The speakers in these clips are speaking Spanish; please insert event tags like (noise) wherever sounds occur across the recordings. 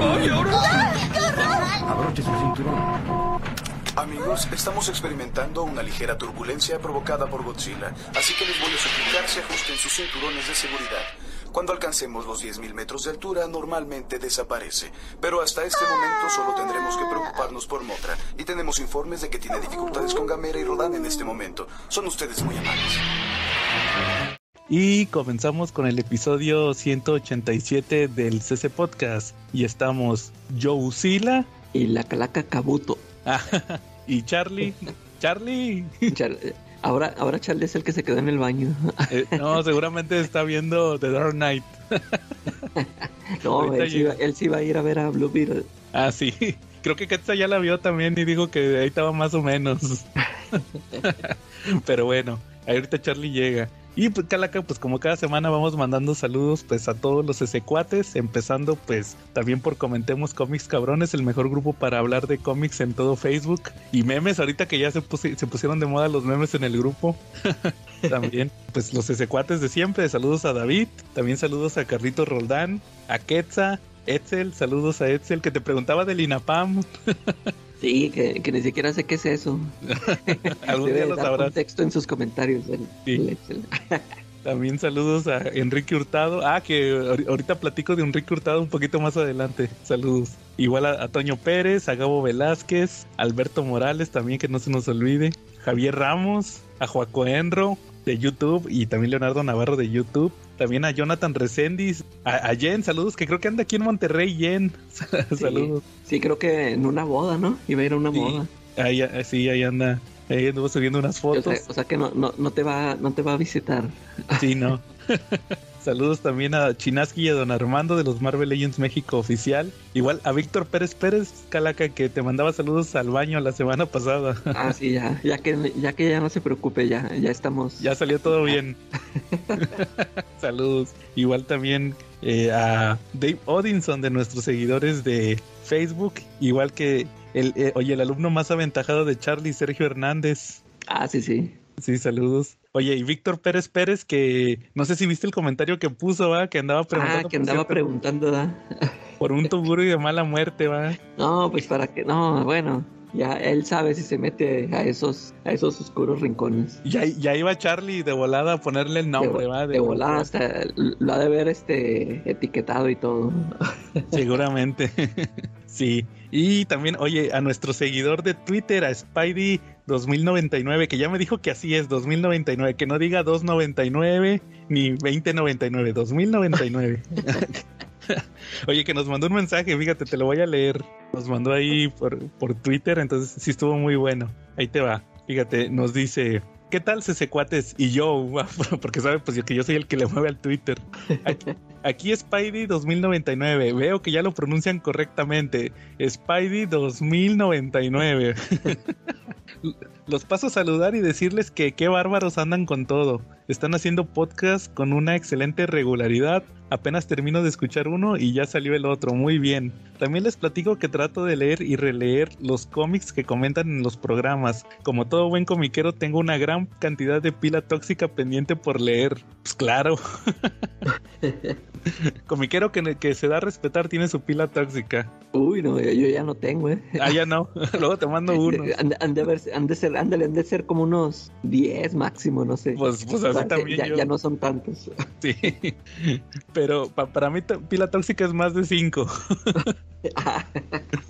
¡Ay, ahora! Abroche su cinturón. Amigos, estamos experimentando una ligera turbulencia provocada por Godzilla, así que les voy a suplicar se ajusten sus cinturones de seguridad. Cuando alcancemos los 10.000 metros de altura, normalmente desaparece. Pero hasta este momento solo tendremos que preocuparnos por Motra. Y tenemos informes de que tiene dificultades con Gamera y Rodan en este momento. Son ustedes muy amables. Y comenzamos con el episodio 187 del CC Podcast. Y estamos Joe Sila Y la calaca Kabuto. (laughs) y Charlie. (laughs) Charlie. Char- ahora, ahora Charlie es el que se quedó en el baño. Eh, no, (laughs) seguramente está viendo The Dark Knight. No, Ahorita él sí, va, llega. él sí va a ir a ver a Blue Beetle. Ah, sí. Creo que Ketsa ya la vio también y dijo que ahí estaba más o menos. Pero bueno, ahorita Charlie llega. Y pues Calaca, pues como cada semana vamos mandando saludos pues a todos los cuates, empezando pues también por Comentemos Cómics Cabrones, el mejor grupo para hablar de cómics en todo Facebook. Y memes, ahorita que ya se, pusi- se pusieron de moda los memes en el grupo. (laughs) también pues los cuates de siempre, saludos a David, también saludos a Carlito Roldán, a Quetza, Etzel, saludos a Etzel que te preguntaba del INAPAM. (laughs) Sí, que, que ni siquiera sé qué es eso. (laughs) Algún Debe día lo sabrás. contexto en sus comentarios. el- Sí. el. (laughs) También saludos a Enrique Hurtado. Ah, que ahor- ahorita platico de Enrique Hurtado un poquito más adelante. Saludos. Igual a, a Toño Pérez, a Gabo Velázquez, Alberto Morales también, que no se nos olvide. Javier Ramos, a Joaco Enro de YouTube y también Leonardo Navarro de YouTube. También a Jonathan Recendis, a, a Jen, saludos, que creo que anda aquí en Monterrey, Jen. (laughs) saludos. Sí, creo que en una boda, ¿no? Iba a ir a una Sí. boda. Ahí, ah, sí, ahí anda. Ahí anduvo subiendo unas O fotos. sea, o sea que no, no, no te va, no te va a visitar. Sí, no. (laughs) Saludos también a Chinaski y a Don Armando de los Marvel Legends México oficial. Igual a Víctor Pérez Pérez, Calaca, que te mandaba saludos al baño la semana pasada. Ah, sí, ya, ya que ya que ya no se preocupe, ya, ya estamos. ya salió todo (laughs) bien. (laughs) saludos. Igual también eh, a Dave Odinson de nuestros seguidores de Facebook. Igual que el, eh, oye, el alumno más aventajado de Charlie, Sergio Hernández. Ah, sí, sí. Sí, saludos. Oye, y Víctor Pérez Pérez, que no sé si viste el comentario que puso, va, que andaba preguntando Ah, que andaba cierto- preguntando, ¿da? por un tuburo y de mala muerte, va. No, pues para que, no, bueno, ya él sabe si se mete a esos, a esos oscuros rincones. Ya, ya iba Charlie de volada a ponerle el nombre, de, va. de volada hasta lo ha de ver este etiquetado y todo. Seguramente. (laughs) sí. Y también, oye, a nuestro seguidor de Twitter, a Spidey 2099, que ya me dijo que así es, 2099, que no diga 299 ni 2099, 2099. (laughs) Oye, que nos mandó un mensaje, fíjate, te lo voy a leer. Nos mandó ahí por, por Twitter, entonces sí estuvo muy bueno. Ahí te va. Fíjate, nos dice, ¿qué tal Cuates? Y yo, (laughs) porque sabe pues que yo soy el que le mueve al Twitter. Aquí, aquí Spidey 2099, veo que ya lo pronuncian correctamente. Spidey 2099. (laughs) Los paso a saludar y decirles que qué bárbaros andan con todo. Están haciendo podcast con una excelente regularidad. Apenas termino de escuchar uno y ya salió el otro. Muy bien. También les platico que trato de leer y releer los cómics que comentan en los programas. Como todo buen comiquero, tengo una gran cantidad de pila tóxica pendiente por leer. Pues claro. (laughs) (laughs) comiquero que, que se da a respetar tiene su pila tóxica. Uy, no, yo, ya no tengo, eh. Ah, ya no. (laughs) Luego te mando (laughs) uno. Han, han de haber- han de ser, de, han de ser como unos 10 máximo, no sé. Pues, pues así también ya, yo. ya no son tantos. Sí. Pero pa- para mí pila tóxica es más de 5.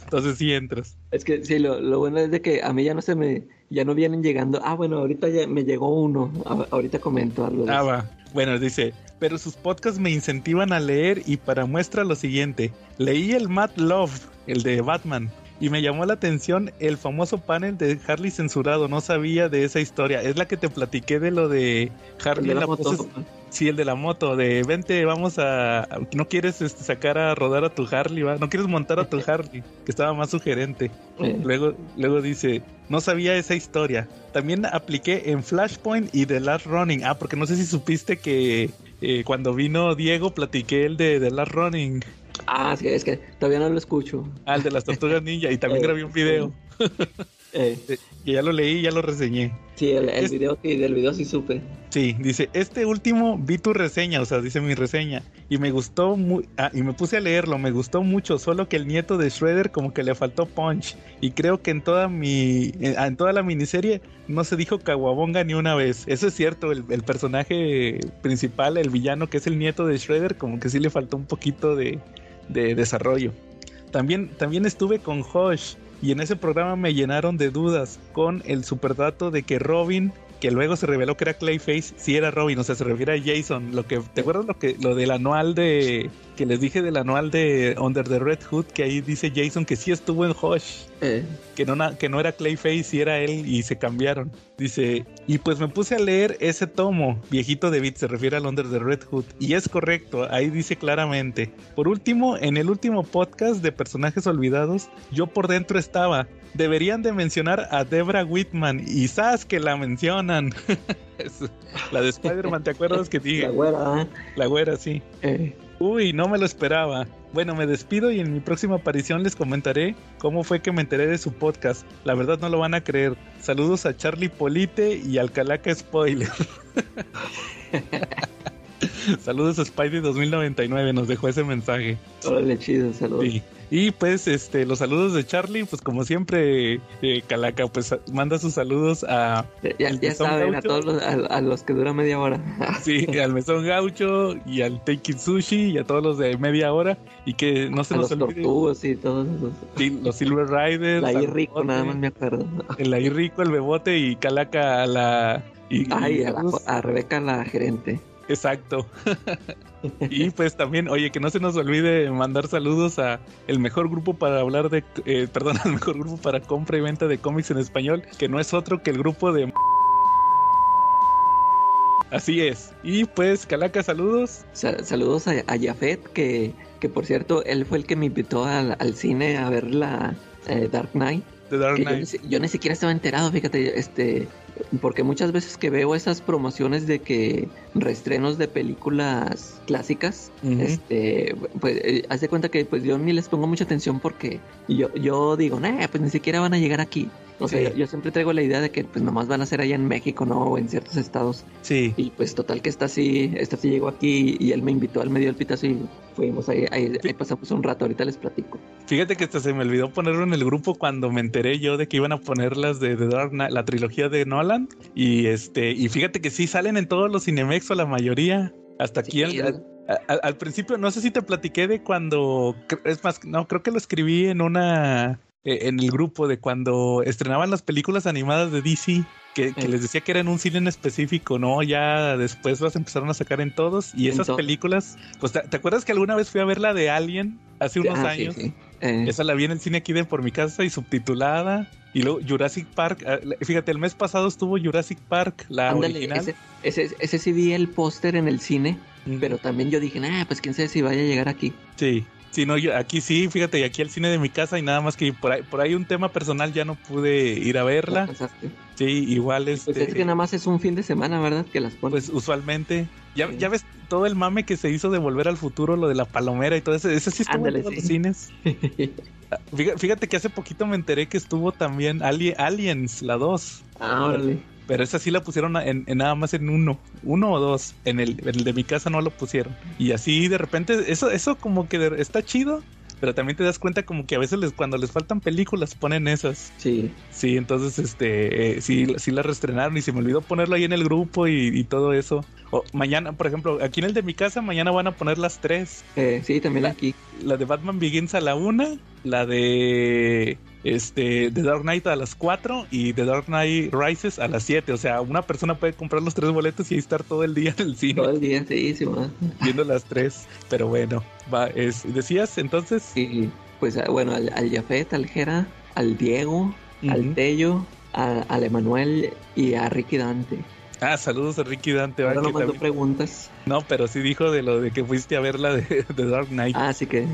Entonces sí entras. Es que sí, lo, lo bueno es de que a mí ya no se me, ya no vienen llegando. Ah, bueno, ahorita ya me llegó uno. A- ahorita comento algo. de Ah, eso. va. Bueno, dice, pero sus podcasts me incentivan a leer y para muestra lo siguiente. Leí el Matt Love, el de Batman, y me llamó la atención el famoso panel de Harley censurado. No sabía de esa historia. Es la que te platiqué de lo de Harley. de la la moto. poses- Sí, el de la moto, de vente, vamos a... No quieres este, sacar a rodar a tu Harley, ¿va? No quieres montar a tu (laughs) Harley, que estaba más sugerente. Luego, luego dice, no sabía esa historia. También apliqué en Flashpoint y The Last Running. Ah, porque no sé si supiste que eh, cuando vino Diego platiqué el de The Last Running. Ah, sí, es que todavía no lo escucho. Ah, el de las tortugas ninja. Y también (laughs) Eh, grabé un video. (laughs) Eh, que ya lo leí, ya lo reseñé. sí, el, el Es- video, sí, del video sí supe. Sí, dice, este último vi tu reseña, o sea, dice mi reseña, y me gustó muy, ah, y me puse a leerlo, me gustó mucho, solo que el nieto de Shredder como que le faltó punch, y creo que en toda mi, en, en toda la miniserie no se dijo Kawabonga ni una vez. Eso es cierto, el, el personaje principal, el villano que es el nieto de Shredder, como que sí le faltó un poquito de, de desarrollo. También, también estuve con Hosh y en ese programa me llenaron de dudas con el superdato de que Robin, que luego se reveló que era Clayface, sí era Robin, o sea, se refiere a Jason. Lo que, ¿te acuerdas lo que, lo del anual de, que les dije del anual de Under the Red Hood, que ahí dice Jason que sí estuvo en Hosh? Eh, que no, que no era Clayface y era él y se cambiaron. Dice, y pues me puse a leer ese tomo, viejito de Beat, se refiere al Under the Red Hood, y es correcto, ahí dice claramente. Por último, en el último podcast de personajes olvidados, yo por dentro estaba. Deberían de mencionar a Debra Whitman y sabes que la mencionan. (laughs) La de Spider-Man, ¿te acuerdas que dije? la güera, La güera, sí. eh, Uy, no me lo esperaba. Bueno, me despido y en mi próxima aparición les comentaré cómo fue que me enteré de su podcast. La verdad no lo van a creer. Saludos a Charlie Polite y al Calaca Spoiler. (laughs) Saludos a Spidey 2099, nos dejó ese mensaje. órale, chido, saludos. Sí. Y pues este los saludos de Charlie, pues como siempre, eh, Calaca, pues manda sus saludos a Ya, ya saben, a todos los, a, a los que dura media hora. (laughs) sí, al Mesón Gaucho y al Take It Sushi y a todos los de media hora y que no se a nos los olvide tortugos y todos esos. Sí, los Silver Riders. La I rico, Bebote, nada más me acuerdo. (laughs) El ahí rico, el bebote y Calaca a la. Y, Ay, y- a, la- a Rebeca, la gerente. Exacto. (laughs) y pues también, oye, que no se nos olvide mandar saludos a el mejor grupo para hablar de, eh, perdón, (laughs) al mejor grupo para compra y venta de cómics en español, que no es otro que el grupo de... (laughs) Así es. Y pues, Calaca, saludos. Sa- saludos a, a Jafet, que, que por cierto, él fue el que me invitó al, al cine a ver la eh, Dark Knight. De Dark yo, Knight. yo ni siquiera estaba enterado, fíjate, este, porque muchas veces que veo esas promociones de que reestrenos de películas clásicas, este, pues, eh, haz de cuenta que pues yo ni les pongo mucha atención porque yo, yo digo, nah, pues ni siquiera van a llegar aquí. O sea, yo siempre traigo la idea de que pues nomás van a ser allá en México, ¿no? O en ciertos estados. Sí. Y pues total que esta sí, esta sí llegó aquí y él me invitó, él me dio el pitazo y fuimos ahí, ahí, ahí pasamos un rato, ahorita les platico. Fíjate que hasta se me olvidó ponerlo en el grupo cuando me enteré yo de que iban a poner las de The Dark Knight, la trilogía de Nolan. Y este, y fíjate que sí salen en todos los Cinemex o la mayoría. Hasta aquí Sí, al, al principio, no sé si te platiqué de cuando, es más, no, creo que lo escribí en una, eh, en el grupo de cuando estrenaban las películas animadas de DC. Que, que Sí. les decía que era en un cine en específico, ¿no? Ya después las empezaron a sacar en todos. Y esas películas, pues, ¿te, te acuerdas que alguna vez fui a ver la de Alien hace unos Ah, años? sí. Eh, Esa la vi en el cine aquí de por mi casa y subtitulada. Y luego Jurassic Park. ah, Fíjate, el mes pasado estuvo Jurassic Park, la ándale, original. ese, ese, ese sí vi el póster en el cine, Mm, pero también yo dije, nah, pues quién sabe si vaya a llegar aquí. Sí. Sí, no, yo- aquí sí, fíjate, y aquí al cine de mi casa y nada más que por ahí, por ahí un tema personal ya no pude ir a ¿No verla. Sí, igual Pues este, es que nada más es un fin de semana, ¿verdad? Que las pues usualmente. Ya, Sí. ya ves todo el mame que se hizo de volver al futuro, lo de la palomera y todo eso. Ese sí estuvo Ándale, en todos sí. los cines. (laughs) Ah, Fíjate, fíjate que hace poquito me enteré que estuvo también Ali- Aliens, la 2. ah, órale. Pero esa sí la pusieron en, en nada más en uno, uno o dos. En el, en el de mi casa no lo pusieron. Y así de repente, eso, eso como que de- está chido. Pero también te das cuenta como que a veces les, cuando les faltan películas ponen esas. Sí. Sí, entonces este, eh, sí, sí la reestrenaron y se me olvidó ponerlo ahí en el grupo y, y todo eso. O mañana, por ejemplo, aquí en el de mi casa, mañana van a poner las tres. Eh, sí, también La- aquí. La de Batman Begins a la una, la de este The Dark Knight a las 4 y The Dark Knight Rises a las 7. O sea, una persona puede comprar los tres boletos y ahí estar todo el día en el cine Todo el día, sí, sí, viendo las tres. Pero bueno, va, es, decías entonces. Y pues ah, bueno, al, al Jafet, al Jera, al Diego, al. Tello, a- al Emanuel y a Ricky Dante. (laughs) Ah, saludos a Ricky Dante. Ahora no mandó también- preguntas. No, pero sí dijo de lo de que fuiste a ver la de, de Dark Knight. Ah, sí que,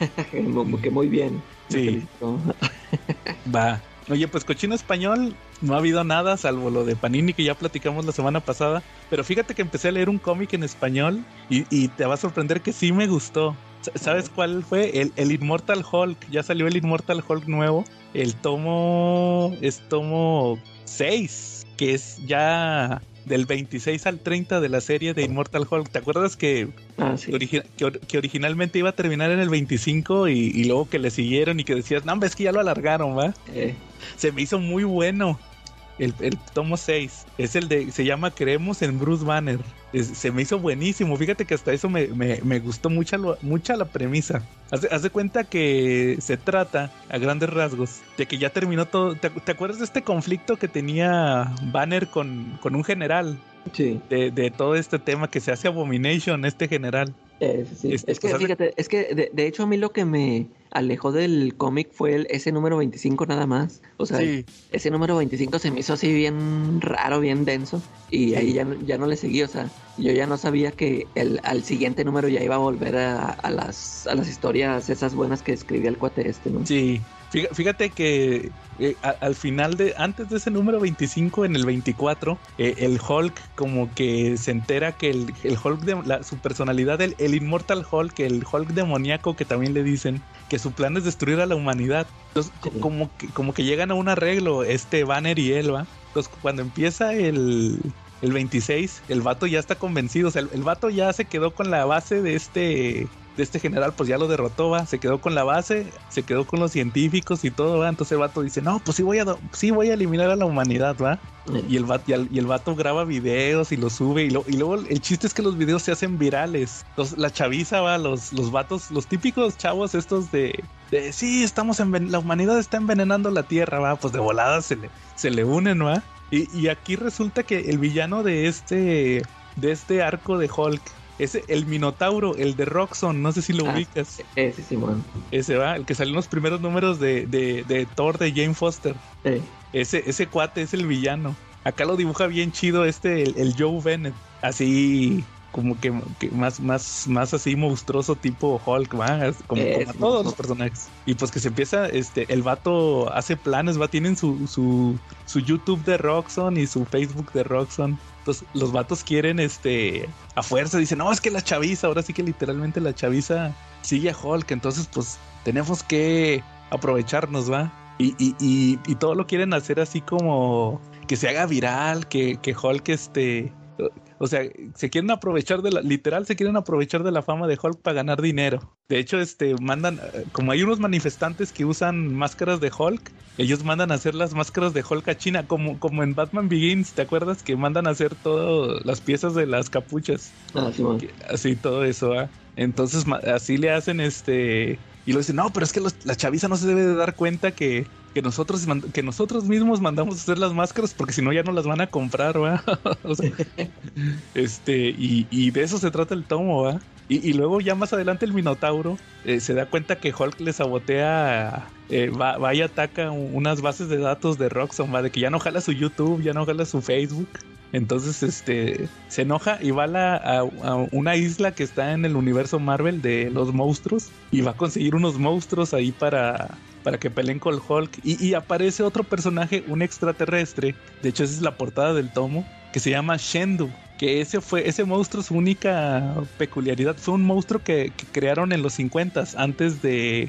(laughs) que muy bien. Sí. (laughs) Va. Oye, pues cochino español, no ha habido nada salvo lo de Panini que ya platicamos la semana pasada. Pero fíjate que empecé a leer un cómic en español y, y te va a sorprender que sí me gustó. ¿Sabes cuál fue? El, el Immortal Hulk. Ya salió el Immortal Hulk nuevo. El tomo es tomo 6, que es ya del 26 al 30 de la serie de Immortal Hulk. ¿Te acuerdas que, Ah, sí. que, origi- que or- que originalmente iba a terminar en el 25 y, y luego que le siguieron y que decías, no, hombre, es que ya lo alargaron, ¿va? Eh, Se me hizo muy bueno. El, el tomo 6 es el de, se llama Creemos en Bruce Banner. Se me hizo buenísimo. Fíjate que hasta eso me, me- me gustó mucha, mucha la premisa. Haz, haz de cuenta que se trata, a grandes rasgos, de que ya terminó todo. ¿Te, te acuerdas de este conflicto que tenía Banner con, con un general? Sí. De, de todo este tema que se hace Abomination, este general. Eh, sí. Este, es que pues, fíjate, es que de, de hecho a mí lo que me alejó del cómic fue el, ese número 25 nada más. O sea, ese número 25 se me hizo así bien raro, bien denso. Y ahí ya, no- ya no le seguí. O sea, yo ya no sabía que el, al siguiente número ya iba a volver a, a las, a las historias esas buenas que escribía el cuate este, ¿no? Sí, fíjate que eh, a- al final de, antes de ese número 25, en el 24, eh, el Hulk como que se entera que el, el Hulk, de, la- su personalidad, el, el Immortal Hulk, el Hulk demoníaco que también le dicen, que su plan es destruir a la humanidad. Entonces, Sí. como, que, como que llegan a un arreglo, este Banner y él, ¿va? Entonces, cuando empieza el, el 26, el vato ya está convencido, o sea, el, el vato ya se quedó con la base de este de este general, pues ya lo derrotó, va, se quedó con la base, se quedó con los científicos y todo, va, entonces el vato dice, no, pues sí voy a, sí voy a eliminar a la humanidad, va, y el vato, y el, y el vato graba videos y los sube, y, lo- y luego el chiste es que los videos se hacen virales, los, la chaviza, va, los, los vatos, los típicos chavos estos de, de sí, estamos en, la humanidad está envenenando la tierra, va, pues de volada se le, se le unen, va, y, y aquí resulta que el villano de este, de este arco de Hulk, es el Minotauro, el de Roxxon, no sé si lo Ah. ubicas. ese Simón. Ese va, el que salió en los primeros números de, de, de Thor de Jane Foster. Eh, Ese, ese cuate es el villano. Acá lo dibuja bien chido este, el, el Joe Bennett. Así como que, que más, más, más así monstruoso tipo Hulk, va, Es como, Eh, como a sí, todos los personajes. Y pues que se empieza, este, el vato hace planes, va, tienen su, su, su YouTube de Roxxon y su Facebook de Roxxon. Entonces los vatos quieren, este, a fuerza, dicen, no, es que la chaviza, ahora sí que literalmente la chaviza sigue a Hulk, entonces pues tenemos que aprovecharnos, va. Y, y, y, y todo lo quieren hacer así como que se haga viral, que, que Hulk este... O sea, se quieren aprovechar de la, literal se quieren aprovechar de la fama de Hulk para ganar dinero. De hecho, este mandan, eh, como hay unos manifestantes que usan máscaras de Hulk, ellos mandan a hacer las máscaras de Hulk a China, como, como en Batman Begins, ¿te acuerdas? Que mandan a hacer todas las piezas de las capuchas ah, que- así todo eso, ¿ah? Entonces así le hacen este y lo dicen, no, pero es que los- la chaviza no se debe de dar cuenta que, que nosotros que nosotros mismos mandamos hacer las máscaras porque si no ya no las van a comprar, ¿va? (laughs) Este, y, y de eso se trata el tomo, ¿va? Y, y luego ya más adelante el Minotauro eh, se da cuenta que Hulk le sabotea, eh, va, va y ataca unas bases de datos de Roxxon, ¿va? De que ya no jala su YouTube, ya no jala su Facebook. Entonces, este, se enoja y va a, la- a- a una isla que está en el universo Marvel de los monstruos y va a conseguir unos monstruos ahí para, para que peleen con Hulk. Y, y aparece otro personaje, un extraterrestre. De hecho, esa es la portada del tomo, que se llama Shendu. Que ese fue, ese monstruo, su única peculiaridad fue un monstruo que, que crearon en los 50 antes de,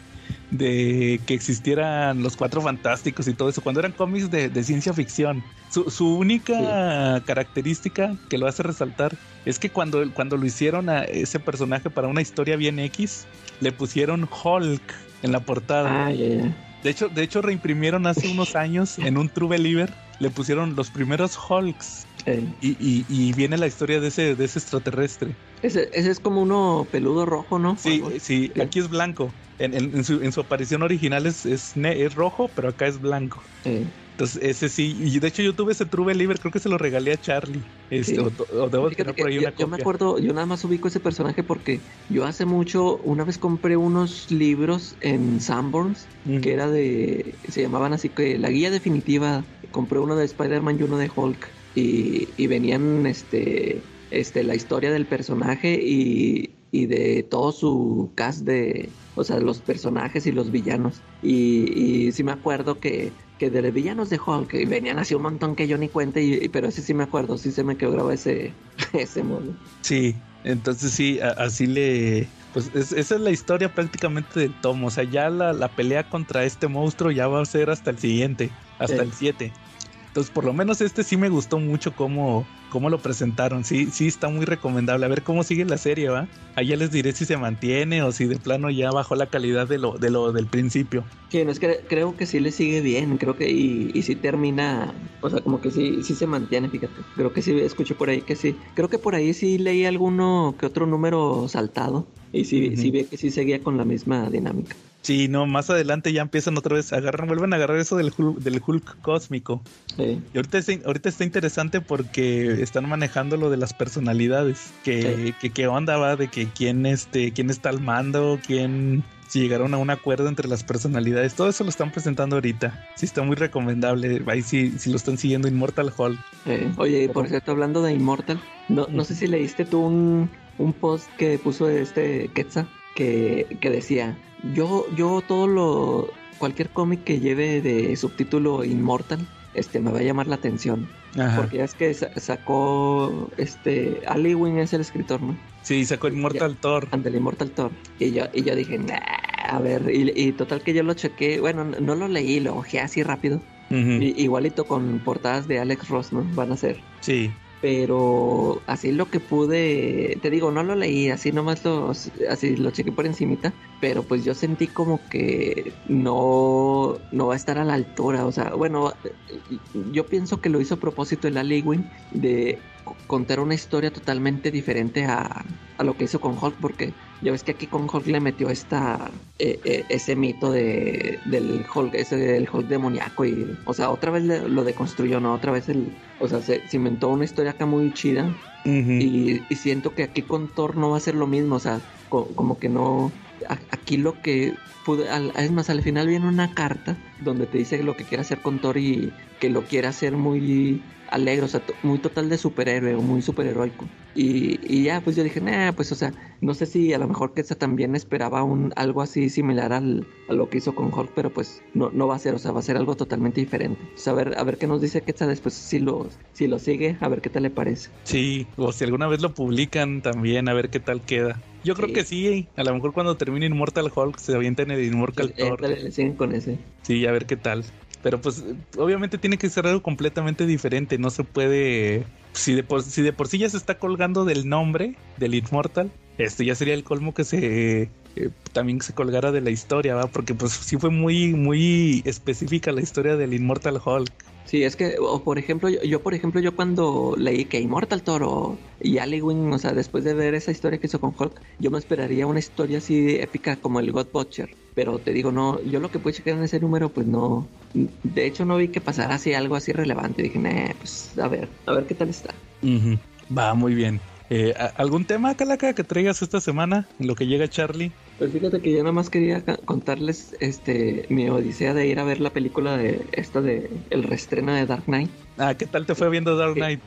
de que existieran los cuatro fantásticos y todo eso, cuando eran cómics de, de ciencia ficción. Su, su única característica que lo hace resaltar es que cuando, cuando lo hicieron a ese personaje para una historia bien X, le pusieron Hulk en la portada. Ah, ya, ya. De hecho, de hecho reimprimieron hace unos (laughs) años en un True Believer, le pusieron los primeros Hulks Eh, y, y- y viene la historia de ese, de ese extraterrestre. ese, ese es como uno peludo rojo, ¿no? Sí, sí, aquí es blanco. En, en- en su, en su aparición original es, es, rojo, pero acá es blanco. eh, Entonces, ese sí. Y de hecho, yo tuve ese True Believer, creo que se lo regalé a Charlie. Este, Sí. o, o debo tener por ahí yo, una yo me copia. acuerdo, yo nada más ubico ese personaje porque yo hace mucho, una vez compré unos libros en Sanborns Mm. que era de, se llamaban así que la guía definitiva, compré uno de Spider-Man y uno de Hulk y, y venían este, este, la historia del personaje y, y de todo su cast de, o sea, los personajes y los villanos. Y, y sí me acuerdo que, que de los villanos de Hulk y venían así un montón que yo ni cuenta, y, pero ese sí me acuerdo, sí se me quedó grabado ese, (laughs) ese mono. Sí, entonces sí, a- así le. pues esa es la historia prácticamente del tomo. O sea, ya la, la, pelea contra este monstruo ya va a ser hasta el siguiente, hasta el 7. Entonces, por lo menos este sí me gustó mucho cómo, cómo lo presentaron. Sí, sí está muy recomendable. A ver cómo sigue la serie, ¿va? Ahí ya les diré si se mantiene o si de plano ya bajó la calidad de lo, de lo del principio. Sí, no, es que creo que sí le sigue bien, creo que y, y sí termina, o sea, como que sí, sí se mantiene, fíjate. Creo que sí escuché por ahí que sí. Creo que por ahí sí leí alguno que otro número saltado. Y sí, sí vi que sí seguía con la misma dinámica. Sí, no, más adelante ya empiezan otra vez, agarran, vuelven a agarrar eso del Hulk, del Hulk cósmico. Sí. Y ahorita, ahorita está interesante porque están manejando lo de las personalidades. Que, que qué onda va de que quién este, quién está al mando, quién si llegaron a un acuerdo entre las personalidades. Todo eso lo están presentando ahorita. Sí, está muy recomendable. Ahí sí, si lo están siguiendo Immortal Hulk. oye, por cierto, hablando de Immortal, no, no sé si leíste tú un, un post que puso este Quetzal que, que decía yo, yo todo lo, cualquier cómic que lleve de subtítulo Immortal, este, me va a llamar la atención. Porque ya es que sacó, este, Ali Wing es el escritor, ¿no? Sí, sacó Immortal Thor. Ante el Immortal Thor. Y yo, y yo dije, a ver, y, total que yo lo chequé, bueno, no lo leí, lo ojé así rápido. igualito con portadas de Alex Ross, ¿no? Van a ser. Sí pero así lo que pude, te digo, no lo leí, así nomás lo, así lo chequé por encimita, pero pues yo sentí como que no, no va a estar a la altura, o sea, bueno, yo pienso que lo hizo a propósito el Ali de contar una historia totalmente diferente a, a, lo que hizo con Hulk, porque ya ves que aquí con Hulk le metió esta eh, eh, ese mito de del Hulk, ese del Hulk demoníaco y, o sea, otra vez lo deconstruyó, ¿no? Otra vez el, o sea, se, inventó una historia acá muy chida y, siento que aquí con Thor no va a ser lo mismo, o sea, como que no, aquí lo que pude, es más, al final viene una carta donde te dice lo que quiere hacer con Thor y que lo quiere hacer muy alegre, o sea, muy total de superhéroe o muy superheroico. Y, y ya, pues yo dije, nah, pues, o sea, no sé si a lo mejor Quetzal también esperaba un, algo así similar al, a lo que hizo con Hulk, pero pues no, no va a ser, o sea, va a ser algo totalmente diferente. A ver, a ver qué nos dice Quetzal después, si lo, si lo sigue, a ver qué tal le parece. Sí, o si alguna vez lo publican también, a ver qué tal queda. Yo creo que sí, a lo mejor cuando termine Immortal Hulk se avienten el Immortal Thor. Le siguen con ese. Sí, a ver qué tal. Pero pues obviamente tiene que ser algo completamente diferente. No se puede... Si de, por, si de por sí ya se está colgando del nombre del Immortal, este ya sería el colmo que se... Eh, también se colgara de la historia, ¿va? Porque pues sí fue muy, muy específica la historia del Immortal Hulk. Sí, es que, o por ejemplo, yo, por ejemplo, yo cuando leí que Immortal Toro y Ali o sea, después de ver esa historia que hizo con Hulk, yo me esperaría una historia así épica como el God Butcher. Pero te digo, no, yo lo que pude checar en ese número, pues no. De hecho, no vi que pasara así algo así relevante. Dije, nah, pues a ver, a ver qué tal está. Va, muy bien. Eh, ¿Algún tema, Calaca, que traigas esta semana en lo que llega Charlie? Pues fíjate que yo nada más quería contarles este mi odisea de ir a ver la película de esta de el reestreno de Dark Knight. Ah, ¿qué tal te fue viendo Dark Knight?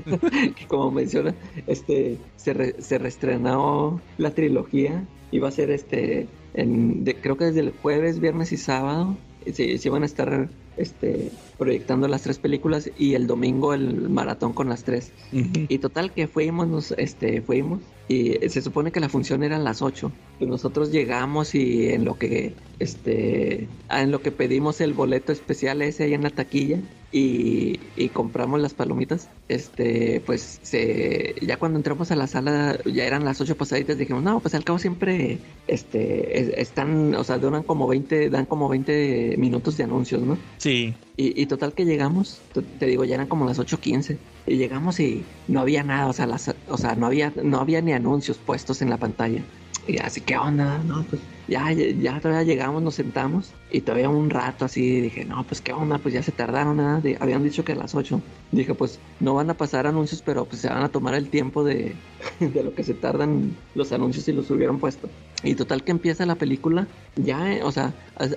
(laughs) como menciona, este se, se reestrenó la trilogía, iba a ser este en, creo que desde el jueves, viernes y sábado se, se iban a estar este, proyectando las tres películas y el domingo el maratón con las tres. Y total que fuimos, nos, este, fuimos y se supone que la función era a las 8. Y nosotros llegamos y en lo que este en lo que pedimos el boleto especial ese ahí en la taquilla y, compramos las palomitas, este pues se ya cuando entramos a la sala ya eran las 8 pasaditas, dijimos, "No, pues al cabo siempre este están, o sea, duran como 20 dan como 20 minutos de anuncios, ¿no?" Sí. Y, total que llegamos, te digo, ya eran como las 8:15 y llegamos y no había nada, o sea, las, o sea, no había, no había ni anuncios puestos en la pantalla. Y así, ¿qué onda? No, pues ya, ya todavía llegamos, nos sentamos y todavía un rato así dije, no, pues qué onda, pues ya se tardaron, nada, habían dicho que a las 8. Dije, pues no van a pasar anuncios, pero pues se van a tomar el tiempo de, (laughs) de lo que se tardan los anuncios y los hubieran puesto. Y total que empieza la película, ya, eh, o sea,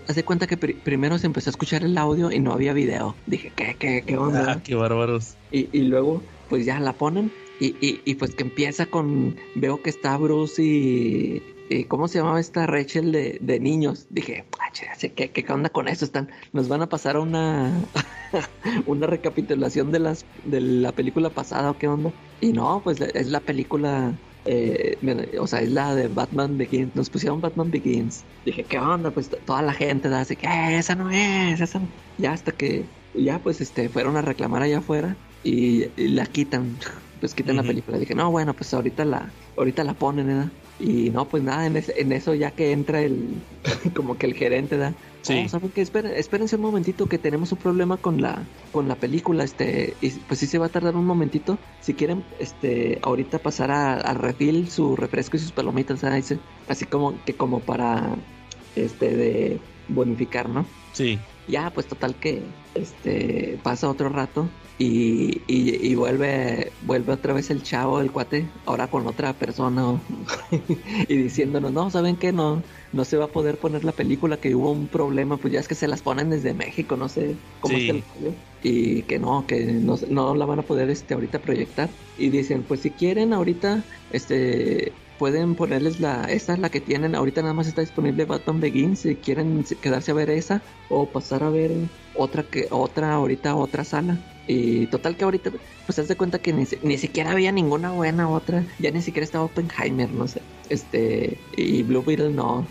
hace cuenta que primero se empezó a escuchar el audio y no había video. Dije, ¿qué, qué, qué onda? Ah, qué bárbaros. Y, y luego, pues ya la ponen y, y, y, pues que empieza con, veo que está Bruce y, ¿cómo se llamaba esta Rachel de, de niños? Dije, ah, ¿qué, ¿qué, onda con eso? Están, nos van a pasar una, (laughs) una recapitulación de las de la película pasada o qué onda. Y no, pues es la película eh, o sea, es la de Batman Begins. Nos pusieron Batman Begins. Dije, ¿qué onda? Pues toda la gente da así que, eh, esa no es, esa no. Ya hasta que, ya pues, este, fueron a reclamar allá afuera y, la quitan. (laughs) Pues quitan la película. Dije, no, bueno, pues ahorita la, ahorita la ponen, ¿verdad? Y no, pues nada, en, en, eso ya que entra el, (laughs) como que el gerente, da. Sí. ¿saben qué? espérense un momentito que tenemos un problema con la, con la película, este, y pues sí se va a tardar un momentito. Si quieren, este, ahorita pasar a, a refil su refresco y sus palomitas, así como que como para, este, de bonificar, ¿no? Sí. Ya, pues total que, este, pasa otro rato y, y, vuelve vuelve otra vez el chavo, el cuate, ahora con otra persona (laughs) y diciéndonos, no, ¿saben qué? No, no se va a poder poner la película, que hubo un problema, pues ya es que se las ponen desde México, no sé cómo está el y que no, que no, no, la van a poder este ahorita proyectar. Y dicen, pues si quieren ahorita, este pueden ponerles la, esta es la que tienen, ahorita nada más está disponible Batman Begins, si quieren quedarse a ver esa o pasar a ver otra que otra ahorita otra sala. Y total que ahorita, pues te das cuenta que ni, ni, siquiera había ninguna buena otra. Ya ni siquiera estaba Oppenheimer, no sé. Este, y Blue Beetle no.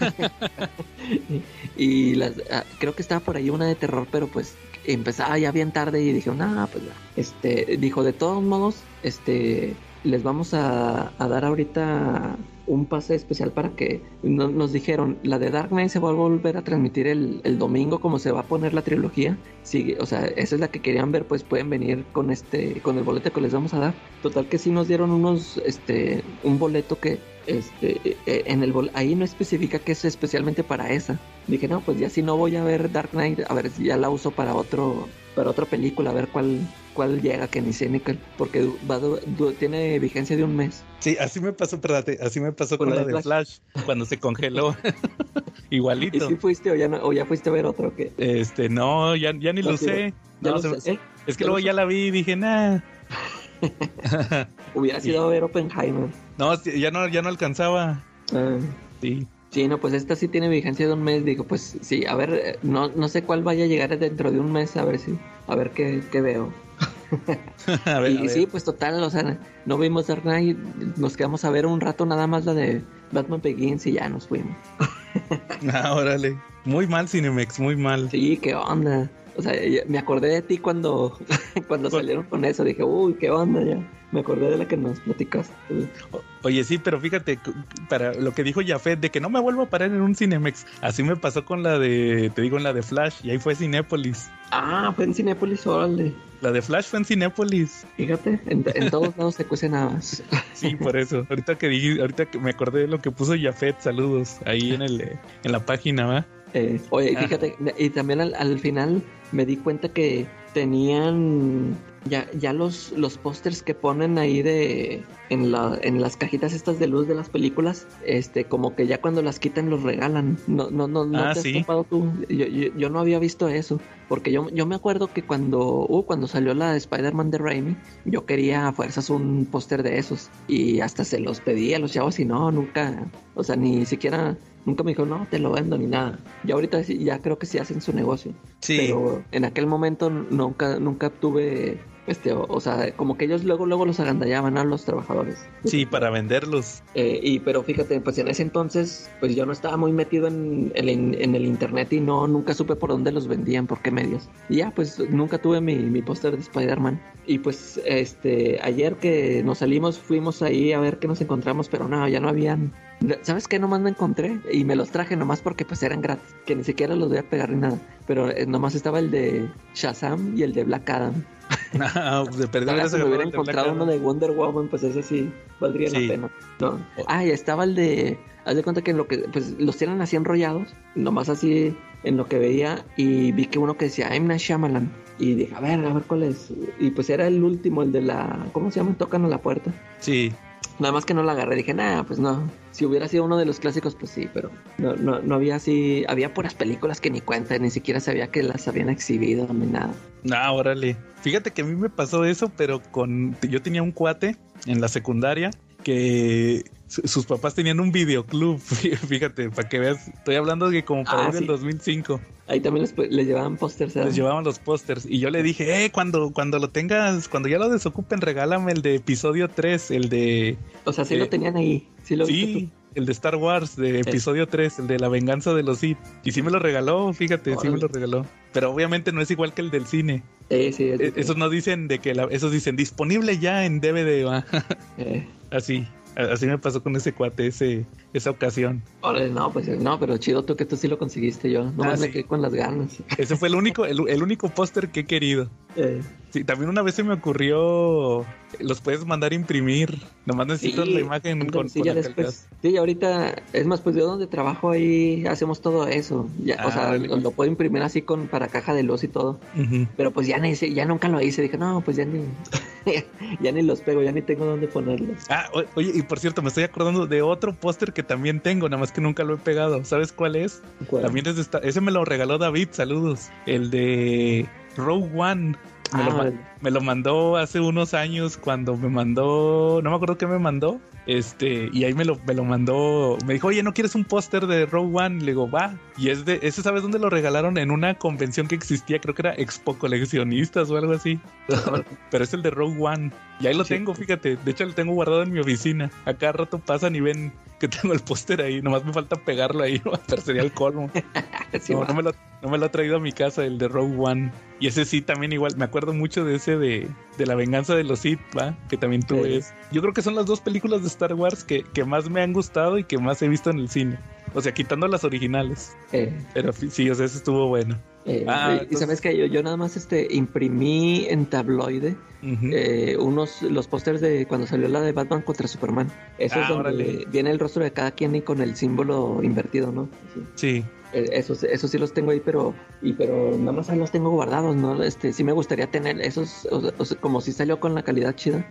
(laughs) y, las, ah, creo que estaba por ahí una de terror, pero pues empezaba ya bien tarde y dije, no, pues Este, dijo, de todos modos, este, les vamos a, dar ahorita un pase especial para que nos dijeron, la de Dark Knight se va a volver a transmitir el, el, domingo como se va a poner la trilogía. Sí, o sea, esa es la que querían ver, pues pueden venir con este con el boleto que les vamos a dar. Total que sí nos dieron unos este un boleto que este e, en el ahí no especifica que es especialmente para esa. Dije, "No, pues ya si no voy a ver Dark Knight, a ver si ya la uso para otro para otra película, a ver cuál cuál llega que ni sé porque tiene vigencia de un mes. Sí, así me pasó, perdón, así me pasó con, la de Flash? cuando se congeló. (laughs) Igualito. ¿Y si fuiste o ya, o ya fuiste a ver otro que? Este, no, ya, ya ni lo sé. ¿eh? Es que luego ya la vi y dije, nah. (laughs) Hubiera sido a ver Oppenheimer. No, ya no, ya no alcanzaba. Ah. Sí. Sí, no, pues esta sí tiene vigencia de un mes. Digo, pues sí, a ver, eh, no, no sé cuál vaya a llegar dentro de un mes, a ver si, a ver qué, qué veo. (laughs) y sí, pues total, o sea, no vimos Dark Knight, nos quedamos a ver un rato nada más la de Batman Begins y ya nos fuimos. (laughs) ah, órale. Muy mal Cinemex, muy mal. Sí, qué onda. O sea, me acordé de ti cuando, (laughs) cuando salieron con eso. Dije, uy, qué onda ya. Me acordé de la que nos platicaste. Oye, sí, pero fíjate, para lo que dijo Jafet, de que no me vuelvo a parar en un Cinemex. Así me pasó con la de, te digo, en la de Flash, y ahí fue Cinépolis. Ah, fue en Cinépolis, órale. La de Flash fue en Cinépolis. Fíjate, en, todos (laughs) lados se cuece nada más. Sí, por eso. Ahorita que dije, ahorita que me acordé de lo que puso Jafet, saludos, ahí en el en la página, ¿va? Eh, oye, ah. fíjate, y también al, al final me di cuenta que tenían ya, ya los, los pósters que ponen ahí de en, la, en las cajitas estas de luz de las películas, este, como que ya cuando las quitan los regalan. No, no, no, no ah, te has tú. Yo, yo, no había visto eso. Porque yo, yo me acuerdo que cuando, uh, cuando salió la de Spider-Man de Raimi, yo quería a fuerzas un póster de esos. Y hasta se los pedí a los chavos y no, nunca, o sea, ni siquiera Nunca me dijo, no, te lo vendo ni nada. Y ahorita ya creo que sí hacen su negocio. Sí. Pero en aquel momento nunca, nunca tuve este, o, sea, como que ellos luego, luego los agandallaban a los trabajadores. Sí, para venderlos. Eh, y pero fíjate, pues en ese entonces, pues yo no estaba muy metido en, en, el internet y no, nunca supe por dónde los vendían, por qué medios. Y ya, pues nunca tuve mi, mi póster de Spider-Man. Y pues, este, ayer que nos salimos, fuimos ahí a ver qué nos encontramos, pero no, ya no habían. ¿Sabes qué? Nomás me encontré y me los traje nomás porque pues eran gratis, que ni siquiera los voy a pegar ni nada. Pero eh, nomás estaba el de Shazam y el de Black Adam. (laughs) No, de perder si me hubiera encontrado uno de Wonder Woman, pues ese sí valdría la pena. ¿no? Ah, y estaba el de. Haz de cuenta que en lo que. Pues los tienen así enrollados, nomás así en lo que veía, y vi que uno que decía I'm Shyamalan. Y dije, a ver, a ver cuál es. Y pues era el último, el de la. ¿Cómo se llama? Tocan a la puerta. Sí. Nada más que no la agarré. Dije, nada, pues no. Si hubiera sido uno de los clásicos, pues sí, pero no, no, no había así. Había puras películas que ni cuenta, ni siquiera sabía que las habían exhibido ni nada. No, órale. Fíjate que a mí me pasó eso, pero con. Yo tenía un cuate en la secundaria que sus papás tenían un videoclub, (laughs) fíjate, para que veas, estoy hablando de que como para Ah, del sí. 2005, Ahí también les, les llevaban pósters. ¿verdad? les llevaban los pósters y yo le dije, eh, cuando, cuando lo tengas, cuando ya lo desocupen, regálame el de episodio 3, el de, O sea, sí Eh, lo tenían ahí. Sí lo sí, el de Star Wars, de episodio 3, el de la venganza de los Sith. Y sí me lo regaló, fíjate, sí me lo regaló. Pero obviamente no es igual que el del cine. tú. Sí, es Eh, diferente. Esos no dicen de que la, esos dicen disponible ya en DVD, va. Eh, (laughs) Así, así me pasó con ese cuate, ese, esa ocasión. órale, no, pues no, pero chido tú que tú sí lo conseguiste yo. No Ah, me sí. quedé con las ganas. (laughs) Ese fue el único, el, el único póster que he querido. Eh, Sí, también una vez se me ocurrió, los puedes mandar a imprimir, nomás necesitas sí, la imagen con, sí, con ya la después. calidad. Sí, ahorita, es más, pues yo donde trabajo ahí hacemos todo eso. Ya, o Ah, sea, lo, lo puedo imprimir así con para caja de luz y todo. Pero pues ya, ni, ya nunca lo hice. Dije, no, pues ya ni, (laughs) ya ni los pego, ya ni tengo dónde ponerlos. Ah, oye, y por cierto, me estoy acordando de otro póster que también tengo, nada más que nunca lo he pegado. ¿Sabes cuál es? ¿Cuál? También es de esta- ese me lo regaló David, saludos. El de Rogue One. Me, lo, Ah, me lo mandó hace unos años cuando me mandó, no me acuerdo qué me mandó, este, y ahí me lo, me lo mandó, me dijo, oye, ¿no quieres un póster de Rogue One? Le digo, va, y es de, ese sabes dónde lo regalaron en una convención que existía, creo que era Expo Coleccionistas o algo así, (laughs) pero es el de Rogue One, y ahí lo Sí. tengo, fíjate, de hecho lo tengo guardado en mi oficina, a cada rato pasan y ven que tengo el póster ahí, nomás me falta pegarlo ahí, (laughs) pero sería el colmo. (laughs) Sí, No, me, lo, no me lo ha traído a mi casa, el de Rogue One. Y ese sí, también igual, me acuerdo mucho de ese de, de La venganza de los Sith, ¿va? Que también tú Sí. ves. Yo creo que son las dos películas de Star Wars que, que más me han gustado y que más he visto en el cine. O sea, quitando las originales. Eh, Pero sí, o sea, ese estuvo bueno. eh, Ah, y- y entonces- sabes que yo, yo nada más este imprimí en tabloide eh, unos los pósters de cuando salió la de Batman contra Superman. Eso Ah, es donde órale. viene el rostro de cada quien y con el símbolo invertido, ¿no? Sí. Sí. Eh, Esos, esos sí los tengo ahí, pero y pero nada más ahí los tengo guardados, ¿no? Este, sí me gustaría tener esos, o o sea, como si salió con la calidad chida,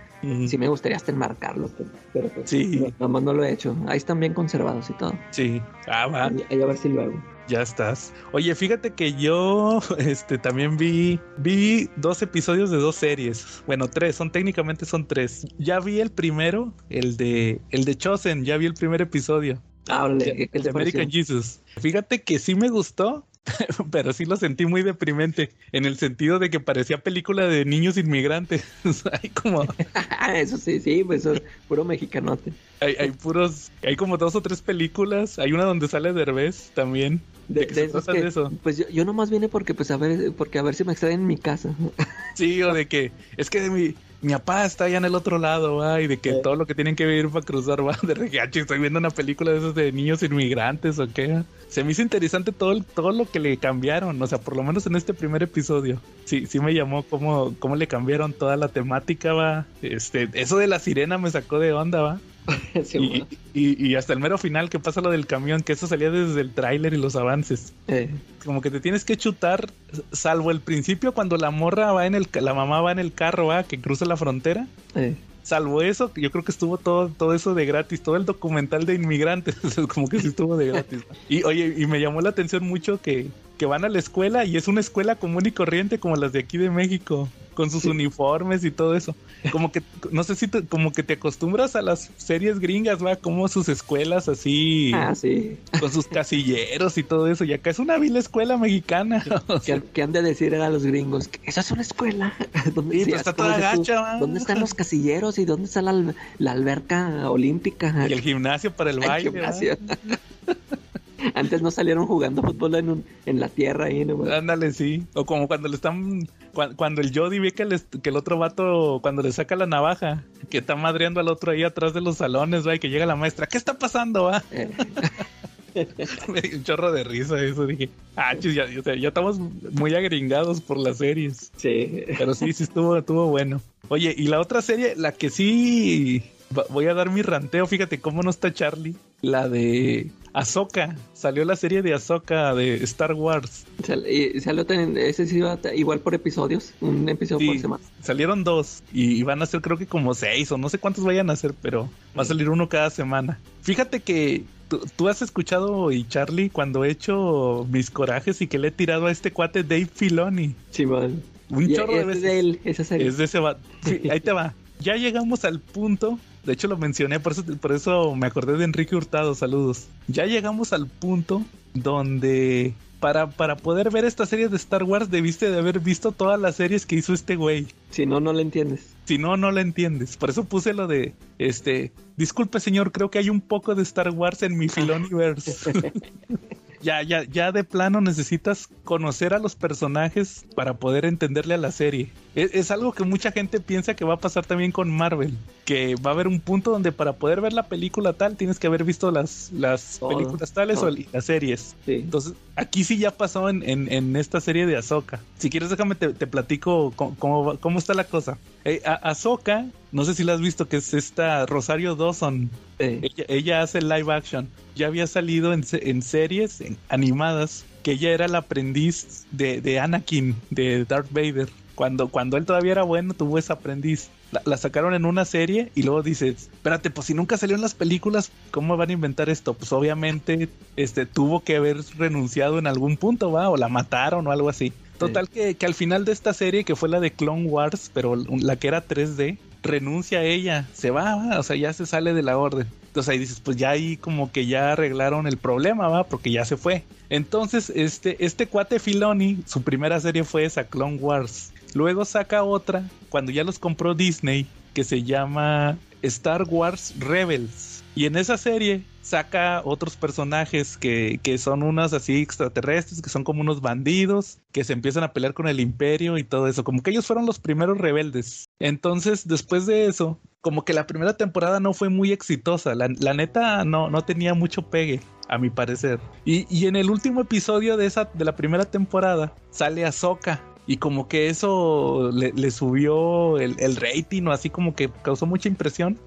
sí me gustaría hasta enmarcarlos, pero, pero pues, Sí. no, nada más no lo he hecho. Ahí están bien conservados y todo. Sí. Ah, va. Ahí, ahí a ver si lo hago. Ya estás. Oye, fíjate que yo (laughs) este también vi vi dos episodios de dos series. Bueno, tres, son técnicamente son tres. Ya vi el primero, el de el de Chosen, ya vi el primer episodio. Ah, órale, de, ¿qué, qué de te American pareció? Jesus. Fíjate que sí me gustó, (laughs) pero sí lo sentí muy deprimente en el sentido de que parecía película de niños inmigrantes. (laughs) hay como (laughs) Eso sí, sí, pues es puro mexicanote. hay, hay puros hay como dos o tres películas, hay una donde sale Derbez también. De, ¿De de esos que- de eso? Pues yo, yo nomás vine porque pues a ver, porque a ver si me extraen en mi casa. Sí, o de que es que mi, mi papá está allá en el otro lado, va, y de que Sí. todo lo que tienen que vivir para cruzar, va, de regacho, estoy viendo una película de esos de niños inmigrantes o qué. Se me hizo interesante todo, el- todo lo que le cambiaron, o sea, por lo menos en este primer episodio. Sí, sí me llamó cómo, cómo le cambiaron toda la temática, va. Este, eso de la sirena me sacó de onda, va. (laughs) Sí, Y, bueno. y- y hasta el mero final que pasa lo del camión, que eso salía desde el tráiler y los avances Eh, como que te tienes que chutar, salvo el principio cuando la morra va en el, la mamá va en el carro, va, que cruza la frontera. eh. Salvo eso, yo creo que estuvo todo, todo eso de gratis, todo el documental de inmigrantes, (laughs) como que sí estuvo de gratis. (laughs) Y oye, y me llamó la atención mucho que, que van a la escuela y es una escuela común y corriente como las de aquí de México, con sus Sí. uniformes y todo eso. Como que, no sé si te- como que te acostumbras a las series gringas, va, como sus escuelas así, Ah, sí. con sus casilleros y todo eso. Y acá es una vil escuela mexicana. ¿Qué, (laughs) qué han de decir a los gringos? Esa es una escuela. (laughs) ¿Dónde, Sí, así está toda gacha. ¿Dónde están los casilleros y dónde está la, la alberca olímpica? Y el gimnasio para el (laughs) Ay, baile. gimnasio. (laughs) Antes no salieron jugando fútbol en, un- en la tierra ahí, ¿no? Ándale, sí. O como cuando le están. cua- Cuando el Jody ve que, les- que el otro vato, cuando le saca la navaja, que está madreando al otro ahí atrás de los salones, va, y que llega la maestra. ¿Qué está pasando, va? (laughs) Eh, (laughs) Me dio un chorro de risa eso. Dije, ah, chis, ya, sea, ya estamos muy agringados por las series. sí. Pero sí, sí estuvo, estuvo bueno. Oye, y la otra serie, la que sí voy a dar mi ranteo, fíjate cómo no está Charlie. La de Ahsoka. Salió la serie de Ahsoka de Star Wars. Sal- y salió también, ese sí iba igual por episodios, un episodio Sí, por semana. salieron dos y, y van a ser creo que como seis o no sé cuántos vayan a ser, pero va a salir uno cada semana. Fíjate que tú, tú has escuchado y Charlie cuando he hecho mis corajes y que le he tirado a este cuate Dave Filoni. Sí, man. Un Y- chorro y de es veces. de él, esa serie. Es de ese va- sí, ahí te (laughs) va. Ya llegamos al punto De hecho lo mencioné, por eso, por eso me acordé de Enrique Hurtado, saludos. Ya llegamos al punto donde para, para poder ver esta serie de Star Wars debiste de haber visto todas las series que hizo este güey. Si no, no le entiendes. Si no, no la entiendes. Por eso puse lo de, este, disculpe señor, creo que hay un poco de Star Wars en mi Filoniverse. (laughs) ya, ya, ya de plano necesitas conocer a los personajes para poder entenderle a la serie. Es, algo que mucha gente piensa que va a pasar también con Marvel, que va a haber un punto donde para poder ver la película tal tienes que haber visto las, las películas tales o las series. Entonces, aquí sí ya pasó en, en, esta serie de Ahsoka. Si quieres, déjame te, platico cómo, cómo, está la cosa. Eh, Ahsoka, no sé si la has visto, que es esta Rosario Dawson. Ella, hace live action. Ya había salido en, en series animadas que ella era la aprendiz de, de Anakin, de Darth Vader. Cuando, cuando él todavía era bueno, tuvo ese aprendiz. La, sacaron en una serie y luego dices, espérate, pues si nunca salió en las películas, ¿cómo van a inventar esto? Pues obviamente este, tuvo que haber renunciado en algún punto, ¿va? O la mataron o algo así. Total que, que, al final de esta serie, que fue la de Clone Wars, pero la que era 3D, renuncia a ella, se va, ¿va? o sea, ya se sale de la orden. Entonces ahí dices, pues ya ahí como que ya arreglaron el problema, va, porque ya se fue. Entonces, este, este cuate Filoni, su primera serie fue esa, Clone Wars. Luego saca otra, cuando ya los compró Disney, que se llama Star Wars Rebels. Y en esa serie saca otros personajes que, que, son unas así extraterrestres, que son como unos bandidos, que se empiezan a pelear con el imperio y todo eso. Como que ellos fueron los primeros rebeldes. Entonces, después de eso, como que la primera temporada no fue muy exitosa. La, neta no, no tenía mucho pegue, a mi parecer. Y, y, en el último episodio de, esa, de la primera temporada sale Ahsoka y como que eso le, subió el, rating o así como que causó mucha impresión.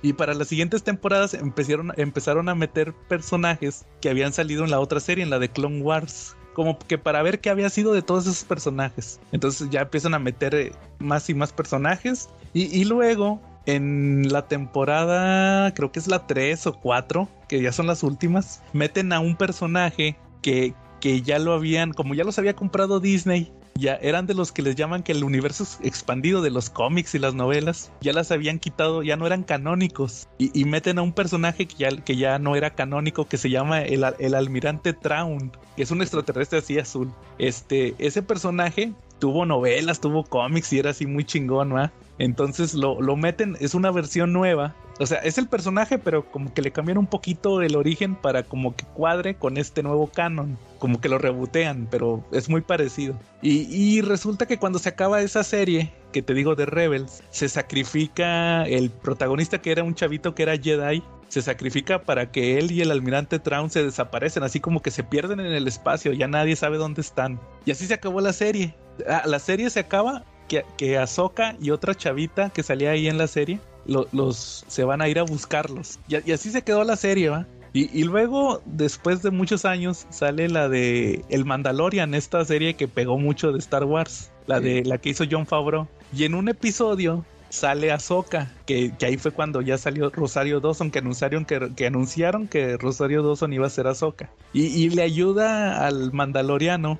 Y para las siguientes temporadas empezaron, empezaron a meter personajes que habían salido en la otra serie, en la de Clone Wars. Como que para ver qué había sido de todos esos personajes. Entonces ya empiezan a meter eh, más y más personajes. Y, y luego en la temporada, creo que es la 3 o 4, que ya son las últimas, meten a un personaje que, que ya lo habían, como ya los había comprado Disney, ya eran de los que les llaman que el universo expandido de los cómics y las novelas ya las habían quitado, ya no eran canónicos y, meten a un personaje que ya, que ya no era canónico que se llama el, el almirante Traun, que es un extraterrestre así azul. Este, ese personaje tuvo novelas, tuvo cómics y era así muy chingón, ¿va? Entonces lo, lo meten, es una versión nueva o sea, es el personaje, pero como que le cambian un poquito el origen para como que cuadre con este nuevo canon. Como que lo rebotean, pero es muy parecido. Y, resulta que cuando se acaba esa serie, que te digo de Rebels, se sacrifica el protagonista que era un chavito que era Jedi. Se sacrifica para que él y el almirante Traun se desaparecen, así como que se pierden en el espacio, ya nadie sabe dónde están. Y así se acabó la serie. Ah, la serie se acaba que, que Ahsoka y otra chavita que salía ahí en la serie los se van a ir a buscarlos. Y, así se quedó la serie, ¿va? Y, luego, después de muchos años, sale la de El Mandalorian, esta serie que pegó mucho de Star Wars, la de la que hizo John Favreau. Y en un episodio sale Ahsoka, que, que ahí fue cuando ya salió Rosario Dawson, que anunciaron que, que anunciaron que Rosario Dawson iba a ser Ahsoka. Y, y le ayuda al Mandaloriano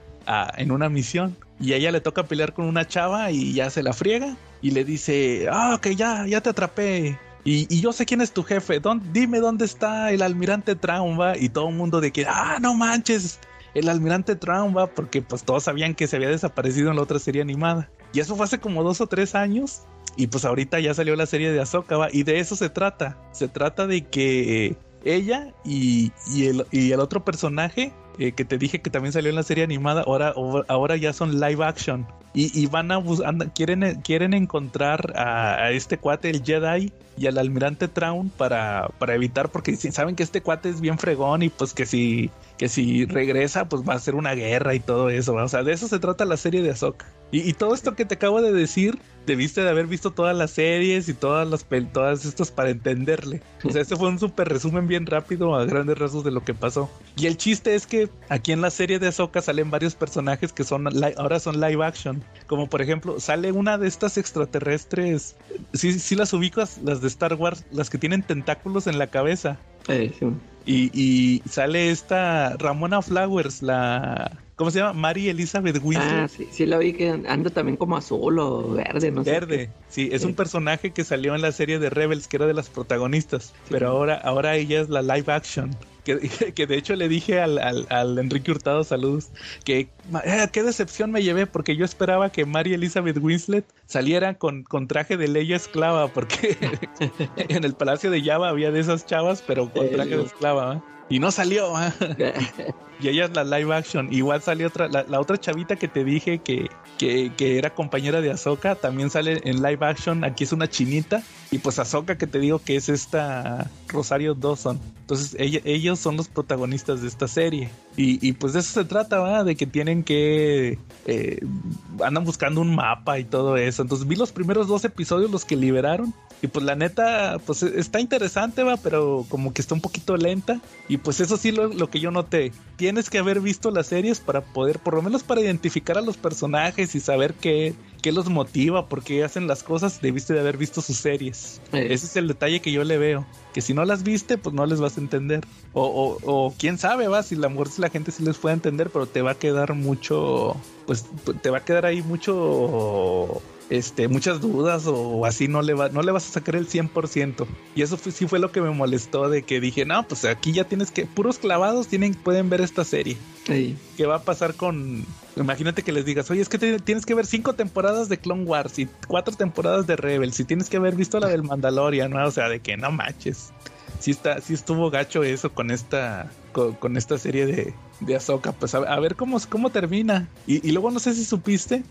en una misión. Y a ella le toca pelear con una chava y ya se la friega y le dice, ah, ok, ya, ya te atrapé. Y, yo sé quién es tu jefe, dime dónde está el almirante Trauma. Y todo el mundo de que, ah, no manches, el almirante Trauma, porque pues todos sabían que se había desaparecido en la otra serie animada. Y eso fue hace como dos o tres años. Y pues ahorita ya salió la serie de Ahsoka, y de eso se trata. Se trata de que ella y, el, y el otro personaje eh, que te dije que también salió en la serie animada, ahora, ahora ya son live action. Y, van a buscar, quieren, quieren encontrar a, este cuate, el Jedi, y al almirante Traun para, para evitar, porque saben que este cuate es bien fregón y pues que si, que si regresa, pues va a ser una guerra y todo eso. O sea, de eso se trata la serie de Ahsoka. Y, todo esto que te acabo de decir, debiste de haber visto todas las series y todas las todas estas para entenderle. O sea, (laughs) este fue un súper resumen bien rápido a grandes rasgos de lo que pasó. Y el chiste es que aquí en la serie de Ahsoka salen varios personajes que son ahora son live action. Como por ejemplo, sale una de estas extraterrestres. Sí, sí las ubicas, las de Star Wars, las que tienen tentáculos en la cabeza. Eh, sí. Y, y sale esta Ramona Flowers, la ¿Cómo se llama? Mary Elizabeth Winter. Ah, sí, sí la vi que anda también como azul o verde, no sé. Verde, sí, es un personaje que salió en la serie de Rebels, que era de las protagonistas. Pero ahora, ahora ella es la live action. Que, (laughs) que de hecho le dije al, al, Enrique Hurtado, saludos, que eh, qué decepción me llevé, porque yo esperaba que Mary Elizabeth Winslet saliera con, con traje de ley esclava, porque (laughs) en el Palacio de Java había de esas chavas, pero con traje de esclava. Y no salió. (laughs) y ella es la live action. Igual salió otra, la, otra chavita que te dije que, que, era compañera de Ahsoka, también sale en live action. Aquí es una chinita. Y pues Ahsoka que te digo que es esta Rosario Dawson. Entonces ellos son los protagonistas de esta serie. Y, pues de eso se trata, ¿va? De que tienen que... Eh, andan buscando un mapa y todo eso. Entonces vi los primeros dos episodios, los que liberaron. Y pues la neta, pues está interesante, va, pero como que está un poquito lenta. Y pues eso sí lo, lo, que yo noté. Tienes que haber visto las series para poder, por lo menos para identificar a los personajes y saber qué, qué los motiva, por qué hacen las cosas, debiste de haber visto sus series. Ese es el detalle que yo le veo. Que si no las viste, pues no les vas a entender. O, o, o quién sabe, va, si la muerte si la gente sí les puede entender, pero te va a quedar mucho, pues te va a quedar ahí mucho este, muchas dudas o así no le, va, no le vas a sacar el 100%. Y eso sí fue lo que me molestó de que dije, no, pues aquí ya tienes que, puros clavados tienen, pueden ver esta serie. ¿Qué va a pasar con, imagínate que les digas, oye, es que tienes que ver cinco temporadas de Clone Wars y cuatro temporadas de Rebels y tienes que haber visto la del Mandalorian, ¿no? O sea, de que no manches. Sí, está, sí estuvo gacho eso con esta, con, esta serie de, de Ahsoka. Pues a, ver cómo, cómo termina. Y, y luego no sé si supiste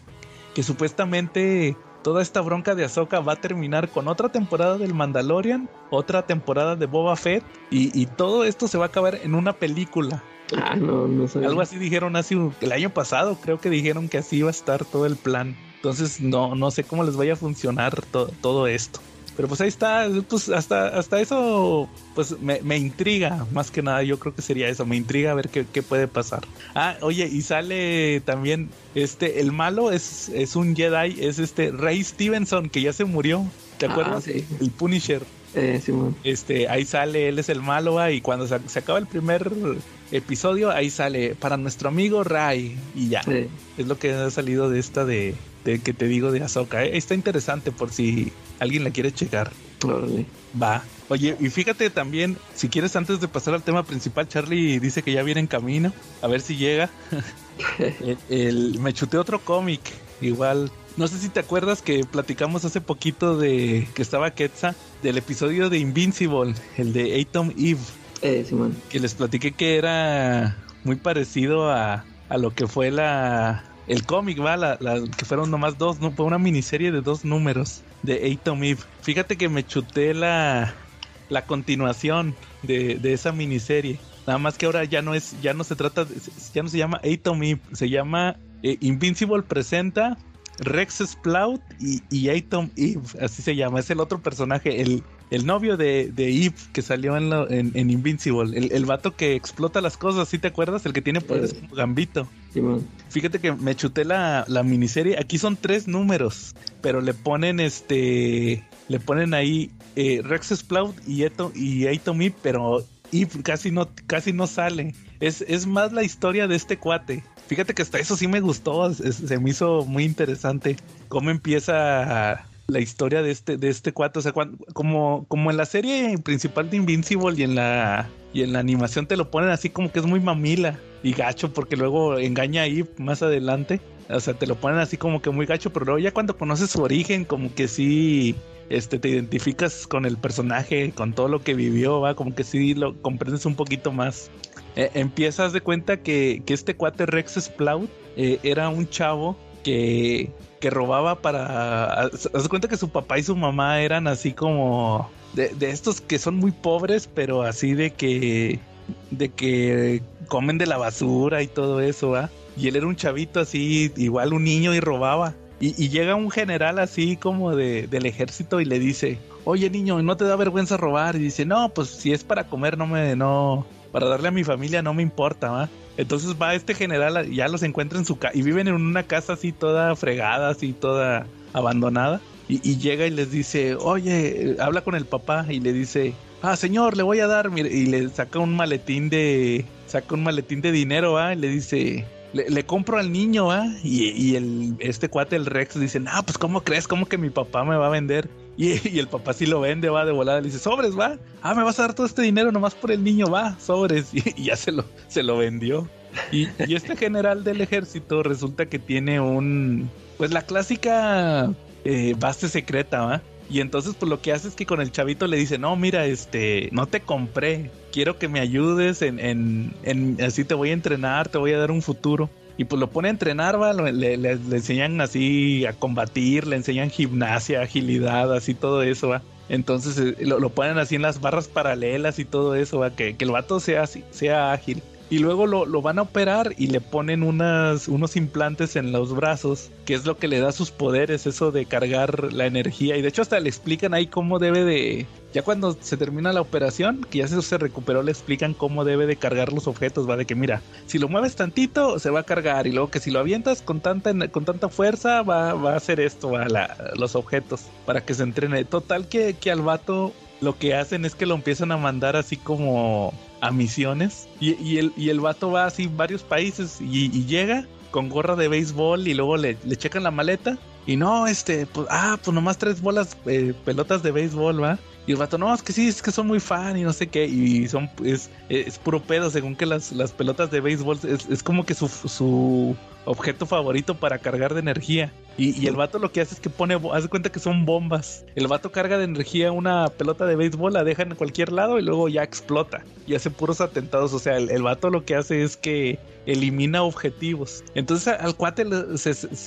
que supuestamente toda esta bronca de Ahsoka va a terminar con otra temporada del Mandalorian, otra temporada de Boba Fett y, todo esto se va a acabar en una película. Ah, no, no sé. Algo así dijeron hace el año pasado, creo que dijeron que así iba a estar todo el plan. Entonces no, no sé cómo les vaya a funcionar todo esto. Pero pues ahí está, pues hasta, hasta eso, pues me, intriga, más que nada, yo creo que sería eso, me intriga a ver qué, puede pasar. Ah, oye, y sale también, este, el malo es, es un Jedi, es este Ray Stevenson, que ya se murió, ¿te ah, acuerdas? sí. El Punisher. Eh, sí, este, ahí sale, él es el malo, y cuando se, acaba el primer episodio, ahí sale para nuestro amigo Ray, y ya. Es lo que ha salido de esta de, de que te digo de Ahsoka. ¿eh? Está interesante por si alguien la quiere checar. Va. Oye, y fíjate también, si quieres antes de pasar al tema principal, Charlie dice que ya viene en camino, a ver si llega. (laughs) el, me chuté otro cómic, igual. No sé si te acuerdas que platicamos hace poquito de que estaba Quetzal del episodio de Invincible, el de Atom Eve. Eh, Que les platiqué que era muy parecido a, a lo que fue la, el cómic, va, la, que fueron nomás dos, no, fue una miniserie de dos números de Atom Eve. Fíjate que me chuté la, la continuación de, de, esa miniserie. Nada más que ahora ya no es, ya no se trata, ya no se llama Atom Eve, se llama eh, Invincible presenta Rex Sprout y, y Atom Eve, así se llama, es el otro personaje, el, el novio de, de Eve que salió en, en, Invincible, el, el, vato que explota las cosas, ¿sí te acuerdas? El que tiene poderes como Gambito. Fíjate que me chuté la, la, miniserie, aquí son tres números, pero le ponen este, le ponen ahí eh, Rex Sprout y, Eto, y Eve, pero Eve casi no, casi no sale. Es, es más la historia de este cuate. Fíjate que hasta eso sí me gustó, se me hizo muy interesante cómo empieza la historia de este, de este cuate. O sea, como, como en la serie principal de Invincible y en la y en la animación te lo ponen así como que es muy mamila y gacho, porque luego engaña ahí más adelante. O sea, te lo ponen así como que muy gacho, pero luego ya cuando conoces su origen, como que sí este, te identificas con el personaje, con todo lo que vivió, va, como que sí lo comprendes un poquito más. Eh, empiezas de cuenta que, que, este cuate Rex Sprout eh, era un chavo que, que robaba para... Haz cuenta que su papá y su mamá eran así como... De, de estos que son muy pobres, pero así de que... De que comen de la basura y todo eso, ¿va? Y él era un chavito así, igual un niño y robaba. Y, y llega un general así como de, del ejército y le dice, oye niño, ¿no te da vergüenza robar? Y dice, no, pues si es para comer no me, no, para darle a mi familia no me importa, ¿va? Entonces va este general, ya los encuentra en su casa y viven en una casa así toda fregada, así toda abandonada. Y, llega y les dice, oye, habla con el papá y le dice, ah, señor, le voy a dar, y le saca un maletín de, saca un maletín de dinero, ¿va? Y le dice, le, compro al niño, ¿va? Y, y, el, este cuate, el Rex, dice, ah, pues ¿cómo crees? ¿Cómo que mi papá me va a vender? (laughs) Y, el papá sí lo vende, va de volada, le dice, sobres, va, ah, me vas a dar todo este dinero nomás por el niño, va, sobres, (laughs) y, ya se lo, se lo vendió. Y, y, este (laughs) general del ejército resulta que tiene un, pues la clásica eh, base secreta, ¿va? Y entonces, pues lo que hace es que con el chavito le dice, no, mira, este, no te compré, quiero que me ayudes en, en, en así te voy a entrenar, te voy a dar un futuro. Y pues lo pone a entrenar, ¿va? Le, le, enseñan así a combatir, le enseñan gimnasia, agilidad, así todo eso, ¿va? Entonces eh, lo, lo, ponen así en las barras paralelas y todo eso, ¿va? Que, que el vato sea, sea ágil y luego lo, lo, van a operar y le ponen unas, unos implantes en los brazos, que es lo que le da sus poderes, eso de cargar la energía. Y de hecho hasta le explican ahí cómo debe de... Ya cuando se termina la operación, que ya se, recuperó, le explican cómo debe de cargar los objetos, va de que mira, si lo mueves tantito, se va a cargar, y luego que si lo avientas con tanta, con tanta fuerza, va, va a hacer esto, va los objetos, para que se entrene. Total que, que al vato lo que hacen es que lo empiezan a mandar así como a misiones y, el, y el vato va así varios países y, llega con gorra de béisbol y luego le, le, checan la maleta y no, este, pues, ah, pues nomás tres bolas, eh, pelotas de béisbol, ¿va? Y el vato, no, es que sí, es que son muy fan y no sé qué. Y son, es, es puro pedo, según que las, las pelotas de béisbol es, es como que su, su objeto favorito para cargar de energía. Y, el vato lo que hace es que pone, hace cuenta que son bombas. El vato carga de energía una pelota de béisbol, la deja en cualquier lado y luego ya explota. Y hace puros atentados. O sea, el, vato lo que hace es que elimina objetivos. Entonces al cuate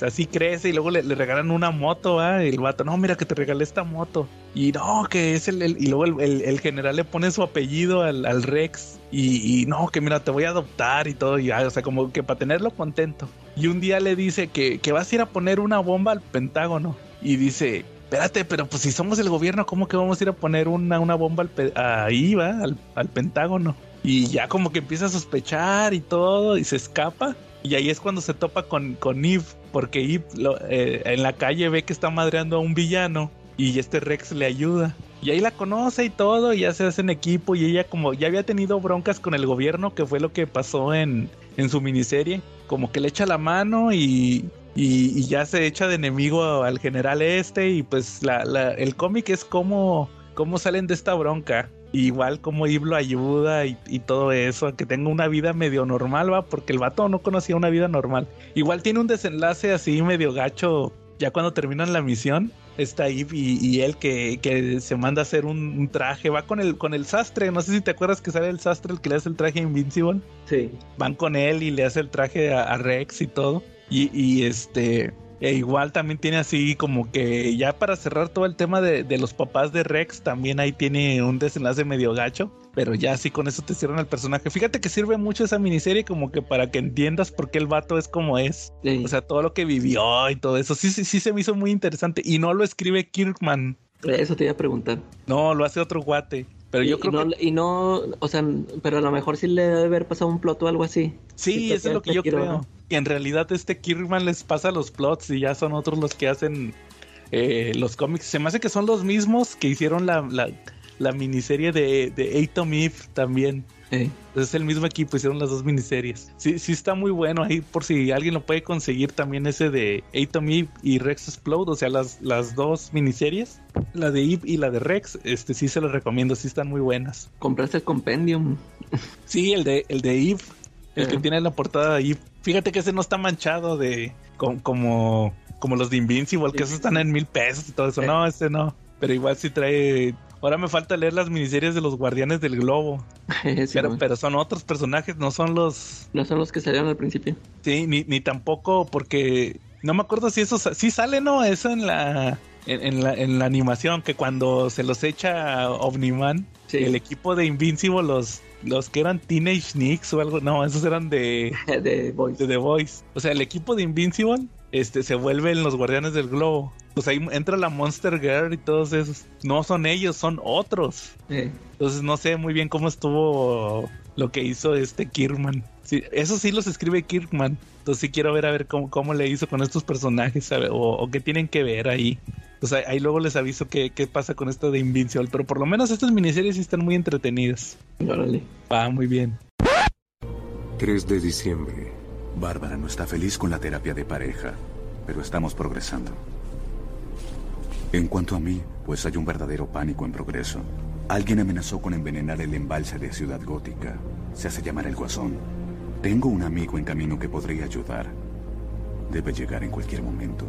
así crece y luego le, regalan una moto. ¿ah? Y el vato, no, mira que te regalé esta moto. Y no, que es el. y luego el, general le pone su apellido al, Rex. Y, y, no, que mira, te voy a adoptar y todo. Y, o sea, como que para tenerlo contento. Y un día le dice que, que vas a ir a poner una bomba al Pentágono. Y dice, espérate, pero pues si somos el gobierno, ¿cómo que vamos a ir a poner una, una bomba al, ahí, va? Al, Pentágono. Y ya como que empieza a sospechar y todo, y se escapa. Y ahí es cuando se topa con, con porque Eve eh, en la calle ve que está madreando a un villano y este Rex le ayuda. Y ahí la conoce y todo, y ya se hacen equipo, y ella como ya había tenido broncas con el gobierno, que fue lo que pasó en, en su miniserie, como que le echa la mano y, y, ya se echa de enemigo al general este y pues la, la, el cómic es como, cómo salen de esta bronca. Igual como Eve lo ayuda y, y, todo eso, que tenga una vida medio normal, va, porque el vato no conocía una vida normal. Igual tiene un desenlace así medio gacho ya cuando terminan la misión, está Eve y, él que, se manda a hacer un, traje, va con el, con el sastre, no sé si te acuerdas que sale el sastre el que le hace el traje Invincible. Sí. Van con él y le hace el traje a, Rex y todo. Y, y este, e igual también tiene así como que ya para cerrar todo el tema de, los papás de Rex, también ahí tiene un desenlace medio gacho. Pero ya así con eso te cierran el personaje. Fíjate que sirve mucho esa miniserie como que para que entiendas por qué el vato es como es. O sea, todo lo que vivió y todo eso. Sí, sí, sí se me hizo muy interesante. Y no lo escribe Kirkman. Eso te iba a preguntar. No, lo hace otro guate. Pero yo creo que... Y no, o sea, pero a lo mejor sí le debe haber pasado un plot o algo así. Sí, eso es lo que yo creo. Y en realidad este Kirkman les pasa los plots y ya son otros los que hacen eh, los cómics. Se me hace que son los mismos que hicieron la, la, miniserie de, de Atom Eve también. Es el mismo equipo, hicieron las dos miniseries. Sí, sí está muy bueno ahí, por si alguien lo puede conseguir también ese de Atom Eve y Rex Explode, o sea, las, las dos miniseries, la de Eve y la de Rex, este sí se los recomiendo, sí están muy buenas. ¿Compraste el compendium? Sí, el de, el de Eve, el que tiene la portada de Eve. Fíjate que ese no está manchado de como, como los de Invincible, que esos están en mil pesos y todo eso. No, ese no. Pero igual sí trae Ahora me falta leer las miniseries de los Guardianes del Globo. (laughs) pero, pero, son otros personajes, no son los. No son los que salieron al principio. Sí, ni, ni tampoco porque. No me acuerdo si eso. Sí sale, ¿no? Eso en la. En, la, en la animación, que cuando se los echa Omniman, el equipo de Invincible, los, los que eran Teenage Knicks o algo, no, esos eran de, de, (laughs) de The Voice. O sea, el equipo de Invincible este, se vuelven los guardianes del globo. Pues ahí entra la Monster Girl y todos esos. No son ellos, son otros. Entonces no sé muy bien cómo estuvo lo que hizo este Kirkman. Sí, eso sí los escribe Kirkman. Entonces sí quiero ver a ver cómo, cómo le hizo con estos personajes o, qué tienen que ver ahí. Pues ahí, ahí luego les aviso qué, qué pasa con esto de Invincible. Pero por lo menos estas miniseries sí están muy entretenidas. Órale. Va muy bien. 3 de diciembre. Bárbara no está feliz con la terapia de pareja, pero estamos progresando. En cuanto a mí, pues hay un verdadero pánico en progreso. Alguien amenazó con envenenar el embalse de Ciudad Gótica. Se hace llamar el Guasón. Tengo un amigo en camino que podría ayudar. Debe llegar en cualquier momento.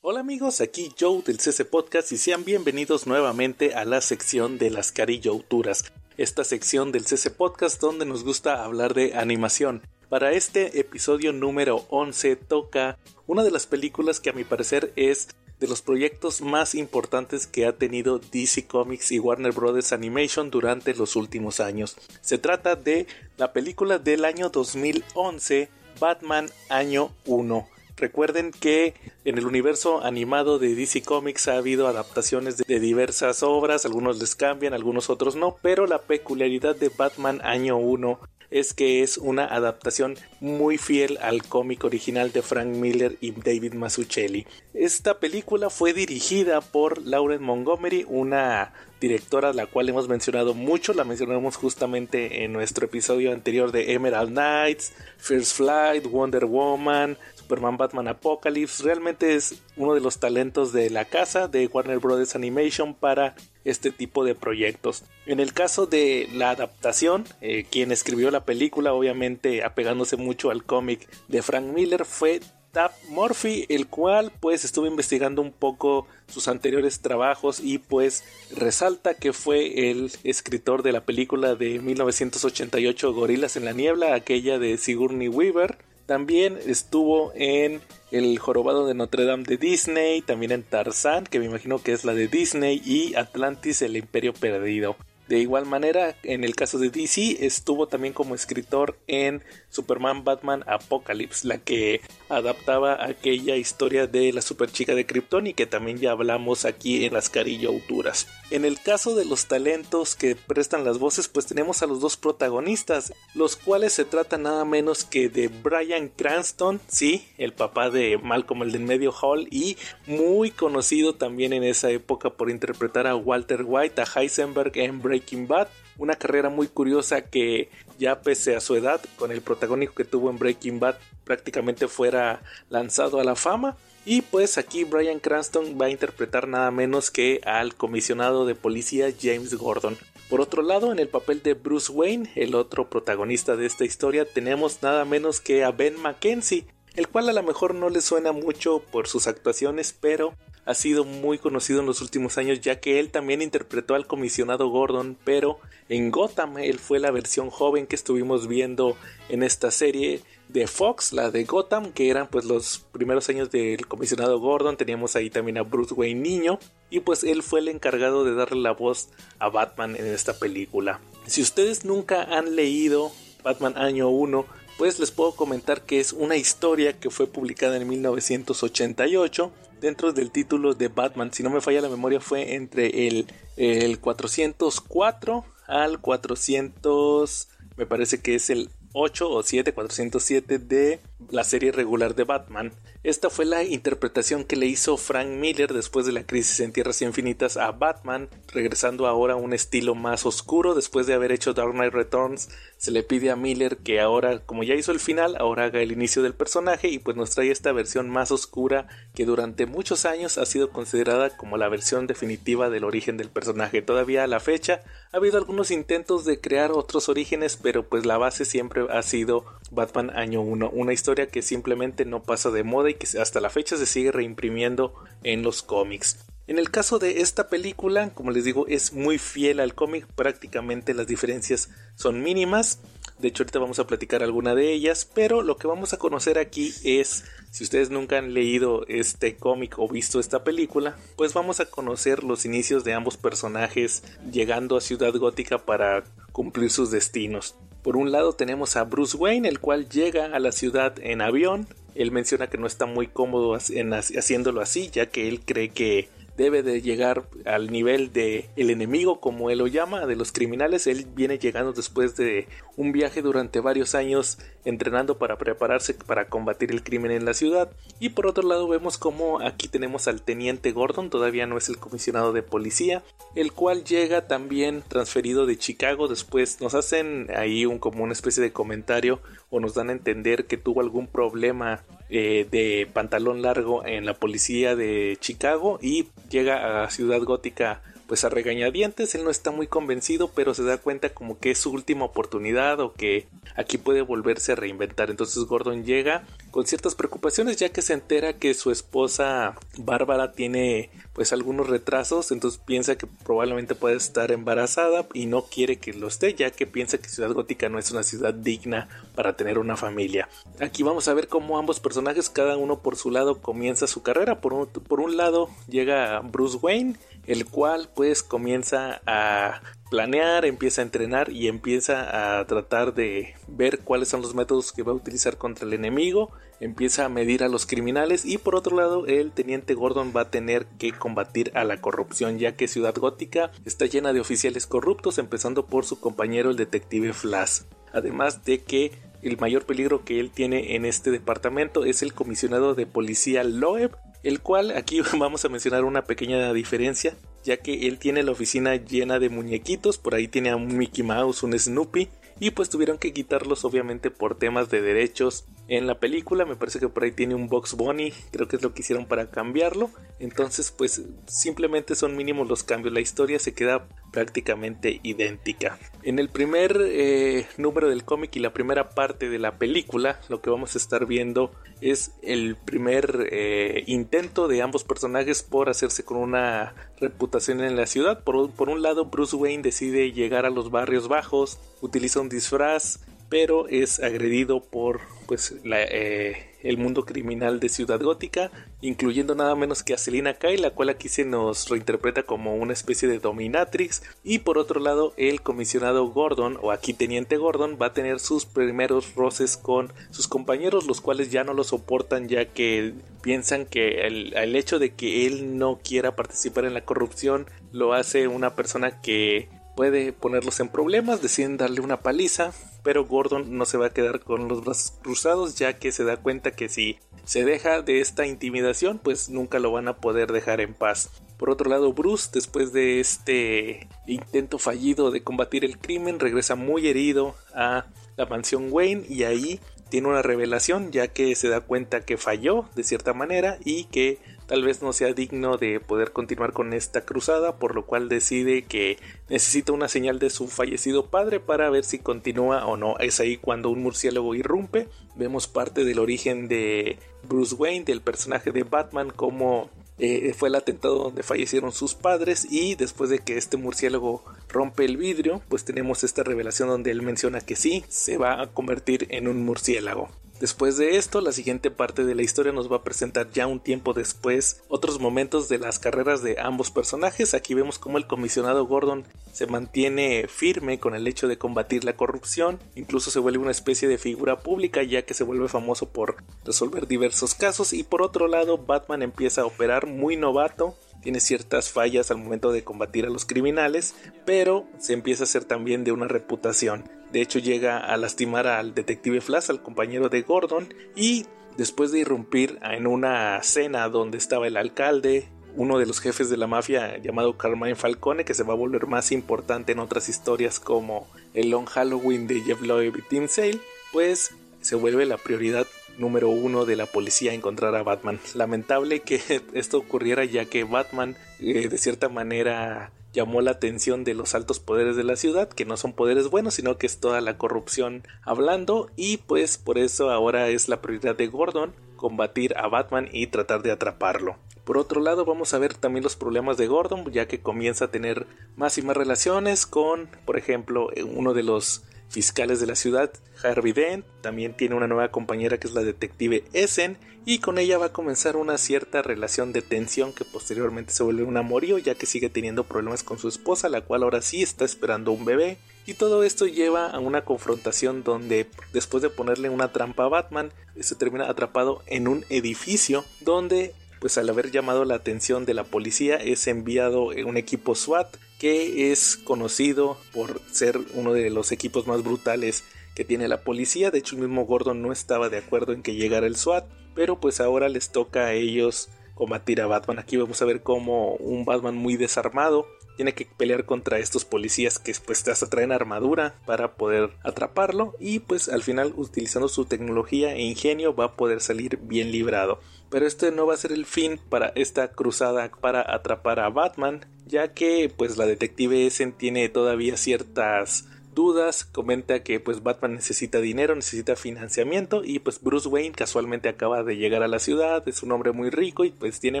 Hola amigos, aquí Joe del CC Podcast y sean bienvenidos nuevamente a la sección de las carillauturas. Esta sección del CC Podcast donde nos gusta hablar de animación. Para este episodio número 11 toca una de las películas que a mi parecer es de los proyectos más importantes que ha tenido DC Comics y Warner Bros. Animation durante los últimos años. Se trata de la película del año 2011, Batman Año 1. Recuerden que en el universo animado de DC Comics ha habido adaptaciones de diversas obras, algunos les cambian, algunos otros no, pero la peculiaridad de Batman Año 1 es que es una adaptación muy fiel al cómic original de Frank Miller y David Mazzucchelli. Esta película fue dirigida por Lauren Montgomery, una directora la cual hemos mencionado mucho, la mencionamos justamente en nuestro episodio anterior de Emerald Knights, First Flight, Wonder Woman, Superman Batman Apocalypse. Realmente es uno de los talentos de la casa de Warner Bros. Animation para este tipo de proyectos. En el caso de la adaptación, eh, quien escribió la película, obviamente apegándose mucho al cómic de Frank Miller, fue Tap Murphy, el cual pues estuvo investigando un poco sus anteriores trabajos y pues resalta que fue el escritor de la película de 1988 Gorilas en la Niebla, aquella de Sigourney Weaver. También estuvo en El Jorobado de Notre Dame de Disney, también en Tarzán, que me imagino que es la de Disney, y Atlantis, el Imperio Perdido. De igual manera, en el caso de DC, estuvo también como escritor en Superman Batman Apocalypse, la que adaptaba aquella historia de la superchica de Krypton y que también ya hablamos aquí en las carillauturas. En el caso de los talentos que prestan las voces, pues tenemos a los dos protagonistas, los cuales se trata nada menos que de Brian Cranston, sí, el papá de Malcolm el del medio Hall y muy conocido también en esa época por interpretar a Walter White, a Heisenberg en Breaking Bad, una carrera muy curiosa que ya pese a su edad, con el protagónico que tuvo en Breaking Bad, prácticamente fuera lanzado a la fama. Y pues aquí Brian Cranston va a interpretar nada menos que al comisionado de policía James Gordon. Por otro lado, en el papel de Bruce Wayne, el otro protagonista de esta historia, tenemos nada menos que a Ben McKenzie, el cual a lo mejor no le suena mucho por sus actuaciones, pero ha sido muy conocido en los últimos años ya que él también interpretó al comisionado Gordon, pero en Gotham él fue la versión joven que estuvimos viendo en esta serie de Fox, la de Gotham, que eran pues los primeros años del comisionado Gordon, teníamos ahí también a Bruce Wayne niño y pues él fue el encargado de darle la voz a Batman en esta película. Si ustedes nunca han leído Batman año 1, pues les puedo comentar que es una historia que fue publicada en 1988 dentro del título de Batman. Si no me falla la memoria fue entre el, el 404 al 400, me parece que es el 8 o 7, 407 de la serie regular de Batman. Esta fue la interpretación que le hizo Frank Miller después de la crisis en Tierras Infinitas a Batman, regresando ahora a un estilo más oscuro después de haber hecho Dark Knight Returns. Se le pide a Miller que ahora, como ya hizo el final, ahora haga el inicio del personaje y pues nos trae esta versión más oscura que durante muchos años ha sido considerada como la versión definitiva del origen del personaje. Todavía a la fecha ha habido algunos intentos de crear otros orígenes, pero pues la base siempre ha sido Batman Año 1, una historia que simplemente no pasa de moda y que hasta la fecha se sigue reimprimiendo en los cómics. En el caso de esta película, como les digo, es muy fiel al cómic, prácticamente las diferencias son mínimas. De hecho, ahorita vamos a platicar alguna de ellas, pero lo que vamos a conocer aquí es, si ustedes nunca han leído este cómic o visto esta película, pues vamos a conocer los inicios de ambos personajes llegando a Ciudad Gótica para cumplir sus destinos. Por un lado tenemos a Bruce Wayne, el cual llega a la ciudad en avión. Él menciona que no está muy cómodo haciéndolo así, ya que él cree que debe de llegar al nivel de el enemigo como él lo llama de los criminales él viene llegando después de un viaje durante varios años entrenando para prepararse para combatir el crimen en la ciudad. Y por otro lado vemos como aquí tenemos al teniente Gordon, todavía no es el comisionado de policía, el cual llega también transferido de Chicago. Después nos hacen ahí un como una especie de comentario o nos dan a entender que tuvo algún problema eh, de pantalón largo en la policía de Chicago y llega a Ciudad Gótica pues a regañadientes, él no está muy convencido, pero se da cuenta como que es su última oportunidad o que aquí puede volverse a reinventar. Entonces Gordon llega con ciertas preocupaciones ya que se entera que su esposa Bárbara tiene pues algunos retrasos, entonces piensa que probablemente puede estar embarazada y no quiere que lo esté, ya que piensa que Ciudad Gótica no es una ciudad digna para tener una familia. Aquí vamos a ver cómo ambos personajes, cada uno por su lado, comienza su carrera. Por un, por un lado llega Bruce Wayne, el cual pues comienza a planear, empieza a entrenar y empieza a tratar de ver cuáles son los métodos que va a utilizar contra el enemigo, empieza a medir a los criminales y por otro lado el teniente Gordon va a tener que combatir a la corrupción ya que Ciudad Gótica está llena de oficiales corruptos empezando por su compañero el detective Flash. Además de que el mayor peligro que él tiene en este departamento es el comisionado de policía Loeb, el cual aquí (laughs) vamos a mencionar una pequeña diferencia, ya que él tiene la oficina llena de muñequitos, por ahí tiene a un Mickey Mouse, un Snoopy, y pues tuvieron que quitarlos obviamente por temas de derechos en la película. Me parece que por ahí tiene un Box Bunny, creo que es lo que hicieron para cambiarlo. Entonces pues simplemente son mínimos los cambios, la historia se queda prácticamente idéntica. En el primer eh, número del cómic y la primera parte de la película, lo que vamos a estar viendo es el primer eh, intento de ambos personajes por hacerse con una reputación en la ciudad. Por, por un lado, Bruce Wayne decide llegar a los barrios bajos, utiliza un disfraz, pero es agredido por pues eh, el mundo criminal de Ciudad Gótica, incluyendo nada menos que a Selina Kyle, la cual aquí se nos reinterpreta como una especie de dominatrix, y por otro lado el comisionado Gordon, o aquí teniente Gordon, va a tener sus primeros roces con sus compañeros, los cuales ya no lo soportan ya que piensan que el, el hecho de que él no quiera participar en la corrupción lo hace una persona que puede ponerlos en problemas, deciden darle una paliza, pero Gordon no se va a quedar con los brazos cruzados ya que se da cuenta que si se deja de esta intimidación pues nunca lo van a poder dejar en paz. Por otro lado, Bruce, después de este intento fallido de combatir el crimen, regresa muy herido a la mansión Wayne y ahí tiene una revelación ya que se da cuenta que falló de cierta manera y que tal vez no sea digno de poder continuar con esta cruzada, por lo cual decide que necesita una señal de su fallecido padre para ver si continúa o no. Es ahí cuando un murciélago irrumpe. Vemos parte del origen de Bruce Wayne, del personaje de Batman, como eh, fue el atentado donde fallecieron sus padres y después de que este murciélago rompe el vidrio, pues tenemos esta revelación donde él menciona que sí, se va a convertir en un murciélago. Después de esto, la siguiente parte de la historia nos va a presentar ya un tiempo después otros momentos de las carreras de ambos personajes. Aquí vemos cómo el comisionado Gordon se mantiene firme con el hecho de combatir la corrupción, incluso se vuelve una especie de figura pública ya que se vuelve famoso por resolver diversos casos y por otro lado Batman empieza a operar muy novato tiene ciertas fallas al momento de combatir a los criminales, pero se empieza a hacer también de una reputación. De hecho llega a lastimar al detective Flash, al compañero de Gordon, y después de irrumpir en una cena donde estaba el alcalde, uno de los jefes de la mafia llamado Carmine Falcone, que se va a volver más importante en otras historias como el Long Halloween de Jeff Loeb y Tim Sale, pues se vuelve la prioridad número uno de la policía encontrar a Batman. Lamentable que (laughs) esto ocurriera ya que Batman eh, de cierta manera llamó la atención de los altos poderes de la ciudad, que no son poderes buenos, sino que es toda la corrupción hablando y pues por eso ahora es la prioridad de Gordon combatir a Batman y tratar de atraparlo. Por otro lado, vamos a ver también los problemas de Gordon, ya que comienza a tener más y más relaciones con, por ejemplo, uno de los fiscales de la ciudad, Harvey Dent, también tiene una nueva compañera que es la detective Essen, y con ella va a comenzar una cierta relación de tensión que posteriormente se vuelve un amorío ya que sigue teniendo problemas con su esposa, la cual ahora sí está esperando un bebé. Y todo esto lleva a una confrontación donde después de ponerle una trampa a Batman, se termina atrapado en un edificio donde pues al haber llamado la atención de la policía es enviado un equipo SWAT que es conocido por ser uno de los equipos más brutales que tiene la policía. De hecho, el mismo Gordon no estaba de acuerdo en que llegara el SWAT, pero pues ahora les toca a ellos combatir a Batman. Aquí vamos a ver como un Batman muy desarmado tiene que pelear contra estos policías que pues hasta traen armadura para poder atraparlo y pues al final utilizando su tecnología e ingenio va a poder salir bien librado. Pero este no va a ser el fin para esta cruzada para atrapar a Batman, ya que pues la detective Essen tiene todavía ciertas dudas, comenta que pues Batman necesita dinero, necesita financiamiento y pues Bruce Wayne casualmente acaba de llegar a la ciudad, es un hombre muy rico y pues tiene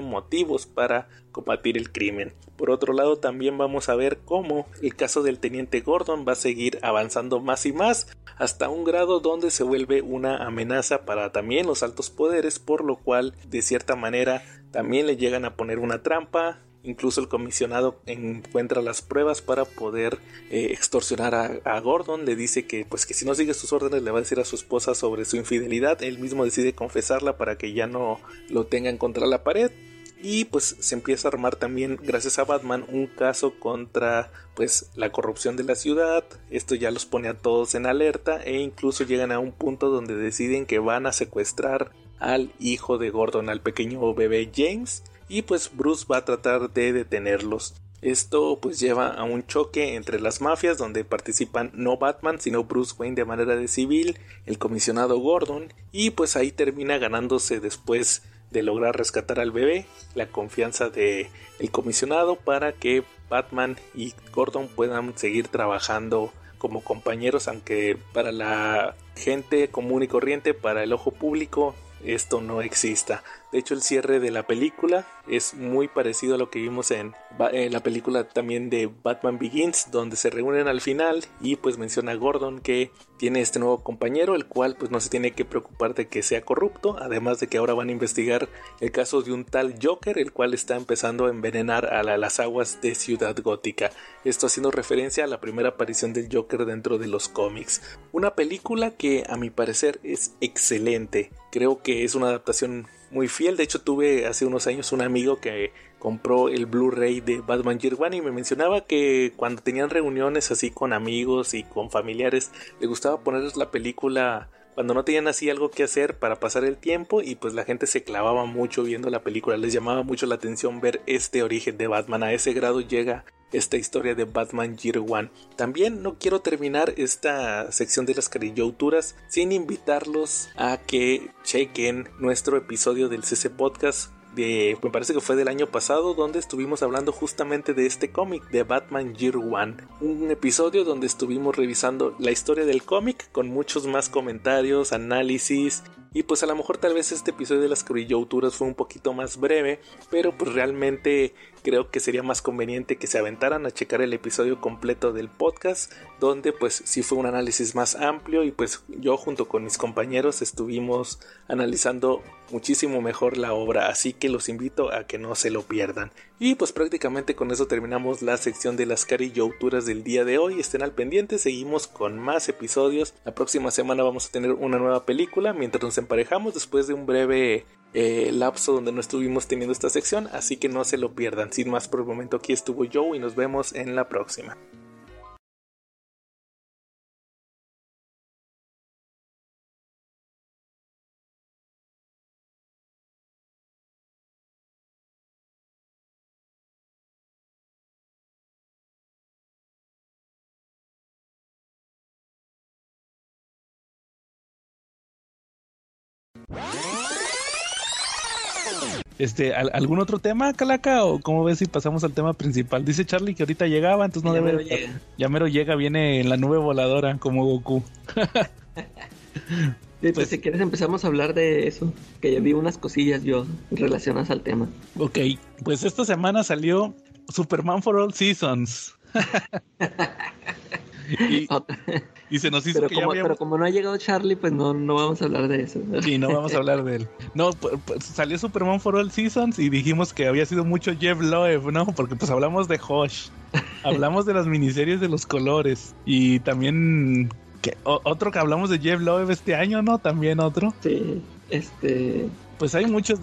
motivos para combatir el crimen. Por otro lado también vamos a ver cómo el caso del teniente Gordon va a seguir avanzando más y más hasta un grado donde se vuelve una amenaza para también los altos poderes por lo cual de cierta manera también le llegan a poner una trampa Incluso el comisionado encuentra las pruebas para poder eh, extorsionar a, Gordon. Le dice que, pues, que si no sigue sus órdenes le va a decir a su esposa sobre su infidelidad. Él mismo decide confesarla para que ya no lo tengan contra la pared. Y pues se empieza a armar también, gracias a Batman, un caso contra pues la corrupción de la ciudad. Esto ya los pone a todos en alerta e incluso llegan a un punto donde deciden que van a secuestrar al hijo de Gordon, al pequeño bebé James y pues Bruce va a tratar de detenerlos. Esto pues lleva a un choque entre las mafias donde participan no Batman sino Bruce Wayne de manera de civil, el comisionado Gordon y pues ahí termina ganándose después de lograr rescatar al bebé la confianza de el comisionado para que Batman y Gordon puedan seguir trabajando como compañeros aunque para la gente común y corriente para el ojo público esto no exista. De hecho, el cierre de la película es muy parecido a lo que vimos en, la película también de Batman Begins, donde se reúnen al final y pues menciona a Gordon que tiene este nuevo compañero, el cual pues no se tiene que preocupar de que sea corrupto, además de que ahora van a investigar el caso de un tal Joker, el cual está empezando a envenenar a las aguas de Ciudad Gótica. Esto haciendo referencia a la primera aparición del Joker dentro de los cómics. Una película que a mi parecer es excelente. Creo que es una adaptación muy fiel. De hecho, tuve hace unos años un amigo que compró el Blu-ray de Batman Year One y me mencionaba que cuando tenían reuniones así con amigos y con familiares, le gustaba ponerles la película cuando no tenían así algo que hacer para pasar el tiempo y pues la gente se clavaba mucho viendo la película, les llamaba mucho la atención ver este origen de Batman, a ese grado llega esta historia de Batman Year One. También no quiero terminar esta sección de las carillouturas sin invitarlos a que chequen nuestro episodio del CC Podcast de, me parece que fue del año pasado, donde estuvimos hablando justamente de este cómic de Batman Year One. Un episodio donde estuvimos revisando la historia del cómic con muchos más comentarios, análisis y pues a lo mejor tal vez este episodio de las cruillouturas fue un poquito más breve, pero pues realmente creo que sería más conveniente que se aventaran a checar el episodio completo del podcast, donde pues sí fue un análisis más amplio y pues yo junto con mis compañeros estuvimos analizando muchísimo mejor la obra, así que los invito a que no se lo pierdan. Y pues prácticamente con eso terminamos la sección de las carillouturas del día de hoy. Estén al pendiente, seguimos con más episodios. La próxima semana vamos a tener una nueva película mientras nos emparejamos después de un breve eh, lapso donde no estuvimos teniendo esta sección, así que no se lo pierdan. Sin más por el momento aquí estuvo Joe y nos vemos en la próxima. Este, ¿algún otro tema, Calaca? ¿O cómo ves si pasamos al tema principal? Dice Charlie que ahorita llegaba, entonces no debe. Llega. Ya mero llega, viene en la nube voladora, como Goku. (laughs) pues, pues, si quieres empezamos a hablar de eso, que ya vi unas cosillas yo relacionadas al tema. Ok, pues esta semana salió Superman for All Seasons. (laughs) (laughs) y, se nos hizo pero como, Pero como no ha llegado Charlie, pues no, no vamos a hablar de eso. Sí, no vamos a (laughs) hablar de él. No, pues, salió Superman for All Seasons y dijimos que había sido mucho Jeff Loeb, ¿no? Porque pues hablamos de Hosh, hablamos de las miniseries de los colores y también... Que, otro que hablamos de Jeff Loeb este año, ¿no? También otro. Sí, este... pues hay muchos,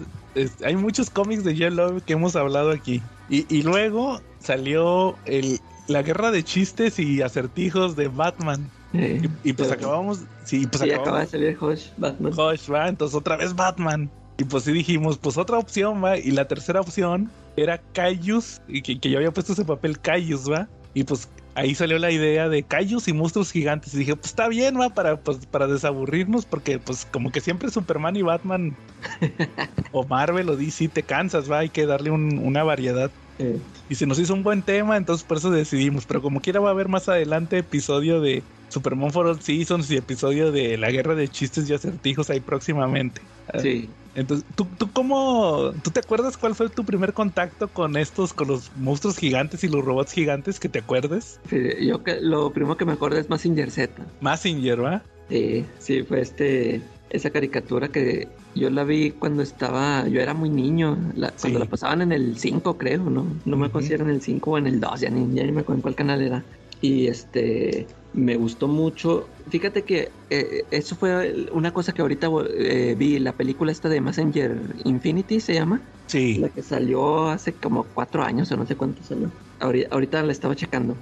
hay muchos cómics de Yellow que hemos hablado aquí. Y, y luego salió el, la guerra de chistes y acertijos de Batman. y, pues acabamos, sí, pues acaba de salir Hush, Batman. Hush, va, entonces otra vez Batman. Y pues sí dijimos, pues otra opción, va. Y la tercera opción era Cayus, y que, que yo había puesto ese papel Cayus, va. Y pues ahí salió la idea de Cayus y monstruos gigantes. Y dije, pues está bien, va, para, pues, para desaburrirnos, porque pues como que siempre Superman y Batman (laughs) o Marvel o DC te cansas, va, hay que darle una variedad. Y se nos hizo un buen tema, entonces por eso decidimos. Pero como quiera va a haber más adelante episodio de Superman for All Seasons y episodio de la guerra de chistes y acertijos ahí próximamente. Sí. Entonces, ¿tú, ¿tú cómo, tú te acuerdas cuál fue tu primer contacto con estos, con los monstruos gigantes y los robots gigantes que te acuerdes? yo que, lo primero que me acuerdo es Massinger Z. Massinger, ¿va? Sí, sí, fue este, esa caricatura que yo la vi cuando estaba, yo era muy niño, cuando la pasaban en el 5 creo, ¿no? No me acuerdo si era en el 5 o en el 2, ya ni, ya ni me acuerdo en cuál canal era. Y este, me gustó mucho. Fíjate que eh, eso fue una cosa que ahorita eh, vi, la película esta de Messenger Infinity se llama. Sí. La que salió hace como cuatro años o no sé cuánto salió. Ahorita, ahorita la estaba checando.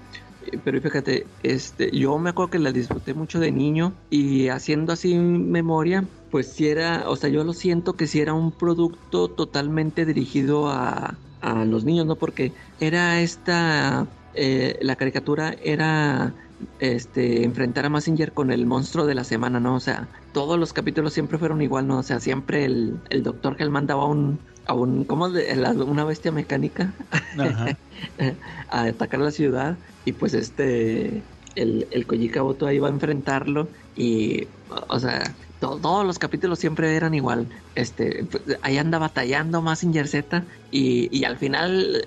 Pero fíjate, este, yo me acuerdo que la disfruté mucho de niño y haciendo así memoria, pues si era, o sea, yo lo siento que si era un producto totalmente dirigido a, a los niños, ¿no? Porque era esta, eh, la caricatura era este, enfrentar a Massinger con el monstruo de la semana, ¿no? O sea, todos los capítulos siempre fueron igual, ¿no? O sea, siempre el, el doctor Hell mandaba un, a un, ¿cómo? De, una bestia mecánica (laughs) a atacar la ciudad y pues este, el, el Koyikaboto iba a enfrentarlo y, o sea, todos los capítulos siempre eran igual. Este, pues, ahí anda batallando Massinger Z y, y al final,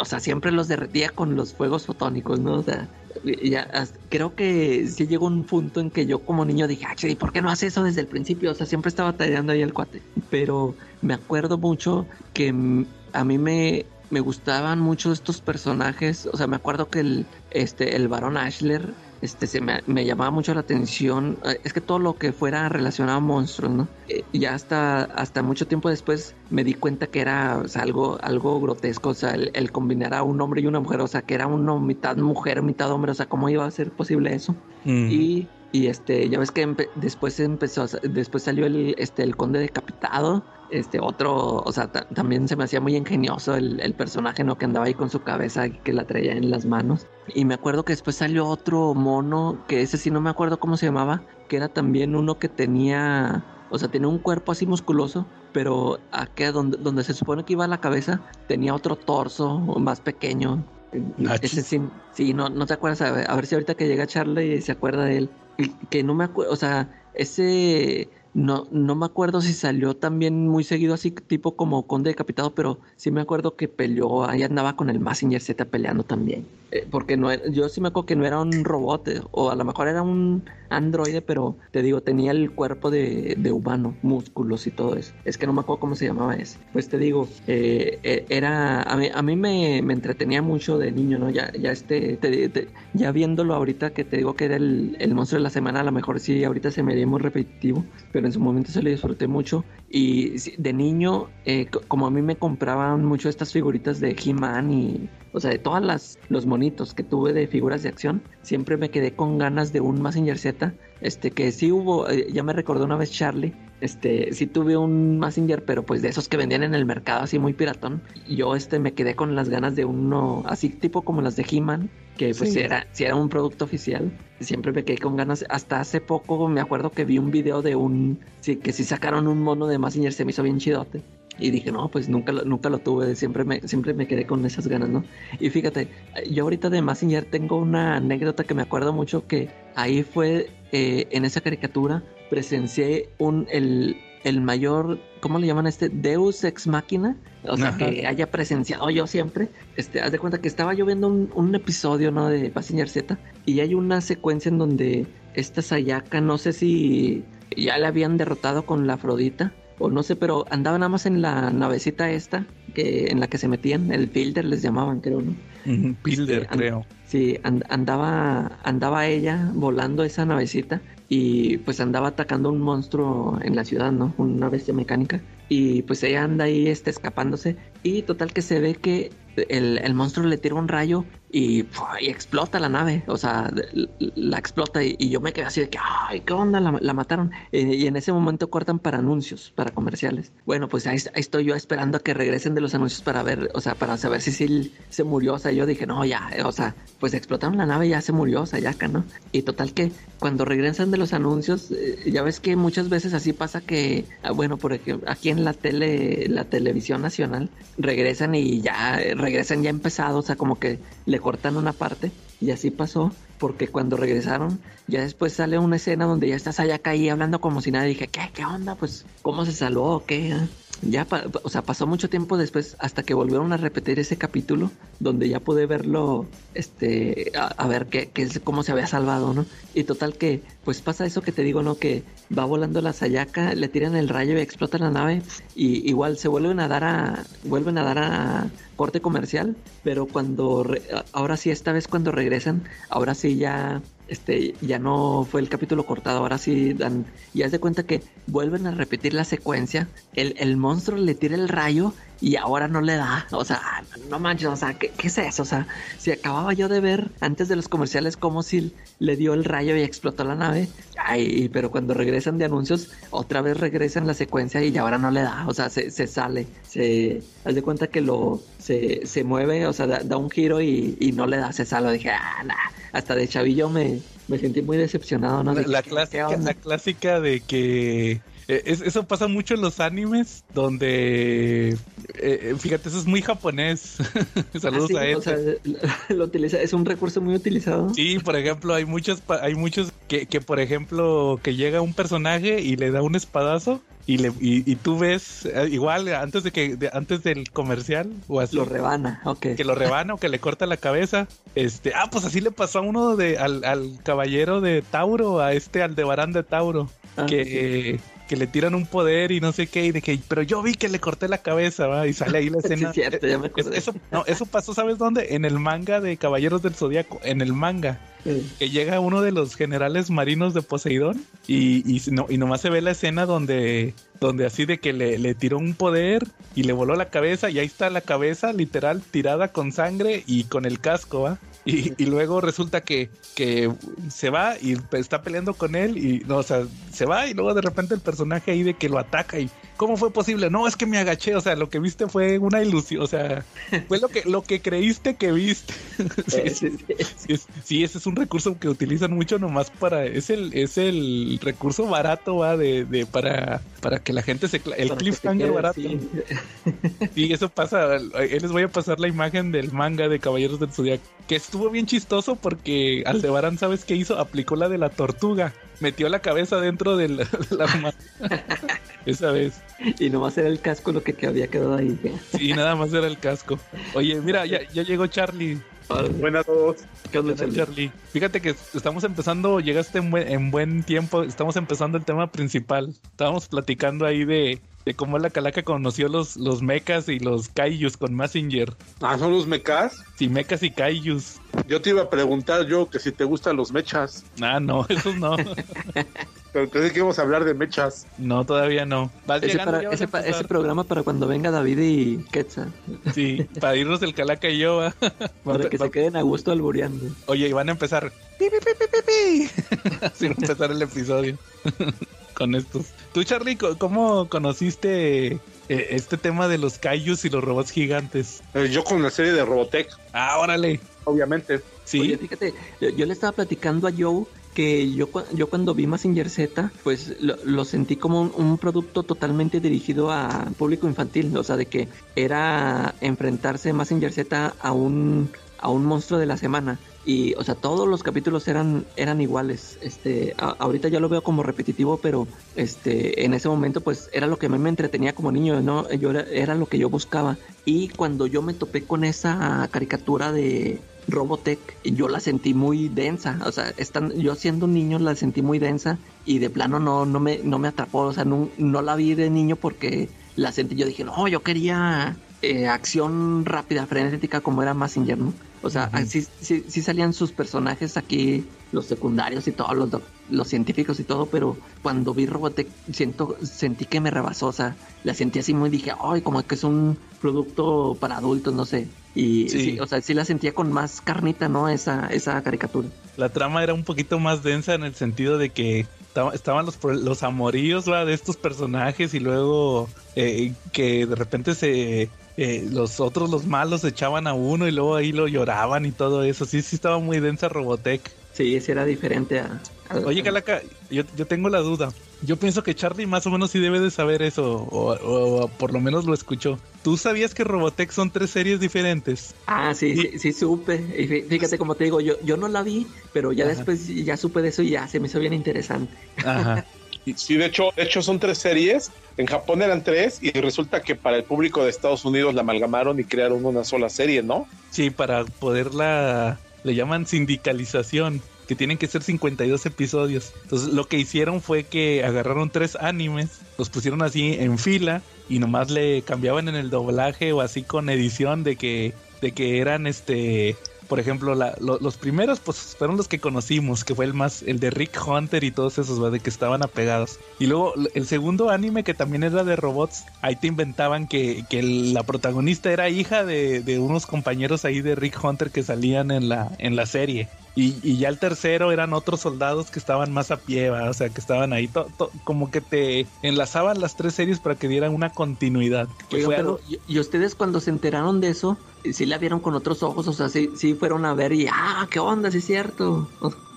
o, sea, siempre los derretía con los fuegos fotónicos, ¿no? O sea, ya, creo que sí llegó un punto en que yo como niño dije, ah, ¿y por qué no hace eso desde el principio? O sea, siempre estaba batallando ahí el cuate. Pero me acuerdo mucho que a mí me, me gustaban mucho estos personajes. O sea, me acuerdo que el, este, el varón Ashler este, se me, llamaba mucho la atención. Eh, es que todo lo que fuera relacionado a monstruos, ¿no? Eh, ya hasta, hasta mucho tiempo después me di cuenta que era algo, algo grotesco, o sea, el, combinar a un hombre y una mujer, o sea, que era uno mitad mujer, mitad hombre, o sea, ¿cómo iba a ser posible eso? Mm. Y y este, ya ves que después empezó, después salió el, este, el conde decapitado, este otro, o sea, también se me hacía muy ingenioso el, el, personaje, ¿no? Que andaba ahí con su cabeza y que la traía en las manos. Y me acuerdo que después salió otro mono, que ese sí no me acuerdo cómo se llamaba, que era también uno que tenía, o sea, tenía un cuerpo así musculoso, pero aquí donde, donde se supone que iba la cabeza, tenía otro torso más pequeño. Ese sí, sí, no, no te acuerdas, a ver, a ver si ahorita que llega Charlie se acuerda de él que no me acuerdo, o sea, ese no, no me acuerdo si salió también muy seguido así, tipo como Conde Decapitado, pero sí me acuerdo que peleó, ahí andaba con el Massinger Z peleando también. Eh, porque no yo sí me acuerdo que no era un robot, eh, o a lo mejor era un androide, pero te digo, tenía el cuerpo de, humano, músculos y todo eso. Es que no me acuerdo cómo se llamaba ese. Pues te digo, eh, era, a mí, a mí me, entretenía mucho de niño, ¿no? Ya, ya este, ya viéndolo ahorita que te digo que era el, monstruo de la semana, a lo mejor sí, ahorita se me haría muy repetitivo, pero en su momento se le disfruté mucho. Y de niño, eh, como a mí me compraban mucho estas figuritas de He-Man y, o sea, de todas las los monitos que tuve de figuras de acción, siempre me quedé con ganas de un Massinger Z. Este, que sí hubo, eh, ya me recordó una vez Charlie, este, sí tuve un Massinger, pero pues de esos que vendían en el mercado así muy piratón. Yo este me quedé con las ganas de uno así tipo como las de He-Man, que pues si era, si era un producto oficial. Siempre me quedé con ganas. Hasta hace poco me acuerdo que vi un video de un, sí, que si sacaron un mono de Massinger, se me hizo bien chidote. Y dije, no, pues nunca, nunca lo tuve, siempre me, siempre me quedé con esas ganas, ¿no? Y fíjate, yo ahorita de Massinger tengo una anécdota que me acuerdo mucho que ahí fue, eh, en esa caricatura, presencié un, el, el mayor, ¿cómo le llaman este? Deus ex máquina. O sea, que haya presenciado yo siempre. Este, haz de cuenta que estaba yo viendo un, un episodio, ¿no? De Massinger Z. Y hay una secuencia en donde esta Sayaka, no sé si ya la habían derrotado con la Afrodita o no sé, pero andaba nada más en la navecita esta, que en la que se metían, el Fielder les llamaban, creo, ¿no? Pilder, and- creo. Sí, and- andaba, andaba ella volando esa navecita y pues andaba atacando un monstruo en la ciudad, ¿no? Una bestia mecánica. Y pues ella anda ahí este, escapándose y total que se ve que el, el monstruo le tira un rayo y, y explota la nave, o sea, la explota y, yo me quedé así de que, ay, ¿qué onda? La, la mataron. Y en ese momento cortan para anuncios, para comerciales. Bueno, pues ahí, ahí estoy yo esperando a que regresen de los anuncios para ver, o sea, para saber si sí se murió, o sea, yo dije, no, ya, eh, o sea, pues explotaron la nave y ya se murió, o sea, ya acá, ¿no? Y total que cuando regresan de los anuncios, eh, ya ves que muchas veces así pasa que, ah, bueno, por ejemplo, aquí en la tele, la televisión nacional, regresan y ya, eh, regresan ya empezado, o sea, como que le cortan una parte y así pasó. Porque cuando regresaron, ya después sale una escena donde ya estás allá ahí hablando como si nada. Dije, ¿qué? ¿Qué onda? Pues, ¿cómo se salvó? ¿O ¿Qué? Ya, o sea, pasó mucho tiempo después hasta que volvieron a repetir ese capítulo donde ya pude verlo, este, a, a ver qué, qué es, cómo se había salvado, ¿no? Y total que, pues pasa eso que te digo, ¿no? Que va volando la Sayaka, le tiran el rayo y explota la nave y igual se vuelven a dar a, vuelven a dar a corte comercial, pero cuando, re- ahora sí, esta vez cuando regresan, ahora sí ya este ya no fue el capítulo cortado, ahora sí dan, y haz de cuenta que vuelven a repetir la secuencia, el, el monstruo le tira el rayo y ahora no le da, o sea, no manches, o sea, ¿qué, qué es eso? O sea, si acababa yo de ver antes de los comerciales como si le dio el rayo y explotó la nave, ay, pero cuando regresan de anuncios, otra vez regresan la secuencia y ahora no le da, o sea, se, se sale, se, haz de cuenta que lo, se, se mueve, o sea, da, da un giro y, y no le da, se sale, dije, ah, nah. hasta de chavillo me, me sentí muy decepcionado, ¿no? La, Dije, la ¿qué- qué clásica, la clásica de que eso pasa mucho en los animes donde eh, eh, fíjate eso es muy japonés (laughs) saludos Ah, sí, a él o sea, (laughs) lo, utiliza, es un recurso muy utilizado. Sí, por ejemplo, hay muchos, hay muchos que, que, por ejemplo, que llega un personaje y le da un espadazo y le y, y tú ves eh, igual antes de que de- antes del comercial o así Lo rebana, ok. que lo rebana o que le corta la cabeza. Este, ah, pues así le pasó a uno de al, al caballero de Tauro, a este Aldebarán de Tauro, Ah, que que le tiran un poder y no sé qué, y de que, pero yo vi que le corté la cabeza, ¿va? Y sale ahí la (laughs) escena. es cierto, ya me Es- acordé. eso, no, eso pasó, ¿sabes dónde? En el manga de Caballeros del Zodiaco, en el manga Sí. que llega uno de los generales marinos de Poseidón y, y, no, y nomás se ve la escena donde, donde así de que le, le tiró un poder y le voló la cabeza y ahí está la cabeza literal tirada con sangre y con el casco, ¿va? Y, y luego resulta que, que se va y está peleando con él y no, o sea, se va y luego de repente el personaje ahí de que lo ataca y ¿cómo fue posible? No, es que me agaché, o sea, lo que viste fue una ilusión, o sea, fue lo que, lo que creíste que viste. Sí, (laughs) sí, sí, sí. Sí, es- sí, ese es un recurso que utilizan mucho nomás para, es el, es el recurso barato, va, de, de para, para que la gente se, el Para cliffhanger quede, barato. sí. Eso pasa, les voy a pasar la imagen del manga de Caballeros del Zodiaco, que estuvo bien chistoso porque Aldebarán, ¿sabes qué hizo? Aplicó la de la tortuga, metió la cabeza dentro (laughs) de la arma- Esa vez. Y nomás era el casco lo que, que había quedado ahí. Sí, nada más era el casco. Oye, mira, ya, ya llegó Charlie. Buenas a todos. ¿Qué onda, ¿Qué tal, Charlie? Charlie? Fíjate que estamos empezando, llegaste en buen, en buen tiempo, estamos empezando el tema principal. Estábamos platicando ahí de, de cómo la calaca conoció los, los mechas y los kaijus con Messenger. Ah, son los mechas. Sí, mechas y kaijus. Yo te iba a preguntar yo que si te gustan los mechas. Ah, no, (laughs) esos no. Pero pensé que íbamos a hablar de mechas. No, todavía no. Vas Ese, llegando, para- ese, pa- ese programa para cuando venga David y Quetzal. Sí, para irnos el calaca y yo. va. (laughs) Para que Va- se queden a gusto albureando. Oye, y van a empezar. Pi, pi, pi, pi, pi, pi. (laughs) Así va a empezar el episodio. Con estos. Tú, Charlie, ¿cómo conociste eh, este tema de los kaijus y los robots gigantes? Eh, yo con la serie de Robotech, Ah, órale. obviamente. Sí. Oye, fíjate, yo, yo le estaba platicando a Joe que yo, yo cuando vi Massinger Z, pues lo, lo sentí como un, un producto totalmente dirigido a público infantil, o sea, de que era enfrentarse Massinger Z a un, a un monstruo de la semana. Y, o sea, todos los capítulos eran, eran iguales. Este, a- ahorita ya lo veo como repetitivo, pero este, en ese momento, pues, era lo que a me entretenía como niño, ¿no? Yo era, lo que yo buscaba. Y cuando yo me topé con esa caricatura de, Robotech, yo la sentí muy densa. O sea, están, yo siendo niño la sentí muy densa y de plano no, no, me, no me atrapó. O sea, no, no la vi de niño porque la sentí. Yo dije, no, yo quería eh, acción rápida, frenética, como era Massinger, ¿no? O sea, sí, sí, sí, salían sus personajes aquí, los secundarios y todos los, los científicos y todo, pero cuando vi Robotech siento, sentí que me rebasó, o sea, la sentí así muy, dije, ay, como que es un producto para adultos, no sé. Y sí. o sea, sí la sentía con más carnita, ¿no? Esa, esa caricatura. La trama era un poquito más densa en el sentido de que estaban los, los amoríos ¿va? de estos personajes y luego eh, que de repente se eh, los otros, los malos, echaban a uno y luego ahí lo lloraban y todo eso. Sí, sí estaba muy densa Robotech. Sí, ese era diferente a... Oye, Calaca, yo, yo, tengo la duda. Yo pienso que Charlie más o menos sí debe de saber eso, o, por lo menos lo escuchó. ¿Tú sabías que Robotech son tres series diferentes? Ah, sí, sí, sí, supe. Y fíjate, como te digo, yo, yo no la vi, pero ya después ya supe de eso y ya se me hizo bien interesante. Ajá. (laughs) Sí, de hecho, de hecho son tres series. En Japón eran tres y resulta que para el público de Estados Unidos la amalgamaron y crearon una sola serie, ¿no? Sí, para poderla, le llaman sindicalización, que tienen que ser 52 episodios. Entonces lo que hicieron fue que agarraron tres animes, los pusieron así en fila y nomás le cambiaban en el doblaje o así con edición de que, de que eran este por ejemplo, los primeros pues fueron los que conocimos, que fue el más, el de Rick Hunter y todos esos, de que estaban apegados. Y luego el segundo anime que también era de robots, ahí te inventaban que, que la protagonista era hija de, de, unos compañeros ahí de Rick Hunter que salían en la, en la serie. Y, ya el tercero eran otros soldados que estaban más a pie, o sea, que estaban ahí, como que te enlazaban las tres series para que dieran una continuidad. ¿y, ustedes cuando se enteraron de eso, sí la vieron con otros ojos? O sea, sí, sí fueron a ver y, ah, qué onda, sí es cierto.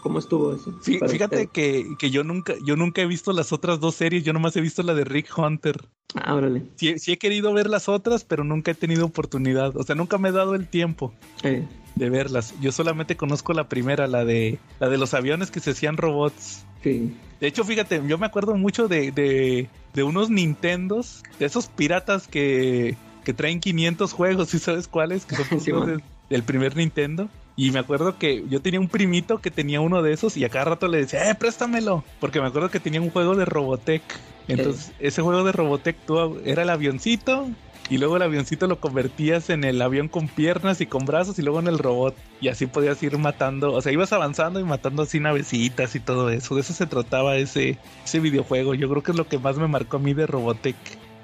¿Cómo estuvo eso? fíjate que, que, yo nunca, yo nunca he visto las otras dos series, yo nomás he visto la de Rick Hunter. Ah, órale. Sí, sí he querido ver las otras, pero nunca he tenido oportunidad. O sea, nunca me he dado el tiempo. Eh de verlas. Yo solamente conozco la primera, la de la de los aviones que se hacían robots. Sí. De hecho, fíjate, yo me acuerdo mucho de, de, de unos Nintendos, de esos piratas que, que traen 500 juegos, ¿sí sabes cuáles? Que son (laughs) del primer Nintendo. Y me acuerdo que yo tenía un primito que tenía uno de esos y a cada rato le decía, eh, préstamelo. Porque me acuerdo que tenía un juego de Robotech. Entonces, ese juego de Robotech tú, era el avioncito y luego el avioncito lo convertías en el avión con piernas y con brazos y luego en el robot y así podías ir matando, o sea, ibas avanzando y matando así navecitas y todo eso, de eso se trataba ese, ese videojuego, yo creo que es lo que más me marcó a mí de Robotech.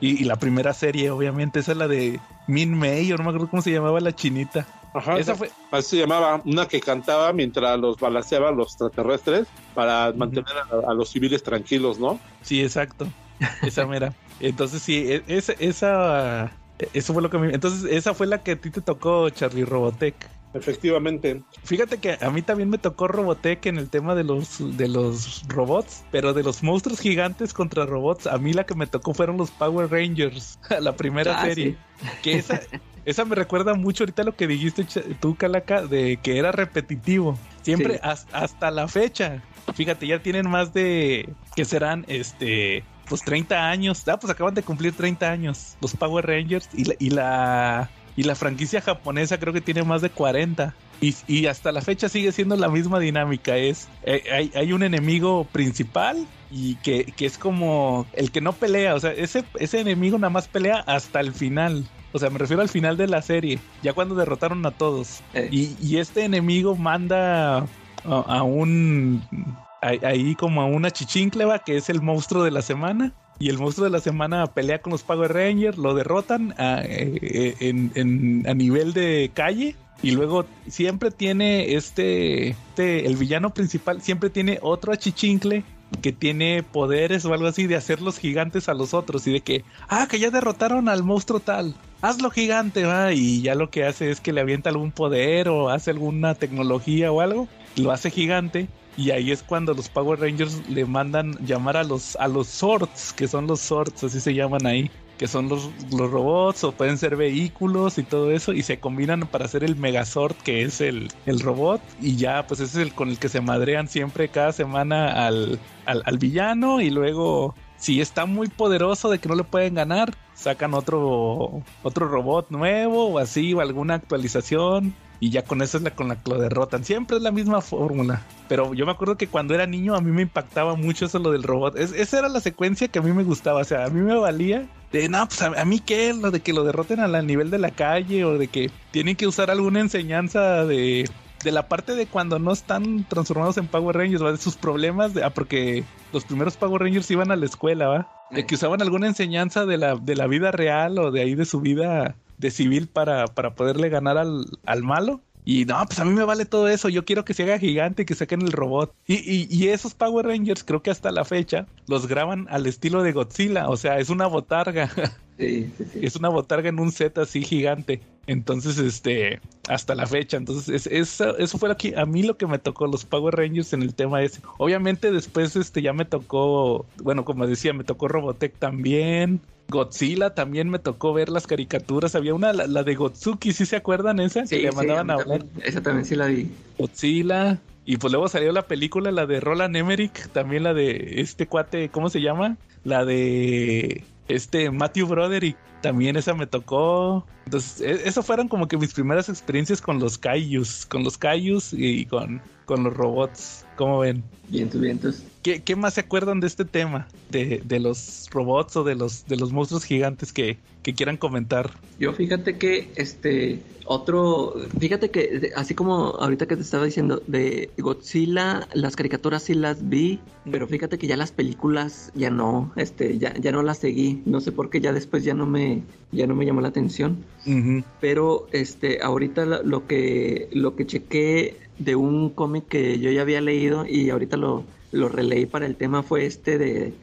Y, la primera serie, obviamente, esa es la de Min Mei, yo no me acuerdo cómo se llamaba la chinita. Ajá, esa fue. Así se llamaba, una que cantaba mientras los balanceaban los extraterrestres para mantener a, los civiles tranquilos, ¿no? Sí, exacto. Esa mera. Entonces sí, e, esa, esa, eso fue lo que me... Entonces esa fue la que a ti te tocó, Charlie Robotech. Efectivamente. Fíjate que a mí también me tocó Robotech en el tema de los, de los robots, pero de los monstruos gigantes contra robots, a mí la que me tocó fueron los Power Rangers, (laughs) la primera ah, serie. Que esa, (laughs) esa me recuerda mucho ahorita lo que dijiste tú, Calaca, de que era repetitivo. Siempre hasta la fecha. Fíjate, ya tienen más de que serán este pues 30 años. Ah, pues acaban de cumplir 30 años los Power Rangers y la, y la, y la franquicia japonesa creo que tiene más de 40. Y, y hasta la fecha sigue siendo la misma dinámica. Es eh, hay, hay, un enemigo principal y que, que, es como el que no pelea. O sea, ese, ese enemigo nada más pelea hasta el final. O sea, me refiero al final de la serie, ya cuando derrotaron a todos. Eh. Y, y, este enemigo manda a, a un ahí como a una chichincleva que es el monstruo de la semana. Y el monstruo de la semana pelea con los Power Rangers, lo derrotan a, eh, en, a nivel de calle. Y luego siempre tiene este, este, el villano principal siempre tiene otro achichincle que tiene poderes o algo así de hacer los gigantes a los otros y de que, ah, que ya derrotaron al monstruo tal, hazlo gigante, va, y ya lo que hace es que le avienta algún poder o hace alguna tecnología o algo, lo hace gigante y ahí es cuando los Power Rangers le mandan llamar a los a los Swords, que son los Swords, así se llaman ahí, que son los, los robots o pueden ser vehículos y todo eso, y se combinan para hacer el Megazord, que es el, el robot, y ya pues ese es el con el que se madrean siempre cada semana al, al, al villano, y luego si está muy poderoso de que no le pueden ganar, sacan otro otro robot nuevo o así o alguna actualización y ya con eso es la con la que lo derrotan. Siempre es la misma fórmula. Pero yo me acuerdo que cuando era niño a mí me impactaba mucho eso lo del robot. esa era la secuencia que a mí me gustaba. O sea, a mí me valía de no, pues a, mí qué, lo de que lo derroten a nivel de la calle o de que tienen que usar alguna enseñanza de de la parte de cuando no están transformados en Power Rangers, ¿va? de sus problemas, de, ah, porque los primeros Power Rangers iban a la escuela, ¿va? De que usaban alguna enseñanza de la, de la vida real o de ahí de su vida de civil para, para poderle ganar al, al malo. Y no, pues a mí me vale todo eso. Yo quiero que se haga gigante, que saquen el robot. Y, y, y, esos Power Rangers, creo que hasta la fecha, los graban al estilo de Godzilla. O sea, es una botarga. (laughs) Sí, sí, sí. Es una botarga en un set así gigante. Entonces, este, hasta la fecha. Entonces, es, eso fue aquí, a mí lo que me tocó, los Power Rangers en el tema ese. Obviamente, después, este, ya me tocó, bueno, como decía, me tocó Robotech también. Godzilla también me tocó ver las caricaturas. Había una, la, de Gotsuki, ¿sí se acuerdan esa? Sí, que le mandaban a hablar. Esa también sí la vi. Godzilla. Y pues luego salió la película, la de Roland Emmerich, también la de este cuate, ¿cómo se llama? La de este Matthew Broderick, también esa me tocó. Entonces, e, eso fueron como que mis primeras experiencias con los Kaijus, con los Kaijus y con, con los robots. ¿Cómo ven? Vientos, vientos. ¿Qué, ¿Qué, más se acuerdan de este tema? De, de, los robots o de los, de los monstruos gigantes que, que quieran comentar. Yo fíjate que este otro, fíjate que así como ahorita que te estaba diciendo de Godzilla, las caricaturas sí las vi, pero fíjate que ya las películas ya no, este, ya, ya no las seguí, no sé por qué ya después ya no me, ya no me llamó la atención. Pero este, ahorita lo que, lo que chequé de un cómic que yo ya había leído y ahorita lo, lo releí para el tema fue este de,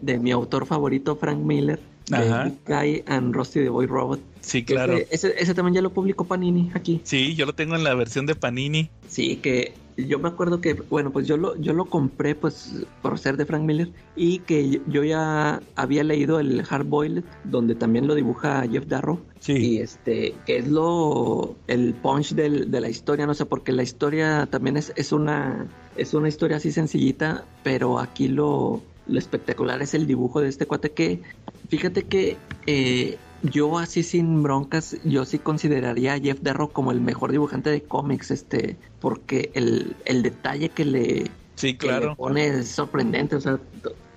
de, mi autor favorito, Frank Miller, Ajá. Guy and Rusty the Boy Robot. Sí, claro. Ese, ese, también ya lo publicó Panini aquí. Sí, yo lo tengo en la versión de Panini. Sí, que yo me acuerdo que, bueno, pues yo lo, yo lo compré pues por ser de Frank Miller y que yo ya había leído el Hard Boiled, donde también lo dibuja Jeff Darrow. Sí. Y este, que es lo, el punch del, de la historia, no sé, porque la historia también es, es una, es una historia así sencillita, pero aquí lo, lo espectacular es el dibujo de este cuate que, fíjate que eh, yo así sin broncas, yo sí consideraría a Jeff Darrow como el mejor dibujante de cómics, este, porque el, el detalle que le, sí, claro. pone es sorprendente, o sea,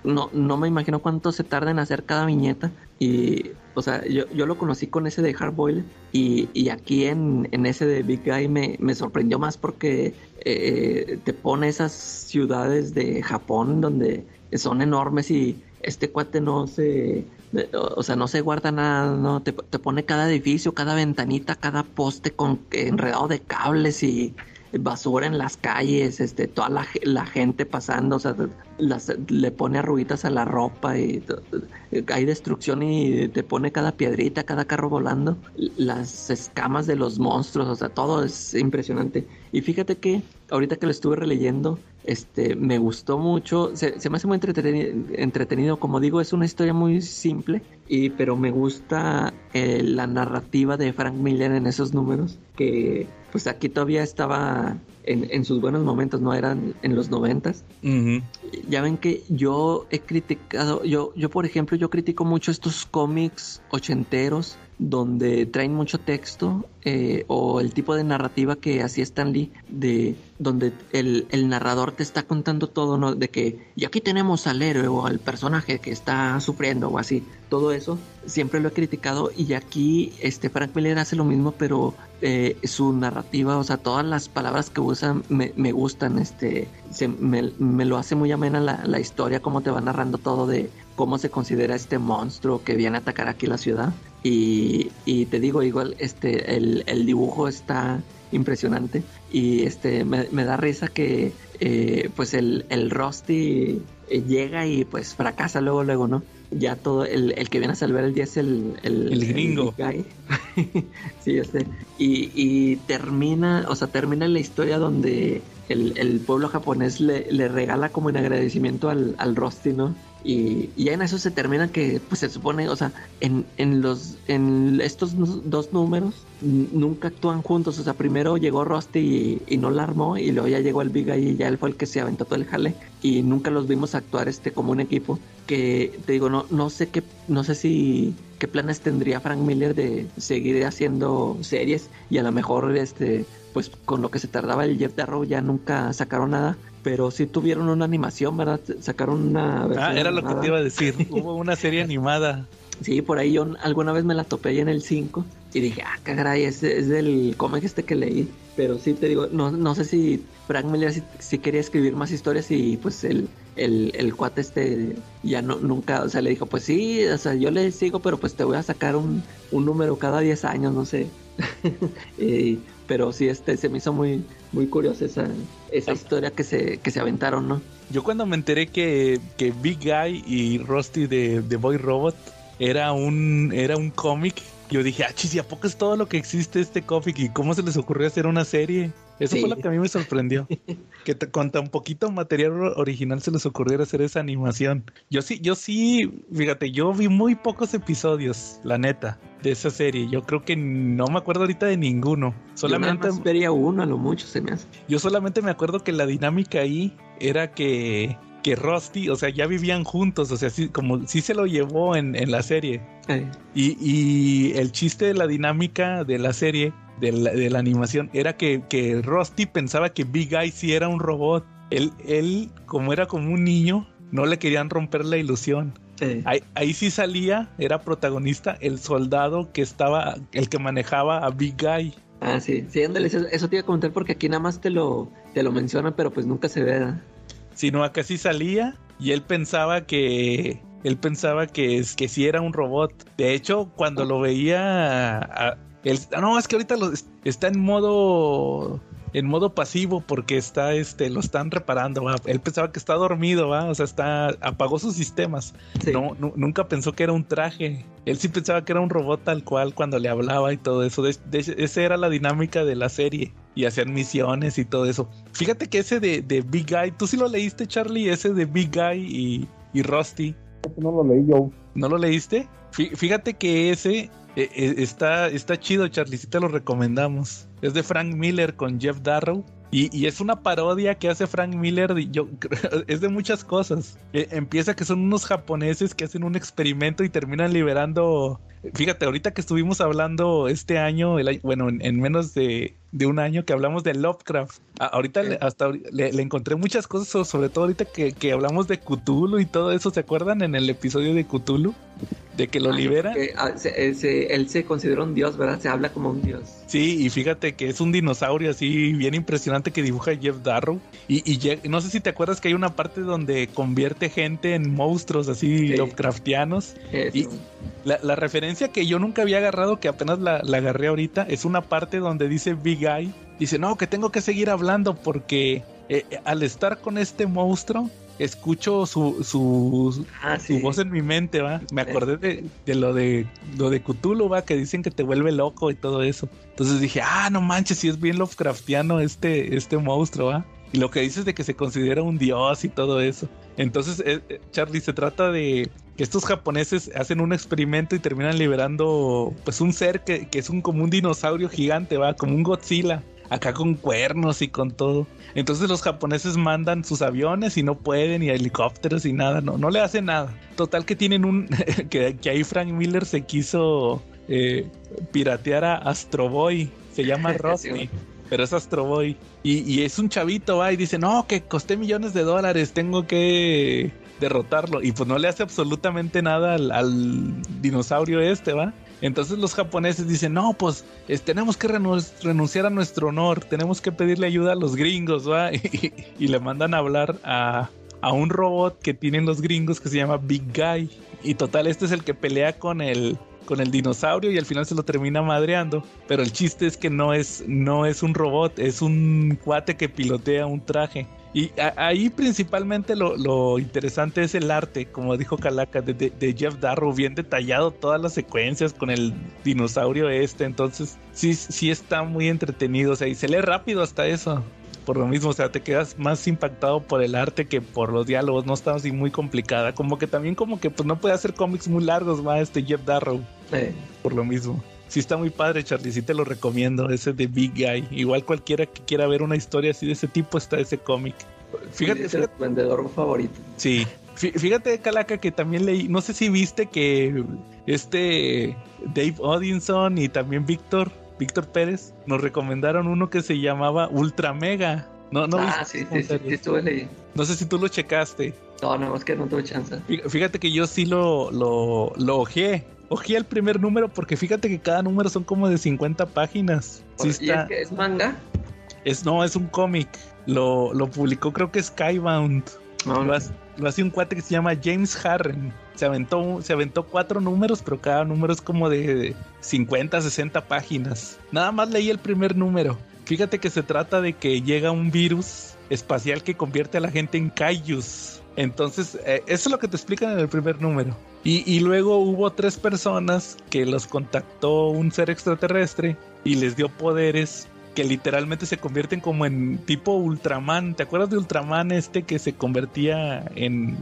no, no me imagino cuánto se tarda en hacer cada viñeta y, o sea, yo, yo lo conocí con ese de Hardboiled y, y aquí en, en, ese de Big Guy me, me sorprendió más porque eh, te pone esas ciudades de Japón donde son enormes y este cuate no se o sea, no se guarda nada, no te, te, pone cada edificio, cada ventanita, cada poste con enredado de cables y basura en las calles, este, toda la, la gente pasando, o sea, las, le pone arruguitas a la ropa y hay destrucción y te pone cada piedrita, cada carro volando, las escamas de los monstruos, o sea, todo es impresionante. Y fíjate que ahorita que lo estuve releyendo, este, me gustó mucho, se, me hace muy entretenido, entretenido, como digo, es una historia muy simple, y, pero me gusta eh, la narrativa de Frank Miller en esos números, que pues aquí todavía estaba en, en sus buenos momentos, no eran en los noventas. Uh-huh. Ya ven que yo he criticado, yo, yo por ejemplo, yo critico mucho estos cómics ochenteros donde traen mucho texto eh, o el tipo de narrativa que hacía Stan Lee, de donde el, el, narrador te está contando todo, ¿no? De que, y aquí tenemos al héroe o al personaje que está sufriendo o así, todo eso, siempre lo he criticado y aquí este Frank Miller hace lo mismo, pero eh, su narrativa, o sea, todas las palabras que usa me, me gustan, este, se, me, me, lo hace muy amena la, la historia, cómo te va narrando todo de cómo se considera este monstruo que viene a atacar aquí la ciudad. Y, y te digo, igual, este, el, el, dibujo está impresionante y este me, me da risa que eh, pues el, el Rusty llega y pues fracasa luego, luego, ¿no? Ya todo, el, el que viene a salvar el día es el, el, el gringo. (laughs) sí, este. Y, y termina, o sea, termina la historia donde el, el, pueblo japonés le, le, regala como en agradecimiento al, al Rusty, ¿no? Y, ya en eso se termina que, pues se supone, o sea, en, en los en estos dos números nunca actúan juntos. O sea, primero llegó Rusty y, no la armó, y luego ya llegó el Big y ya él fue el que se aventó todo el jale. Y nunca los vimos actuar este como un equipo. Que te digo, no, no sé qué, no sé si qué planes tendría Frank Miller de seguir haciendo series. Y a lo mejor este, pues con lo que se tardaba el Jeff Darrow ya nunca sacaron nada. Pero sí tuvieron una animación, ¿verdad? Sacaron una Ah, era lo que te iba a decir. Hubo una serie animada. Sí, por ahí yo alguna vez me la topé ahí en el 5 y dije, ah, caray, es, es del cómic este que leí. Pero sí te digo, no, no sé si Frank Miller sí, sí quería escribir más historias y pues el, el, el cuate este ya no, nunca, o sea, le dijo, pues sí, o sea, yo le sigo, pero pues te voy a sacar un, un número cada 10 años, no sé. (laughs) Y- pero sí, este, se me hizo muy, muy curiosa esa, esa historia que se, que se aventaron, ¿no? Yo cuando me enteré que, que Big Guy y Rusty de, de Boy Robot era un, era un cómic, yo dije, ah, chis, ¿y a poco es todo lo que existe este cómic? ¿Y cómo se les ocurrió hacer una serie? Eso Sí. fue lo que a mí me sorprendió. (laughs) que con tan poquito material or- original se les ocurriera hacer esa animación. Yo sí, yo sí, fíjate, yo vi muy pocos episodios, la neta, de esa serie. Yo creo que no me acuerdo ahorita de ninguno. Solamente vería uno a lo mucho, se me hace. yo solamente me acuerdo que la dinámica ahí era que, que Rusty, o sea, ya vivían juntos, o sea, sí, como sí se lo llevó en, en la serie. Eh, Y, y el chiste de la dinámica de la serie, de la, de la animación, era que, que Rusty pensaba que Big Eye sí era un robot. Él, él, como era como un niño, no le querían romper la ilusión. Ahí, ahí sí salía, era protagonista, el soldado que estaba, el que manejaba a Big Guy. Ah, sí, sí, ándale, eso, eso te iba a comentar porque aquí nada más te lo, te lo mencionan, pero pues nunca se ve. sino acá sí salía y él pensaba que él pensaba que que sí era un robot. De hecho, cuando lo veía a- él- no, es que ahorita lo- está en modo en modo pasivo porque está este lo están reparando, ¿va? Él pensaba que está dormido, ¿va? O sea, está apagó sus sistemas. Sí. No, nu- nunca pensó que era un traje. Él sí pensaba que era un robot tal cual cuando le hablaba y todo eso. De, de- esa era la dinámica de la serie. Y hacían misiones y todo eso. Fíjate que ese de, de Big Guy, tú sí lo leíste, Charlie, ese de Big Guy y, y Rusty. No lo leí yo. ¿No lo leíste? Fí- Fíjate que ese eh, eh, está, está chido, Charlie, sí te lo recomendamos. Es de Frank Miller con Jeff Darrow. Y, y es una parodia que hace Frank Miller, de- yo, (laughs) es de muchas cosas. Eh, empieza que son unos japoneses que hacen un experimento y terminan liberando... Fíjate, ahorita que estuvimos hablando este año, el bueno, en, en menos de, de un año que hablamos de Lovecraft. A- ahorita le, hasta le, le encontré muchas cosas, so- sobre todo ahorita que, que hablamos de Cthulhu y todo eso, ¿se acuerdan en el episodio de Cthulhu? De que lo Ah, libera. ah, se- eh, se- él se considera un dios, ¿verdad? Se habla como un dios. Sí, y fíjate que es un dinosaurio así bien impresionante que dibuja Jeff Darrow. Y, y lle- no sé si te acuerdas que hay una parte donde convierte gente en monstruos así Sí. Lovecraftianos. Eso. Y- La, la referencia que yo nunca había agarrado, que apenas la, la agarré ahorita, es una parte donde dice Big Eye. Dice, no, que tengo que seguir hablando porque eh, eh, al estar con este monstruo, escucho su, su, ah, su voz en mi mente, va. Me acordé de, de lo de lo de Cthulhu, va, que dicen que te vuelve loco y todo eso. Entonces dije, ah, no manches, si es bien Lovecraftiano este, este monstruo, va. Y lo que dices de que se considera un dios y todo eso. Entonces, eh, eh, Charlie, se trata de que estos japoneses hacen un experimento y terminan liberando, pues, un ser que, que es un como un dinosaurio gigante, va, como un Godzilla. Acá con cuernos y con todo. Entonces los japoneses mandan sus aviones y no pueden, y helicópteros y nada, no, no le hacen nada. Total que tienen un, (laughs) que, que ahí Frank Miller se quiso eh, piratear a Astro Boy, se llama (laughs) Rusty, pero es Astro Boy. Y, y es un chavito, va, y dice, no, que costé millones de dólares, tengo que derrotarlo. Y pues no le hace absolutamente nada al, al dinosaurio este, va. Entonces los japoneses dicen, no, pues es- tenemos que renu- renunciar a nuestro honor, tenemos que pedirle ayuda a los gringos, ¿va? (laughs) Y, y le mandan a hablar a, a un robot que tienen los gringos que se llama Big Guy. Y total, este es el que pelea con el, con el dinosaurio y al final se lo termina madreando. Pero el chiste es que no es, no es un robot, es un cuate que pilotea un traje. Y a- ahí principalmente lo, lo interesante es el arte, como dijo Calaca, de, de- de Jeff Darrow, bien detallado todas las secuencias con el dinosaurio este, entonces sí, sí está muy entretenido, o sea, y se lee rápido hasta eso. por lo mismo, o sea, te quedas más impactado por el arte que por los diálogos, no está así muy complicada, como que también como que pues no puede hacer cómics muy largos, va este Jeff Darrow, por lo mismo. Sí está muy padre, Charlie, sí te lo recomiendo, ese de Big Guy. Igual cualquiera que quiera ver una historia así de ese tipo está ese cómic. Fíjate, es el vendedor favorito. sí. Fí- Fíjate, Calaca, que también leí, no sé si viste que este Dave Odinson y también Víctor, Víctor Pérez, nos recomendaron uno que se llamaba Ultra Mega. No, no, ah, sí, sí, sí, sí, estuve leyendo. no sé si tú lo checaste. No, nada más que no tuve chance. Fí- Fíjate que yo sí lo, lo, lo ojeé. Ojeé el primer número porque fíjate que cada número son como de 50 páginas. Sí ¿Y está. es que es manga? Es, no, es un cómic. Lo, lo publicó creo que Skybound. No, Lo hace, lo hace un cuate que se llama James Harren. Se aventó, se aventó cuatro números, pero cada número es como de 50, 60 páginas. Nada más leí el primer número. Fíjate que se trata de que llega un virus espacial que convierte a la gente en kaijus. Entonces, eh, eso es lo que te explican en el primer número. Y, y luego hubo tres personas que los contactó un ser extraterrestre y les dio poderes que literalmente se convierten como en tipo Ultraman. ¿Te acuerdas de Ultraman este que se convertía en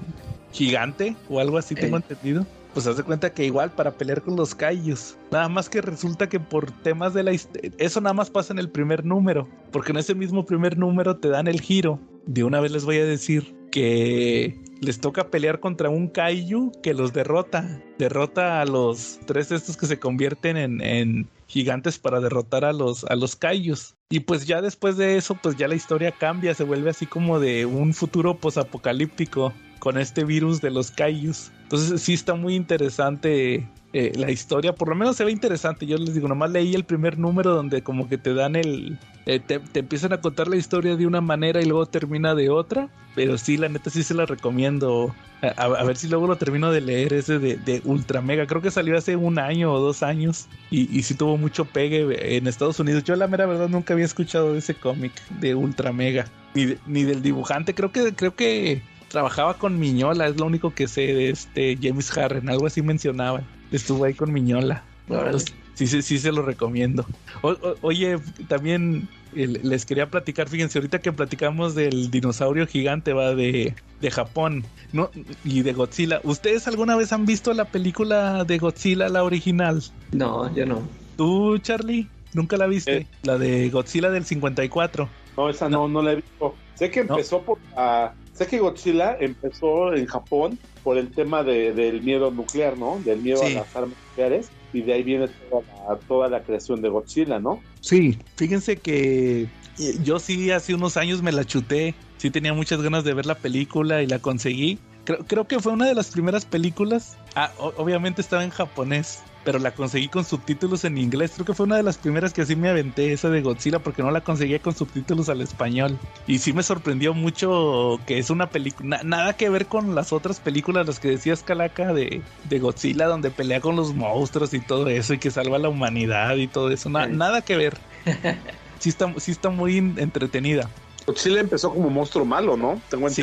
gigante o algo así, tengo Eh. entendido? Pues haz de cuenta que igual para pelear con los Kaijus. Nada más que resulta que por temas de la historia. Eso nada más pasa en el primer número. Porque en ese mismo primer número te dan el giro. De una vez les voy a decir que les toca pelear contra un Kaiju que los derrota. Derrota a los tres estos que se convierten en, en gigantes para derrotar a los, a los Kaijus. Y pues ya después de eso, pues ya la historia cambia, se vuelve así como de un futuro posapocalíptico con este virus de los Kaijus. Entonces sí está muy interesante eh, la historia, por lo menos se ve interesante. Yo les digo, nomás leí el primer número donde como que te dan el... eh, te, te empiezan a contar la historia de una manera y luego termina de otra. Pero sí, la neta sí se la recomiendo. A, a- a ver si luego lo termino de leer ese de, de Ultra Mega. Creo que salió hace un año o dos años. Y, y sí tuvo mucho pegue en Estados Unidos. Yo la mera verdad nunca había escuchado de ese cómic de Ultra Mega. Ni, de- ni del dibujante. Creo que, creo que trabajaba con Miñola. Es lo único que sé de este James Harren. Algo así mencionaba. Estuvo ahí con Miñola. Entonces, sí, sí, sí se lo recomiendo. O- o- oye, también les quería platicar, fíjense, ahorita que platicamos del dinosaurio gigante, va de, de Japón ¿no? y de Godzilla. ¿Ustedes alguna vez han visto la película de Godzilla, la original? No, yo no. ¿Tú, Charlie? ¿Nunca la viste? Eh. La de Godzilla del 54. No, esa no, no la he visto. Sé que No. empezó por la- Sé que Godzilla empezó en Japón por el tema de- del miedo nuclear, ¿no? Del miedo Sí. a las armas nucleares. Y de ahí viene toda la, toda la creación de Godzilla, ¿no? Sí. Fíjense que eh, yo sí hace unos años me la chuté. Sí tenía muchas ganas de ver la película y la conseguí. Creo, creo que fue una de las primeras películas. Ah, o- obviamente estaba en japonés, pero la conseguí con subtítulos en inglés. Creo que fue una de las primeras que así me aventé, esa de Godzilla, porque no la conseguía con subtítulos al español. Y sí me sorprendió mucho que es una película, nada que ver con las otras películas, las que decías Calaca de, de Godzilla, donde pelea con los monstruos y todo eso, y que salva a la humanidad y todo eso. Na- Sí. Nada que ver. (laughs) Sí está, sí está muy entretenida. Godzilla empezó como monstruo malo, ¿no? Tengo Sí.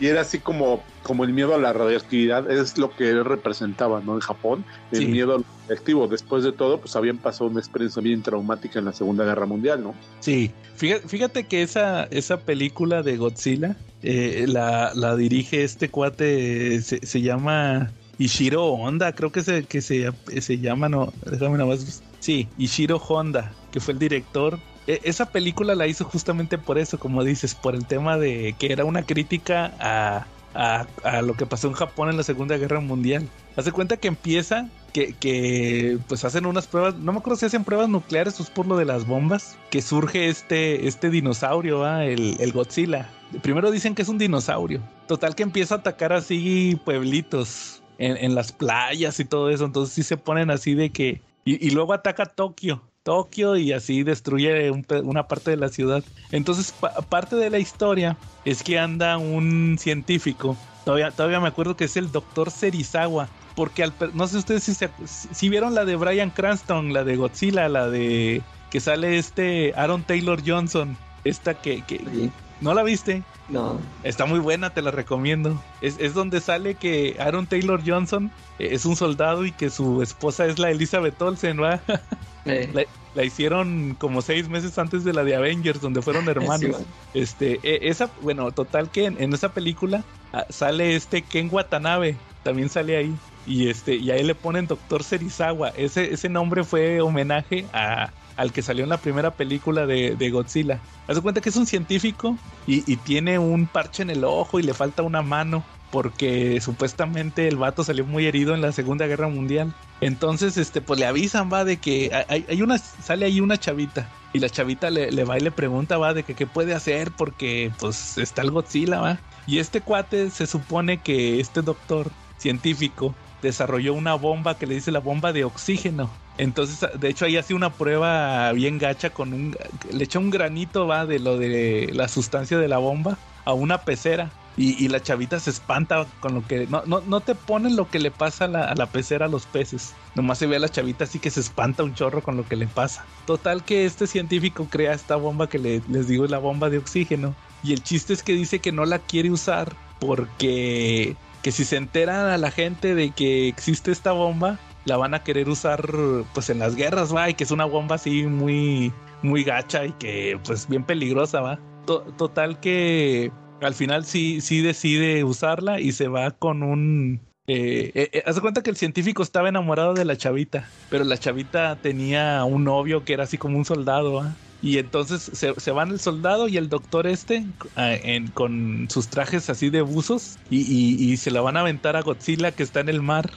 Y era así como, como el miedo a la radioactividad, es lo que él representaba, ¿no? En Japón, el Sí. miedo al radioactivo. Después de todo, pues habían pasado una experiencia bien traumática en la Segunda Guerra Mundial, ¿no? Sí, fíjate, fíjate que esa, esa película de Godzilla eh, la, la dirige este cuate, se, se llama Ishiro Honda, creo que se, que se, se llama, no, déjame nada más. Sí, Ishiro Honda, que fue el director. E- esa película la hizo justamente por eso, como dices, por el tema de que era una crítica a, a, a lo que pasó en Japón en la Segunda Guerra Mundial. Hace cuenta que empieza que, que pues hacen unas pruebas, no me acuerdo si hacen pruebas nucleares o es por lo de las bombas, que surge este, este dinosaurio, el, el Godzilla. Primero dicen que es un dinosaurio. Total que empieza a atacar así pueblitos en, en las playas y todo eso. Entonces sí se ponen así de que... Y, y luego ataca Tokio. Tokio y así destruye un una parte de la ciudad. Entonces pa- parte de la historia es que anda un científico. Todavía, todavía me acuerdo que es el doctor Serizawa. Porque al, no sé ustedes si, se- si- si vieron la de Brian Cranston, la de Godzilla, la de que sale este Aaron Taylor Johnson. Esta que, que Sí. ¿no la viste? No. Está muy buena, te la recomiendo. Es, es donde sale que Aaron Taylor Johnson eh, es un soldado y que su esposa es la Elizabeth Olsen, ¿va? (laughs) Eh, (laughs) La, la hicieron como seis meses antes de la de Avengers, donde fueron (laughs) hermanos. este, e, esa, bueno, total que en, esa película ah, sale este Ken Watanabe, también sale ahí. Y este, y ahí le ponen Doctor Serizawa. Ese, ese nombre fue homenaje a, al que salió en la primera película de, Godzilla. Haz cuenta que es un científico y, y, tiene un parche en el ojo y le falta una mano porque supuestamente el vato salió muy herido en la Segunda Guerra Mundial. Entonces, este, pues le avisan, va, de que hay, hay una, sale ahí una chavita y la chavita le, le, va y le pregunta, va, de que qué puede hacer porque, pues, está el Godzilla, va. Y este cuate se supone que este doctor científico desarrolló una bomba que le dice la bomba de oxígeno. Entonces, de hecho, ahí hace una prueba bien gacha con un, le echa un granito, va, de lo de la sustancia de la bomba a una pecera y, la chavita se espanta con lo que. No, no, no te ponen lo que le pasa a la, pecera a los peces. Nomás se ve a la chavita así que se espanta un chorro con lo que le pasa. Total que este científico crea esta bomba que les digo es la bomba de oxígeno. Y el chiste es que dice que no la quiere usar porque que si se enteran a la gente de que existe esta bomba, la van a querer usar pues en las guerras, va, y que es una bomba así muy muy gacha y que pues bien peligrosa, va. total que al final sí, sí decide usarla y se va con un... Eh, eh, eh hace cuenta que el científico estaba enamorado de la chavita, pero la chavita tenía un novio que era así como un soldado, ¿ah? Y entonces se, van el soldado y el doctor este ah, con sus trajes así de buzos y, se la van a aventar a Godzilla que está en el mar.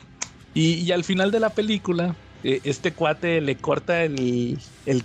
Y, al final de la película, este cuate le corta el,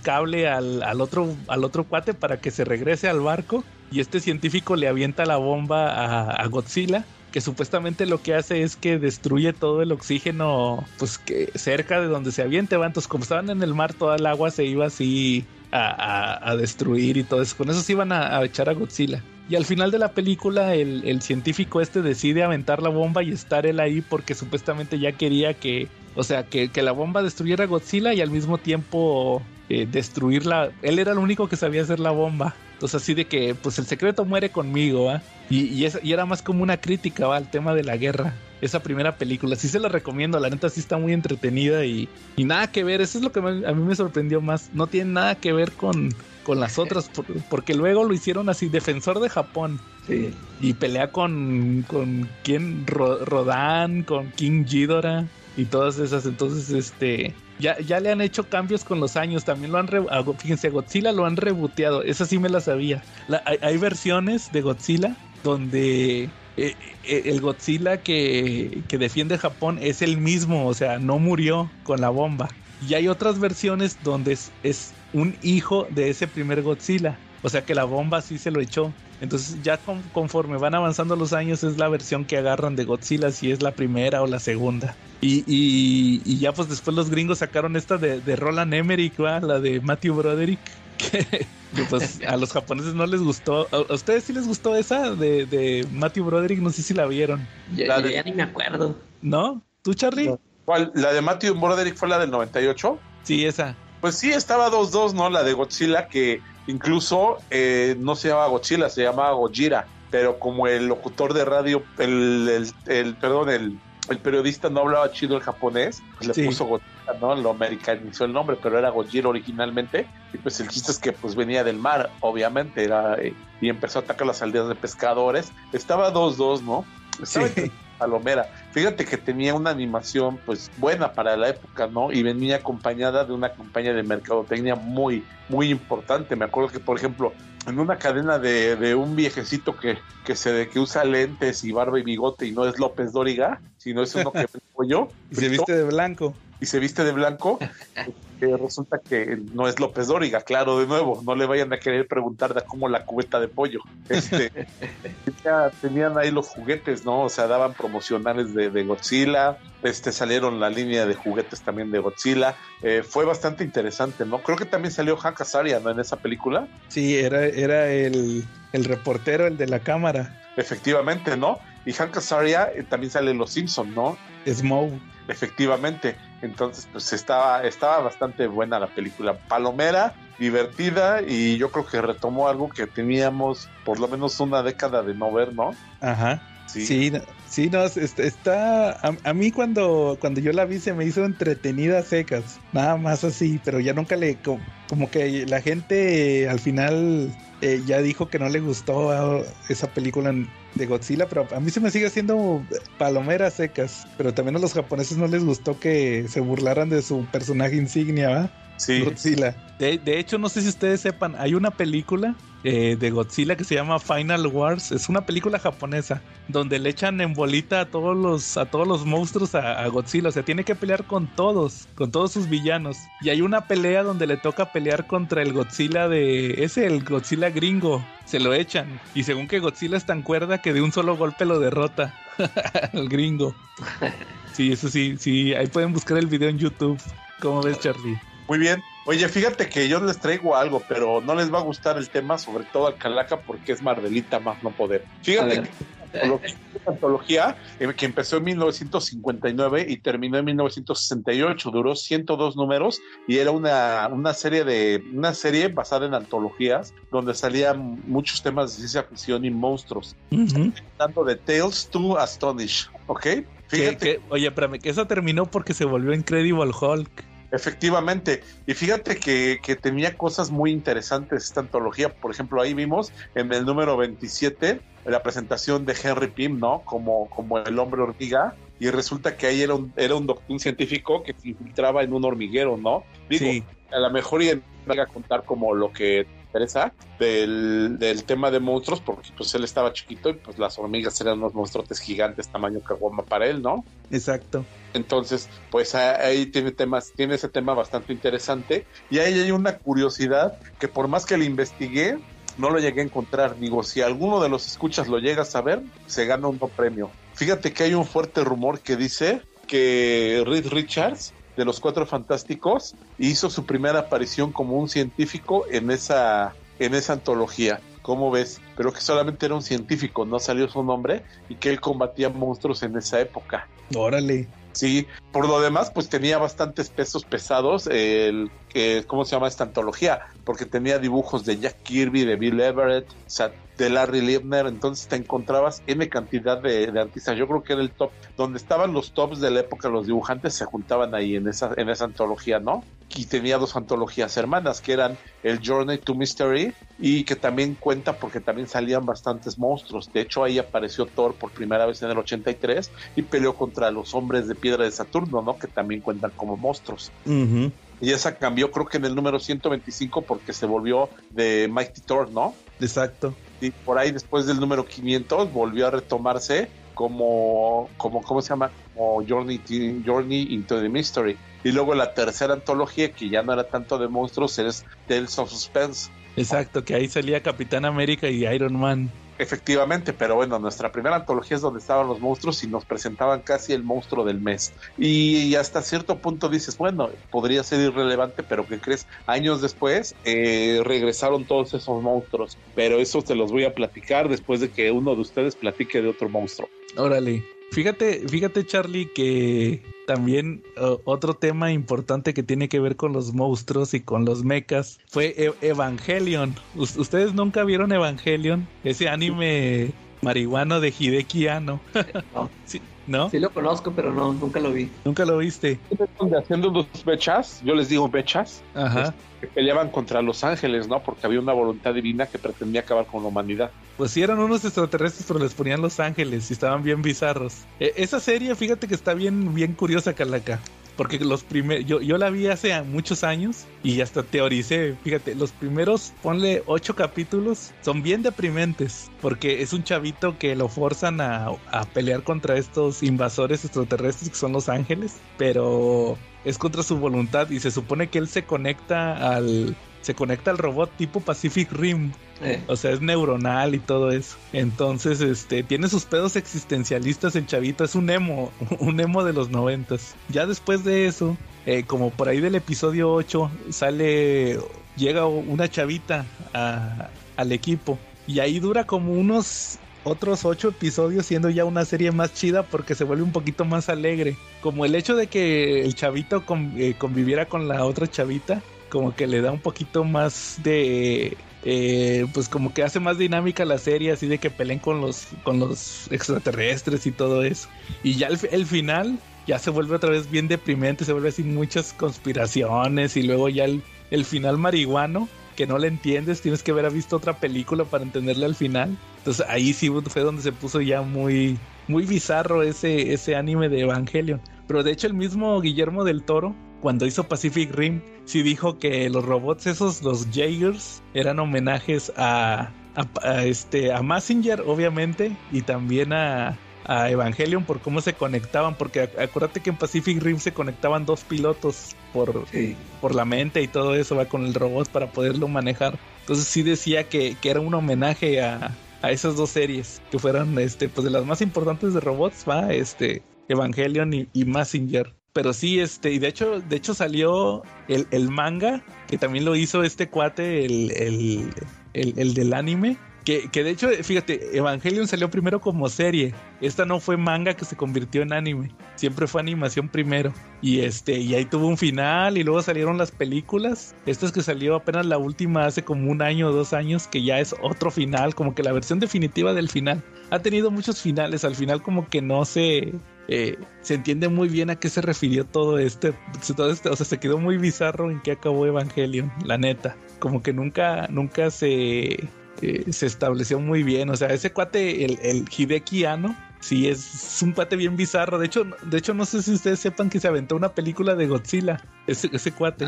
cable al, al, otro, al otro cuate para que se regrese al barco y este científico le avienta la bomba a, Godzilla que supuestamente lo que hace es que destruye todo el oxígeno pues que cerca de donde se aviente va. Entonces como estaban en el mar toda el agua se iba así a, destruir y todo eso. Con eso se iban a, echar a Godzilla. Y al final de la película el, científico este decide aventar la bomba y estar él ahí porque supuestamente ya quería que o sea que, la bomba destruyera a Godzilla y al mismo tiempo eh, destruirla él era el único que sabía hacer la bomba entonces así de que, pues el secreto muere conmigo, ¿ah? Y, y, era más como una crítica, ¿va? Al tema de la guerra. Esa primera película. Sí se la recomiendo, la neta sí está muy entretenida y, y nada que ver. Eso es lo que a mí me sorprendió más. No tiene nada que ver con, con las otras, porque luego lo hicieron así, defensor de Japón. Sí. Y pelea con, con quién, Rodan, con King Ghidorah y todas esas. Entonces, este ya, ya le han hecho cambios con los años. También lo han. fíjense, a Godzilla lo han reboteado. Esa sí me la sabía. hay, versiones de Godzilla donde eh, eh, el Godzilla que, que defiende Japón es el mismo. O sea, no murió con la bomba. Y hay otras versiones donde es, es un hijo de ese primer Godzilla. O sea que la bomba sí se lo echó. Entonces ya conforme van avanzando los años es la versión que agarran de Godzilla si es la primera o la segunda. Y, y, ya pues después los gringos sacaron esta de, de Roland Emmerich, la de Matthew Broderick, (laughs) que, pues a los japoneses no les gustó. ¿A, ustedes sí les gustó esa de, de Matthew Broderick? No sé si la vieron. Ya, ni me acuerdo. ¿No? ¿Tú, Charlie? ¿Cuál? ¿La de Matthew Broderick fue la del 98? Sí, esa. Pues sí, estaba 2-2, ¿no? La de Godzilla que Incluso eh, no se llamaba Godzilla, se llamaba Gojira, pero como el locutor de radio, el, el, perdón, el, el, periodista no hablaba chido el japonés, pues le puso Godzilla, ¿no? Lo americanizó el nombre, pero era Gojira originalmente. Y pues el chiste es que pues venía del mar, obviamente, era, eh, y empezó a atacar las aldeas de pescadores. Estaba 2-2, ¿no? Estaba sí. Palomera. Fíjate que tenía una animación pues buena para la época, ¿no? Y venía acompañada de una campaña de mercadotecnia muy, muy importante. Me acuerdo que, por ejemplo, en una cadena de, de un viejecito que, que, se, que usa lentes y barba y bigote y no es López Dóriga, sino es uno que (laughs) yo. y se viste de blanco. Y se viste de blanco. que (laughs) resulta que no es López Dóriga, claro, de nuevo, no le vayan a querer preguntar de cómo la cubeta de pollo. Este, (laughs) tenían ahí los juguetes, ¿no? O sea, daban promocionales de, Godzilla, este, salieron la línea de juguetes también de Godzilla. Eh, fue bastante interesante, ¿no? Creo que también salió Hank Azaria, ¿no? En esa película. Sí, era, era el, el reportero, el de la cámara. Efectivamente, ¿no? Y Hank Azaria eh, también sale en Los Simpsons, ¿no? Smoke. Efectivamente. Entonces, pues estaba, estaba bastante buena la película. Palomera, divertida y yo creo que retomó algo que teníamos por lo menos una década de no ver, ¿no? Ajá. Sí. Sí, no, está. A, a, mí cuando, cuando yo la vi se me hizo entretenida secas. Nada más así, pero ya nunca le. Como, que la gente al final eh, ya dijo que no le gustó esa película de Godzilla, pero a mí se me sigue haciendo palomeras secas. Pero también a los japoneses no les gustó que se burlaran de su personaje insignia, ¿va? Sí. Godzilla. De, de hecho, no sé si ustedes sepan, hay una película eh, de Godzilla que se llama Final Wars. Es una película japonesa donde le echan en bolita a todos los, a todos los monstruos a, Godzilla. O sea, tiene que pelear con todos, con todos sus villanos. Y hay una pelea donde le toca pelear contra el Godzilla de. Ese, el Godzilla gringo. Se lo echan. Y según que Godzilla es tan cuerda que de un solo golpe lo derrota. (laughs) al gringo. Sí, eso sí, sí. Ahí pueden buscar el video en YouTube. ¿Cómo ves, Charlie? Muy bien. Oye, fíjate que yo les traigo algo, pero no les va a gustar el tema, sobre todo al Calaca, porque es Marvelita más no poder. Fíjate que la antología eh, que empezó en 1959 y terminó en 1968, duró 102 números y era una, una serie de una serie basada en antologías donde salían muchos temas de ciencia ficción y monstruos, tanto de Tales to Astonish, ¿ok? Fíjate. oye, espérame, que eso terminó porque se volvió Incredible Hulk. Efectivamente, y fíjate que, que, tenía cosas muy interesantes esta antología, por ejemplo, ahí vimos en el número 27 la presentación de Henry Pym, ¿no? Como, como el hombre hormiga, y resulta que ahí era un, era un, un científico que se infiltraba en un hormiguero, ¿no? Digo, a lo mejor y a contar como lo que interesa del, del, tema de monstruos, porque pues él estaba chiquito y pues las hormigas eran unos monstruos gigantes tamaño caguama para él, ¿no? Exacto. Entonces, pues ahí tiene temas, tiene ese tema bastante interesante. Y ahí hay una curiosidad que por más que le investigué, no lo llegué a encontrar. Digo, si alguno de los escuchas lo llega a saber, se gana un premio. Fíjate que hay un fuerte rumor que dice que Reed Richards de los Cuatro Fantásticos hizo su primera aparición como un científico en esa en esa antología. ¿Cómo ves? Pero que solamente era un científico, no salió su nombre y que él combatía monstruos en esa época. Órale. Sí, por lo demás, pues tenía bastantes pesos pesados el que, ¿cómo se llama esta antología? Porque tenía dibujos de Jack Kirby, de Bill Everett, de Larry Liebner, entonces te encontrabas N cantidad de, artistas. Yo creo que era el top, donde estaban los tops de la época, los dibujantes se juntaban ahí en esa, en esa antología, ¿no? Y tenía dos antologías hermanas, que eran el Journey to Mystery y que también cuenta porque también salían bastantes monstruos. De hecho, ahí apareció Thor por primera vez en el 83 y peleó contra los hombres de piedra de Saturno, ¿no? Que también cuentan como monstruos. Y esa cambió creo que en el número 125 porque se volvió de Mighty Thor, ¿no? Exacto. Y por ahí después del número 500 volvió a retomarse como, como ¿cómo se llama? Como Journey, Journey into the Mystery. Y luego la tercera antología, que ya no era tanto de monstruos, es Tales of Suspense. Exacto, que ahí salía Capitán América y Iron Man. Efectivamente, pero bueno, nuestra primera antología es donde estaban los monstruos y nos presentaban casi el monstruo del mes. Y hasta cierto punto dices, bueno, podría ser irrelevante, pero ¿qué crees? Años después eh, regresaron todos esos monstruos, pero eso te los voy a platicar después de que uno de ustedes platique de otro monstruo. Órale. Fíjate, fíjate Charlie que también otro tema importante que tiene que ver con los monstruos y con los mechas fue e-, Evangelion. ¿Ustedes nunca vieron Evangelion? Ese anime marihuano de Hideki Anno. (laughs) No. ¿No? Sí lo conozco, pero no, nunca lo vi. ¿Nunca lo viste? Haciendo dos bechas, yo les digo bechas, Ajá. que peleaban contra los ángeles, ¿no? Porque había una voluntad divina que pretendía acabar con la humanidad. Pues sí, eran unos extraterrestres, pero les ponían los ángeles y estaban bien bizarros. E, esa serie, fíjate que está bien, bien curiosa, Calaca. Porque los primeros, yo, yo la vi hace muchos años y hasta teoricé, fíjate, los primeros, ponle ocho capítulos, son bien deprimentes, porque es un chavito que lo forzan a, a pelear contra estos invasores extraterrestres que son los ángeles, pero es contra su voluntad y se supone que él se conecta al se conecta al robot tipo Pacific Rim. Eh. O sea, es neuronal y todo eso. Entonces, este, tiene sus pedos existencialistas el chavito. Es un emo, (laughs) un emo de los noventas. Ya después de eso, eh, como por ahí del episodio 8, sale, llega una chavita al equipo. Y ahí dura como unos otros ocho episodios siendo ya una serie más chida porque se vuelve un poquito más alegre. Como el hecho de que el chavito eh, conviviera con la otra chavita como que le da un poquito más de eh, pues como que hace más dinámica la serie, así de que peleen con los, con los extraterrestres y todo eso. Y ya el, final ya se vuelve otra vez bien deprimente, se vuelve así muchas conspiraciones y luego ya el, el final marihuano que no le entiendes, tienes que haber visto otra película para entenderle al final. Entonces ahí sí fue donde se puso ya muy, muy bizarro ese, ese anime de Evangelion. Pero de hecho el mismo Guillermo del Toro, cuando hizo Pacific Rim, sí dijo que los robots esos, los Jaegers, eran homenajes a, a, este, a Messenger, obviamente, y también a, a Evangelion por cómo se conectaban, porque acuérdate que en Pacific Rim se conectaban dos pilotos por, Sí. por la mente y todo eso, va con el robot para poderlo manejar. Entonces sí decía que, que era un homenaje a, a esas dos series, que fueron este, pues de las más importantes de robots, va, este, Evangelion y, y Messenger. Pero sí, este, y de hecho, de hecho salió el, el manga, que también lo hizo este cuate, el, el, el, el del anime. Que, que de hecho, fíjate, Evangelion salió primero como serie. Esta no fue manga que se convirtió en anime. Siempre fue animación primero. Y este, y ahí tuvo un final. Y luego salieron las películas. Esta es que salió apenas la última hace como un año o dos años. Que ya es otro final. Como que la versión definitiva del final. Ha tenido muchos finales. Al final, como que no se. Eh, se entiende muy bien a qué se refirió todo este, todo este, o sea, se quedó muy bizarro en qué acabó Evangelion, la neta. Como que nunca, nunca se, eh, se estableció muy bien. O sea, ese cuate, el, el Hideki Anno, sí es, un cuate bien bizarro. De hecho, de hecho, no sé si ustedes sepan que se aventó una película de Godzilla. Ese, ese cuate.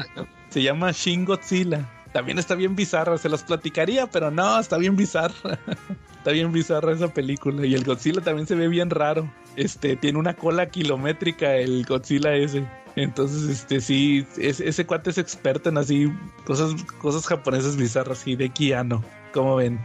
Se llama Shin Godzilla. También está bien bizarra, se los platicaría, pero no, está bien bizarra. (laughs) está bien bizarra esa película. Y el Godzilla también se ve bien raro. Este, tiene una cola kilométrica el Godzilla ese. Entonces, este, sí, es- ese cuate es experto en así cosas, cosas japonesas bizarras y de Kiano. ¿Cómo ven?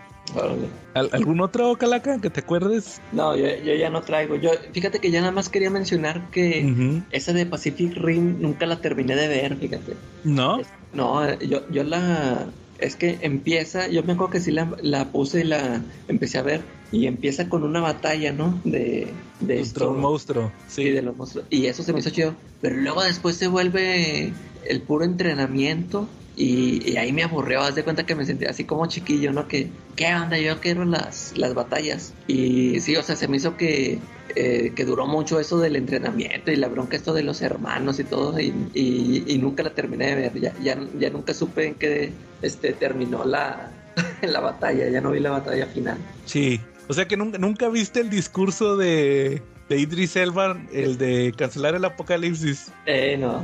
¿Al- ¿Algún otro Calaca que te acuerdes? No, yo, yo ya no traigo. Yo, fíjate que ya nada más quería mencionar que esa de Pacific Rim nunca la terminé de ver, fíjate. ¿No? No, yo, yo la... Es que empieza, yo me acuerdo que sí la, la puse y la empecé a ver y empieza con una batalla, ¿no? De, de esto, un monstruo. sí, Sí. de los monstruos. Y eso se me hizo chido. Pero luego después se vuelve el puro entrenamiento y, y ahí me aburrió. Haz de cuenta que me sentí así como chiquillo, ¿no? Que, ¿qué onda? Yo quiero las, las batallas. Y sí, o sea, se me hizo que, eh, que duró mucho eso del entrenamiento y la bronca esto de los hermanos y todo. Y, y- y nunca la terminé de ver. Ya, ya, ya nunca supe en qué este, terminó la, (laughs) la batalla. Ya no vi la batalla final. Sí. O sea que nunca, nunca viste el discurso de, de Idris Elba, el de cancelar el apocalipsis. Eh, no.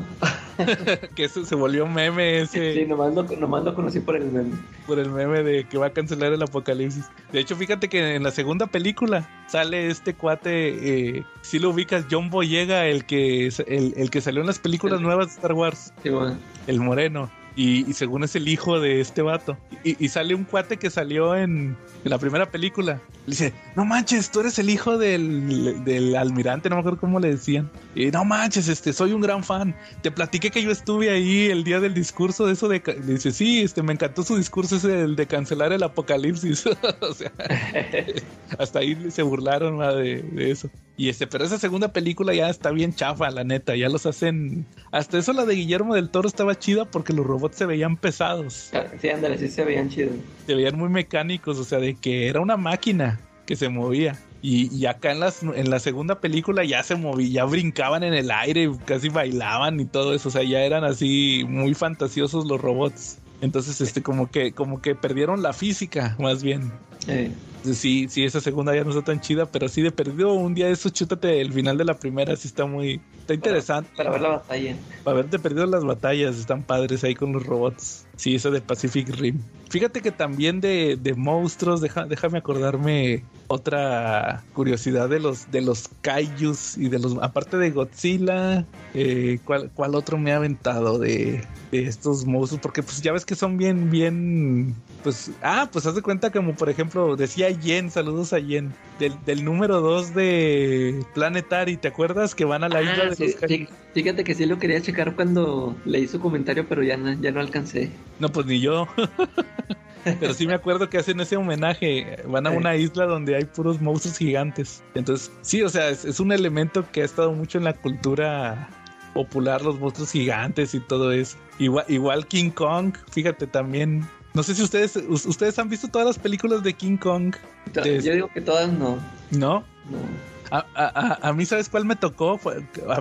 (laughs) que eso se volvió meme ese. Sí, nomás lo, nomás lo conocí por el meme. por el meme de que va a cancelar el apocalipsis. De hecho, fíjate que en la segunda película sale este cuate, eh, si lo ubicas, John Boyega, el que, el, el que salió en las películas nuevas de Star Wars, Sí, bueno. el moreno. Y, según es el hijo de este vato. Y, y sale un cuate que salió en, en la primera película. Dice, no manches, tú eres el hijo del, del almirante, no me acuerdo cómo le decían. Y no manches, este, soy un gran fan. Te platiqué que yo estuve ahí el día del discurso de eso de... ca-". Le dice, sí, este, me encantó su discurso ese el de cancelar el apocalipsis. (laughs) o sea, (laughs) hasta ahí se burlaron de, de eso. Y este, pero esa segunda película ya está bien chafa, la neta. Ya los hacen. Hasta eso la de Guillermo del Toro estaba chida porque los robots se veían pesados. Sí, ándale, sí se veían chidos. Se veían muy mecánicos. O sea, de que era una máquina que se movía. Y, y acá en, las, en la segunda película ya se movía, ya brincaban en el aire, casi bailaban y todo eso. O sea, ya eran así muy fantasiosos los robots. Entonces, este, como que, como que perdieron la física, más bien. Eh, Sí, sí, esa segunda ya no está tan chida, pero sí de perdido un día eso, chútate el final de la primera, sí está muy, está interesante. para ver la batalla. Para haberte perdido las batallas, están padres ahí con los robots. Sí, esa de Pacific Rim. Fíjate que también de, de monstruos, deja- déjame acordarme otra curiosidad de los de los kaijus y de los aparte de Godzilla, eh, ¿cuál, cuál otro me ha aventado de estos monstruos? Porque pues ya ves que son bien, bien, pues, ah, pues haz de cuenta como por ejemplo decía Yen, saludos a Yen, del, del número 2 de Planetary, ¿te acuerdas? Que van a la isla Ah, de sí, los fíjate que sí lo quería checar cuando leí su comentario, pero ya no, ya no alcancé. No, pues ni yo. (laughs) Pero sí me acuerdo que hacen ese homenaje. Van a una isla donde hay puros monstruos gigantes. Entonces, sí, o sea, es, es un elemento que ha estado mucho en la cultura popular, los monstruos gigantes y todo eso. Igual, igual King Kong, fíjate, también No sé si ustedes ustedes han visto todas las películas de King Kong. Yo digo que todas no. ¿No? No. A, a, a, mí, ¿sabes cuál me tocó?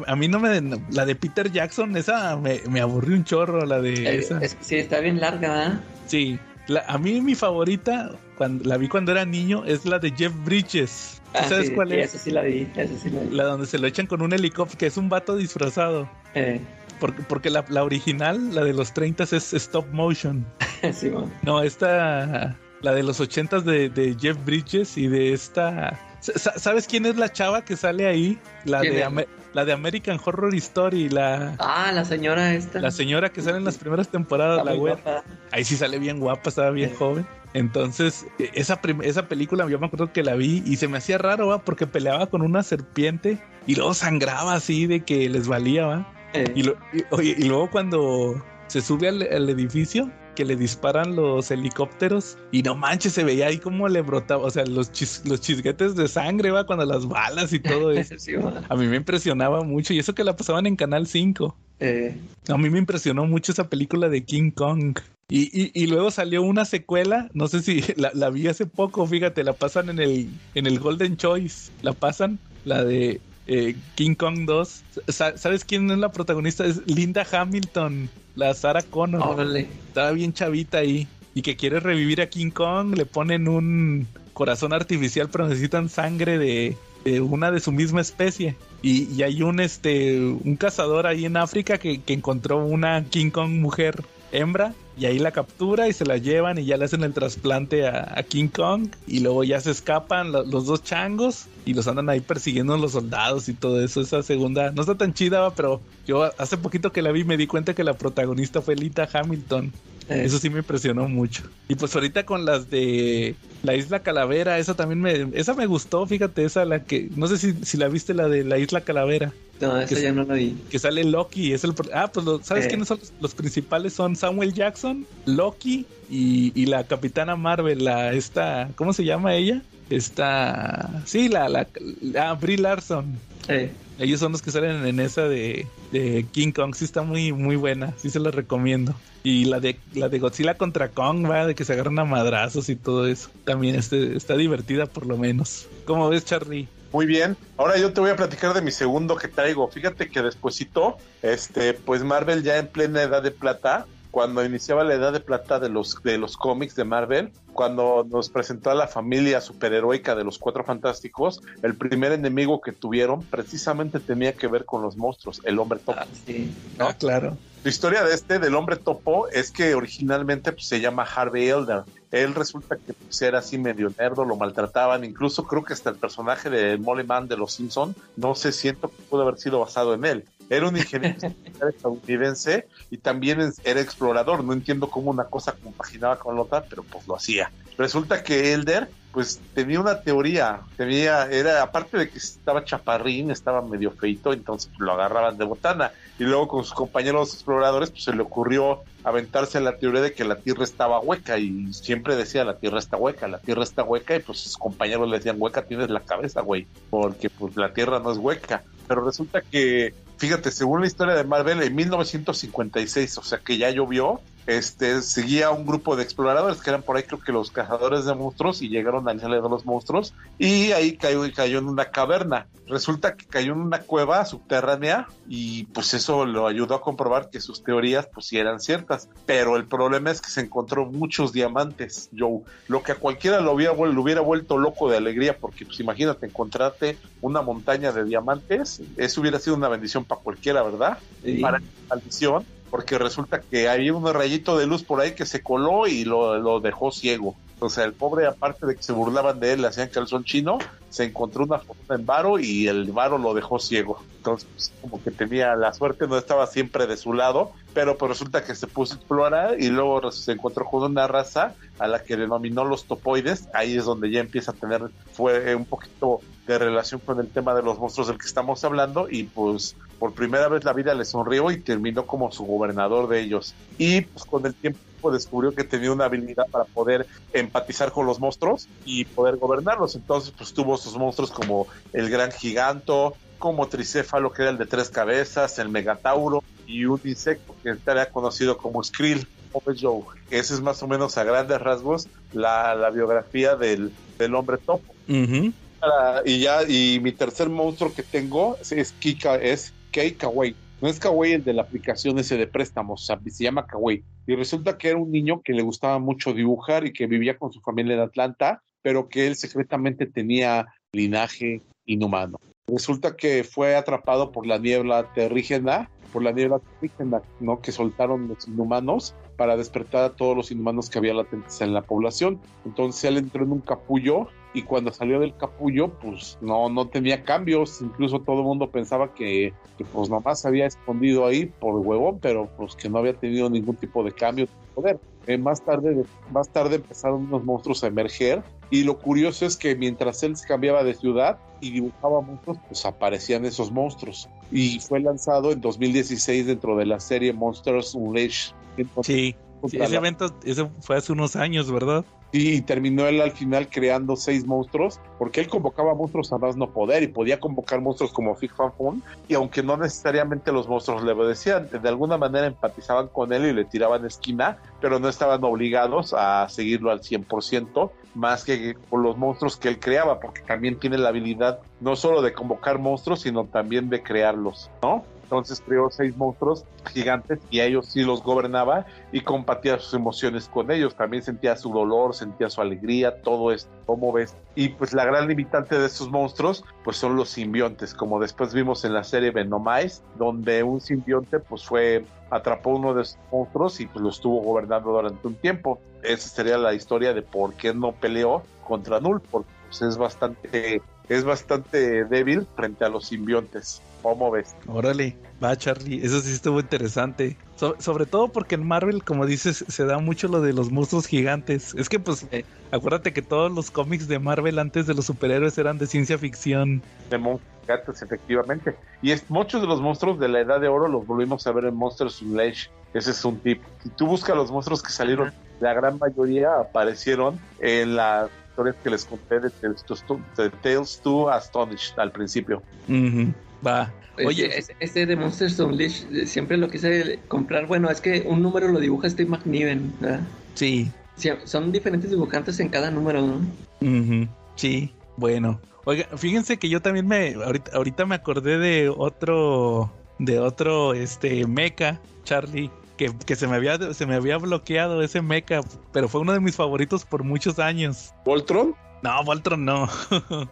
a, mí no me. La de Peter Jackson, esa me, me aburrió un chorro, la de. Eh, esa. sí, está bien larga, ¿eh? Sí. a mí, mi favorita, cuando la vi cuando era niño, es la de Jeff Bridges. Ah, ¿Sabes cuál es? Esa sí la vi, esa sí la vi. La donde se lo echan con un helicóptero, que es un vato disfrazado. Eh. Porque, porque la, la, original, la de los 30 es stop motion. (laughs) sí, man. No, esta. La de los 80 de, de Jeff Bridges y de esta ¿Sabes quién es la chava que sale ahí? La de, la de American Horror Story, la... Ah, la señora esta. La señora que sale en las primeras temporadas, la web. Ahí sí sale bien guapa, estaba bien joven. Entonces, e, esa, esa película yo me acuerdo que la vi y se me hacía raro, ¿va? Porque peleaba con una serpiente y luego sangraba así de que les valía, ¿va? Y, y, luego cuando se sube al edificio, que le disparan los helicópteros y no manches, se veía ahí como le brotaba, o sea, los, los chisguetes de sangre, va, cuando las balas y todo eso. (laughs) a mí me impresionaba mucho y eso que la pasaban en Canal 5. Eh. A mí me impresionó mucho esa película de King Kong. Y, y, luego salió una secuela, no sé si (laughs) la, la, vi hace poco, fíjate, la pasan en el, en el Golden Choice, la pasan, la de eh, King Kong 2. ¿Sabes quién es la protagonista? Es Linda Hamilton la Sarah Connor. Estaba bien chavita ahí. Y que quiere revivir a King Kong, le ponen un corazón artificial, pero necesitan sangre de, una de su misma especie. Y, hay un este un cazador ahí en África que, que encontró una King Kong mujer hembra y ahí la captura y se la llevan y ya le hacen el trasplante a, King Kong y luego ya se escapan los dos changos y los andan ahí persiguiendo los soldados y todo eso. Esa segunda no está tan chida, pero yo hace poquito que la vi me di cuenta que la protagonista fue Lita Hamilton. Eso sí me impresionó mucho. Y pues ahorita con las de la Isla Calavera, esa también me, esa me gustó, fíjate, esa la que, no sé si, si la viste la de la Isla Calavera. No, esa ya no la vi. Que sale Loki, es el... Ah, pues ¿sabes eh. quiénes son los, principales? Son Samuel Jackson, Loki y, la Capitana Marvel, la esta, ¿cómo se llama ella? Esta, sí, la, la, la Brie Larson. Eh. Ellos son los que salen en esa de, de, King Kong, sí está muy, muy buena, sí se la recomiendo. Y la de la de Godzilla contra Kong, va, de que se agarran a madrazos y todo eso. También este, está divertida por lo menos. ¿Cómo ves, Charlie? Muy bien. Ahora yo te voy a platicar de mi segundo que traigo. Fíjate que despuesito, este, pues Marvel ya en plena edad de plata, cuando iniciaba la edad de plata de los de los cómics de Marvel, cuando nos presentó a la familia superheroica de los Cuatro Fantásticos, el primer enemigo que tuvieron precisamente tenía que ver con los monstruos, el Hombre Topo. Ah, sí. Ah, claro. La historia de este, del Hombre Topo, es que originalmente pues, se llama Harvey Elder él resulta que pues, era así medio nerdo, lo maltrataban, incluso creo que hasta el personaje de Man de los Simpson, no sé, siento que pudo haber sido basado en él. Era un ingeniero (laughs) estadounidense y también era explorador. No entiendo cómo una cosa compaginaba con la otra, pero pues lo hacía. Resulta que Elder pues tenía una teoría, tenía, era, aparte de que estaba chaparrín, estaba medio feito, entonces lo agarraban de botana. Y luego con sus compañeros exploradores, pues se le ocurrió aventarse la teoría de que la Tierra estaba hueca y siempre decía la Tierra está hueca, la Tierra está hueca y pues sus compañeros le decían hueca tienes la cabeza, güey, porque pues la Tierra no es hueca. Pero resulta que, fíjate, según la historia de Marvel, en 1956, o sea que ya llovió, este, seguía un grupo de exploradores que eran por ahí creo que los cazadores de monstruos y llegaron a isla de los monstruos y ahí cayó, cayó en una caverna. Resulta que cayó en una cueva subterránea y pues eso lo ayudó a comprobar que sus teorías pues sí eran ciertas. Pero el problema es que se encontró muchos diamantes, Joe. Lo que a cualquiera lo hubiera, lo hubiera vuelto loco de alegría porque pues imagínate encontrarte una montaña de diamantes, eso hubiera sido una bendición para cualquiera, ¿verdad? Para maldición porque resulta que había un rayito de luz por ahí que se coló y lo, dejó ciego. O sea, el pobre, aparte de que se burlaban de él, le hacían calzón chino, se encontró una fortuna en varo y el varo lo dejó ciego. Entonces, pues, como que tenía la suerte, no estaba siempre de su lado, pero pues resulta que se puso a explorar y luego se encontró con una raza a la que denominó los topoides. Ahí es donde ya empieza a tener, fue un poquito de relación con el tema de los monstruos del que estamos hablando y pues por primera vez la vida le sonrió y terminó como su gobernador de ellos. Y pues con el tiempo descubrió que tenía una habilidad para poder empatizar con los monstruos y poder gobernarlos. Entonces pues tuvo sus monstruos como el gran giganto, como tricéfalo que era el de tres cabezas, el megatauro y un insecto que era conocido como Skrill Joe. Esa es más o menos a grandes rasgos la, la biografía del, del hombre topo. Ujú. Y ya, y mi tercer monstruo que tengo es Kika, es Kei Kawaii. No es Kawaii el de la aplicación ese de préstamos, se llama Kawaii. Y resulta que era un niño que le gustaba mucho dibujar y que vivía con su familia en Atlanta, pero que él secretamente tenía linaje inhumano. Resulta que fue atrapado por la niebla terrígena, por la niebla terrígena, ¿no? Que soltaron los inhumanos para despertar a todos los inhumanos que había latentes en la población. Entonces él entró en un capullo y cuando salió del capullo, pues no, no tenía cambios. Incluso todo el mundo pensaba que, que pues nomás había escondido ahí por huevón, pero pues que no había tenido ningún tipo de cambio de poder. Eh, más, tarde, más tarde empezaron unos monstruos a emerger y lo curioso es que mientras él se cambiaba de ciudad y dibujaba monstruos, pues aparecían esos monstruos. Y fue lanzado en 2016 dentro de la serie Monsters Unleashed. Sí. Sí, ese evento ese fue hace unos años, ¿verdad? Y terminó él al final creando seis monstruos, porque él convocaba monstruos a más no poder y podía convocar monstruos como Fig Fan Fun, y aunque no necesariamente los monstruos le obedecían, de alguna manera empatizaban con él y le tiraban esquina, pero no estaban obligados a seguirlo al 100%, más que por los monstruos que él creaba, porque también tiene la habilidad no solo de convocar monstruos, sino también de crearlos, ¿no? Entonces creó seis monstruos gigantes y a ellos sí los gobernaba y compartía sus emociones con ellos. También sentía su dolor, sentía su alegría, todo esto, ¿cómo ves? Y pues la gran limitante de estos monstruos pues son los simbiontes, como después vimos en la serie Venomize, donde un simbionte pues fue, atrapó uno de esos monstruos y pues lo estuvo gobernando durante un tiempo. Esa sería la historia de por qué no peleó contra Null, porque pues, es bastante es bastante débil frente a los simbiontes. ¿Cómo ves? Órale, va Charlie, eso sí estuvo interesante. So- sobre todo porque en Marvel, como dices, se da mucho lo de los monstruos gigantes. Es que pues, Sí. acuérdate que todos los cómics de Marvel antes de los superhéroes eran de ciencia ficción. De monstruos gigantes, efectivamente. Y es, muchos de los monstruos de la Edad de Oro los volvimos a ver en Monsters Unleashed. Ese es un tip. Si tú buscas los monstruos que salieron, la gran mayoría aparecieron en las historias que les conté de Tales to, de Tales to Astonish al principio. Va. Oye, Oye, ese, ese de Monsters Unleashed eh, siempre lo quise comprar. Bueno, es que un número lo dibuja Steve McNiven, ¿verdad? sí. Sí, son diferentes dibujantes en cada número, ¿no? Sí, bueno. Oiga, fíjense que yo también me ahorita, ahorita me acordé de otro de otro este mecha, Charlie, que, que se me había se me había bloqueado ese mecha, pero fue uno de mis favoritos por muchos años. ¿Voltron? No, Voltron no. (laughs)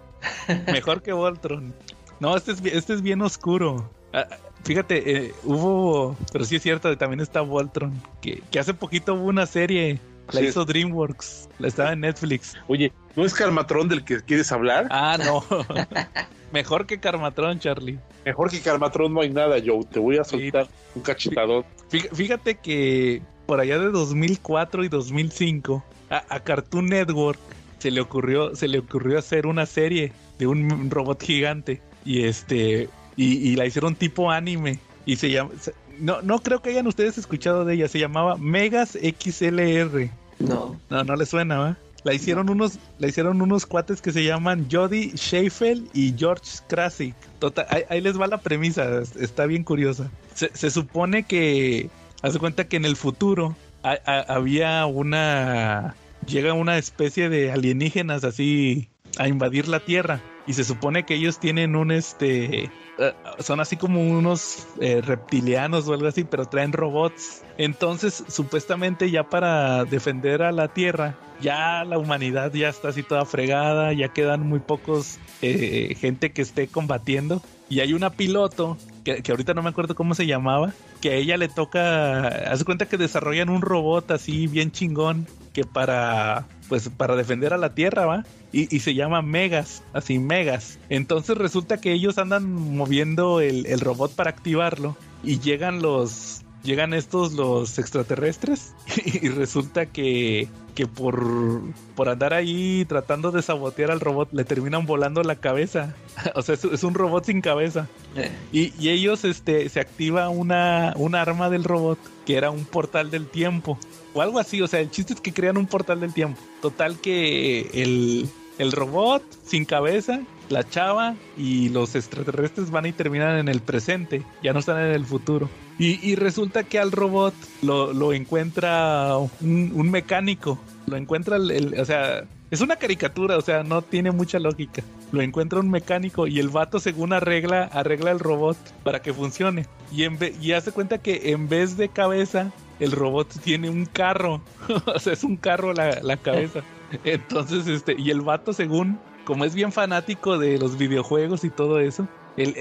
Mejor que Voltron. No, este es, este es bien oscuro. Ah, fíjate, eh, hubo, pero sí es cierto, también está Voltron, que, que hace poquito hubo una serie, la Sí. hizo DreamWorks, la estaba en Netflix. Oye, ¿no es Carmatrón del que quieres hablar? Ah, no. (laughs) Mejor que Carmatrón, Charlie. Mejor que Carmatrón no hay nada, Joe. Te voy a soltar un cachetadón. Fí- Fíjate que por allá de 2004 y 2005 a, a Cartoon Network se le ocurrió se le ocurrió hacer una serie de un robot gigante y este y, y la hicieron tipo anime y se llama se- no no creo que hayan ustedes escuchado de ella se llamaba Megas XLR No. no no le suena ¿va? La hicieron unos la hicieron unos cuates que se llaman Jody Sheffield y George Krasik. Total, ahí, ahí les va la premisa es- está bien curiosa. Se, se supone que haz de cuenta que en el futuro ha- ha- había una llega una especie de alienígenas así a invadir la Tierra. Y se supone que ellos tienen un este eh, son así como unos eh, reptilianos o algo así, pero traen robots. Entonces, supuestamente ya para defender a la Tierra, ya la humanidad ya está así toda fregada, ya quedan muy pocos eh, gente que esté combatiendo. Y hay una piloto, que, ahorita no me acuerdo cómo se llamaba, que a ella le toca, hace cuenta que desarrollan un robot así bien chingón, que para, pues para defender a la Tierra, ¿va? Y, y se llama Megas, así Megas. Entonces resulta que ellos andan moviendo el, el robot para activarlo y llegan los, llegan estos los extraterrestres (laughs) y resulta que que por por andar ahí tratando de sabotear al robot le terminan volando la cabeza. (laughs) o sea, es, es un robot sin cabeza. Eh, Y, y ellos, este, se activa una, una arma del robot que era un portal del tiempo. O algo así, o sea, el chiste es que crean un portal del tiempo. Total que el, el robot sin cabeza la chava y los extraterrestres van y terminan en el presente, ya no están en el futuro. Y, resulta que al robot lo, encuentra un, mecánico, lo encuentra el, o sea, es una caricatura, o sea, no tiene mucha lógica. Lo encuentra un mecánico y el vato según arregla, arregla el robot para que funcione. Y, en y hace cuenta que en vez de cabeza, el robot tiene un carro. (laughs) o sea, es un carro la, la cabeza. Entonces, este, y el vato según, como es bien fanático de los videojuegos y todo eso,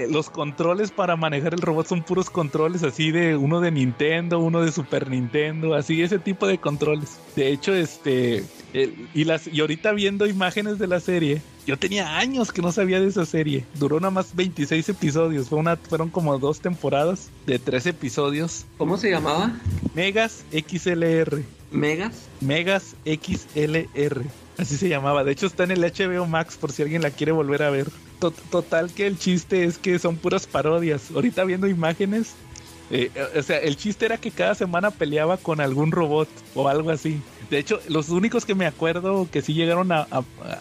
los controles para manejar el robot son puros controles así de uno de Nintendo, uno de Super Nintendo, así ese tipo de controles. De hecho, este y las y ahorita viendo imágenes de la serie, yo tenía años que no sabía de esa serie. Duró nada más 26 episodios, fue una fueron como dos temporadas de tres episodios. ¿Cómo se llamaba? Megas XLR. Megas. Megas XLR. Así se llamaba. De hecho está en el HBO Max por si alguien la quiere volver a ver total que el chiste es que son puras parodias. Ahorita viendo imágenes, eh, o sea, el chiste era que cada semana peleaba con algún robot o algo así. De hecho, los únicos que me acuerdo que sí llegaron a,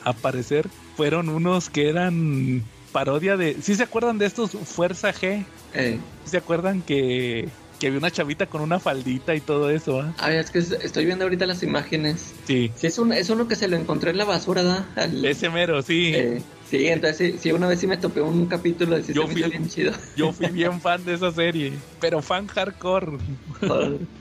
aparecer fueron unos que eran parodia de... ¿Sí se acuerdan de estos Fuerza G? Eh. ¿Se acuerdan que que había una chavita con una faldita y todo eso. ¿eh? Ah, es que estoy viendo ahorita las imágenes. Sí. sí es, un, es uno que se lo encontré en la basura, ¿da? Ese mero, sí. Eh, sí, entonces sí, una vez sí me topé un capítulo de yo fui, bien chido. Yo fui bien (laughs) fan de esa serie, pero fan hardcore.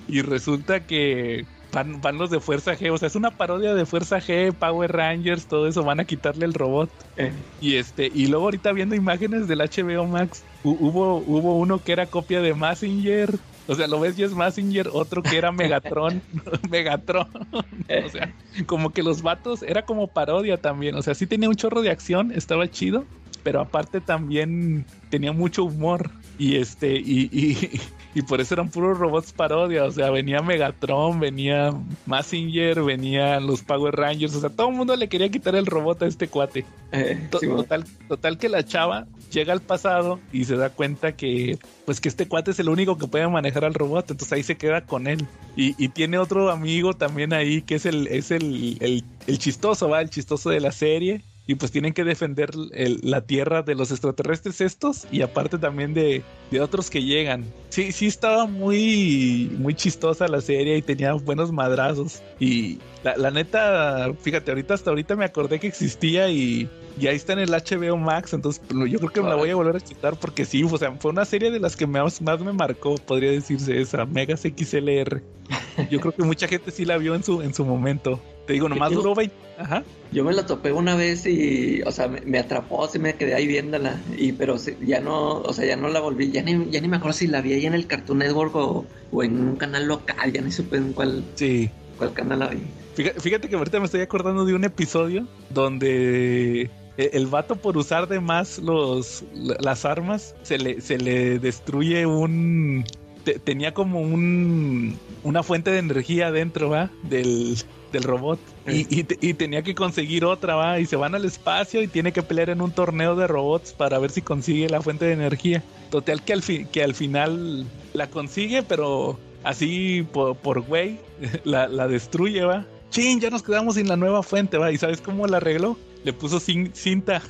y resulta que van, van, los de Fuerza G, o sea, es una parodia de Fuerza G, Power Rangers, todo eso, van a quitarle el robot. Eh. Y este, y luego ahorita viendo imágenes del HBO Max, hubo, hubo uno que era copia de Massinger. O sea, lo ves y es Massinger, otro que era Megatron. (laughs) Megatron. o sea, como que los vatos era como parodia también. O sea, sí tenía un chorro de acción, estaba chido, pero aparte también tenía mucho humor. Y este, y, y, y por eso eran puros robots parodia. O sea, venía Megatron, venía Massinger, venían los Power Rangers. O sea, todo el mundo le quería quitar el robot a este cuate. Eh, total, total que la chava llega al pasado y se da cuenta que pues que este cuate es el único que puede manejar al robot, entonces ahí se queda con él. Y, y tiene otro amigo también ahí que es el, es el, el, el chistoso, va, el chistoso de la serie y pues tienen que defender la tierra de los extraterrestres estos y aparte también de, otros que llegan. Sí, sí estaba muy, muy chistosa la serie y tenía buenos madrazos. Y la, neta, fíjate, ahorita hasta ahorita me acordé que existía y, y ahí está en el HBO Max, entonces pues, yo creo que me la voy a volver a quitar porque sí, o sea, fue una serie de las que más, más me marcó, podría decirse esa, Megas XLR. Yo creo que mucha gente sí la vio en su, en su momento. Te digo, nomás duró 20. Ajá. Yo me la topé una vez y, o sea, me, atrapó, así me quedé ahí viéndola. Y, pero ya no, o sea, ya no la volví. Ya ni, ya ni me acuerdo si la vi ahí en el Cartoon Network o, en un canal local. Ya ni supe en cuál, sí. cuál canal la vi. Fíjate, que ahorita me estoy acordando de un episodio donde e, el vato por usar de más los, las armas se le, se le destruye un... tenía como un, una fuente de energía dentro, ¿va? Del, del robot. Y, tenía que conseguir otra, va. Y se van al espacio y tiene que pelear en un torneo de robots para ver si consigue la fuente de energía. Total que al, que al final la consigue, pero así por, güey, (laughs) la, destruye, va. Chin, ya nos quedamos sin la nueva fuente, va. ¿Y sabes cómo la arregló? Le puso cinta,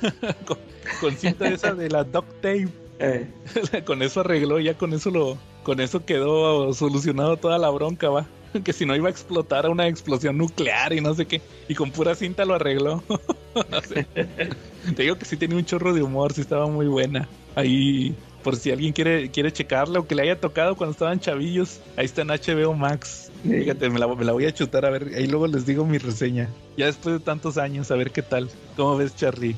(laughs) con, cinta esa de la duct tape. Eh. (laughs) con eso arregló, ya con eso lo, con eso quedó solucionado toda la bronca, va. (laughs) que si no iba a explotar a una explosión nuclear y no sé qué. Y con pura cinta lo arregló. (laughs) Te digo que sí tenía un chorro de humor, sí estaba muy buena. Ahí, por si alguien quiere, quiere checarla o que le haya tocado cuando estaban chavillos, ahí está en HBO Max. Fíjate, me la, me la voy a chutar a ver, ahí luego les digo mi reseña. Ya después de tantos años, a ver qué tal. ¿Cómo ves, Charlie?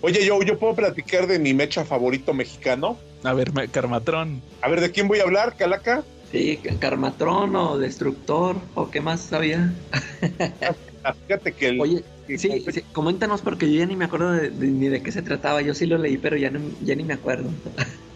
Oye, yo, yo puedo platicar de mi mecha favorito mexicano. A ver, Carmatrón. A ver, ¿de quién voy a hablar, Calaca? Sí, Carmatrón o Destructor o qué más sabía. Ah, fíjate que el... Oye, sí, coméntanos porque yo ya ni me acuerdo ni de qué se trataba. Yo sí lo leí, pero ya, ya ni me acuerdo.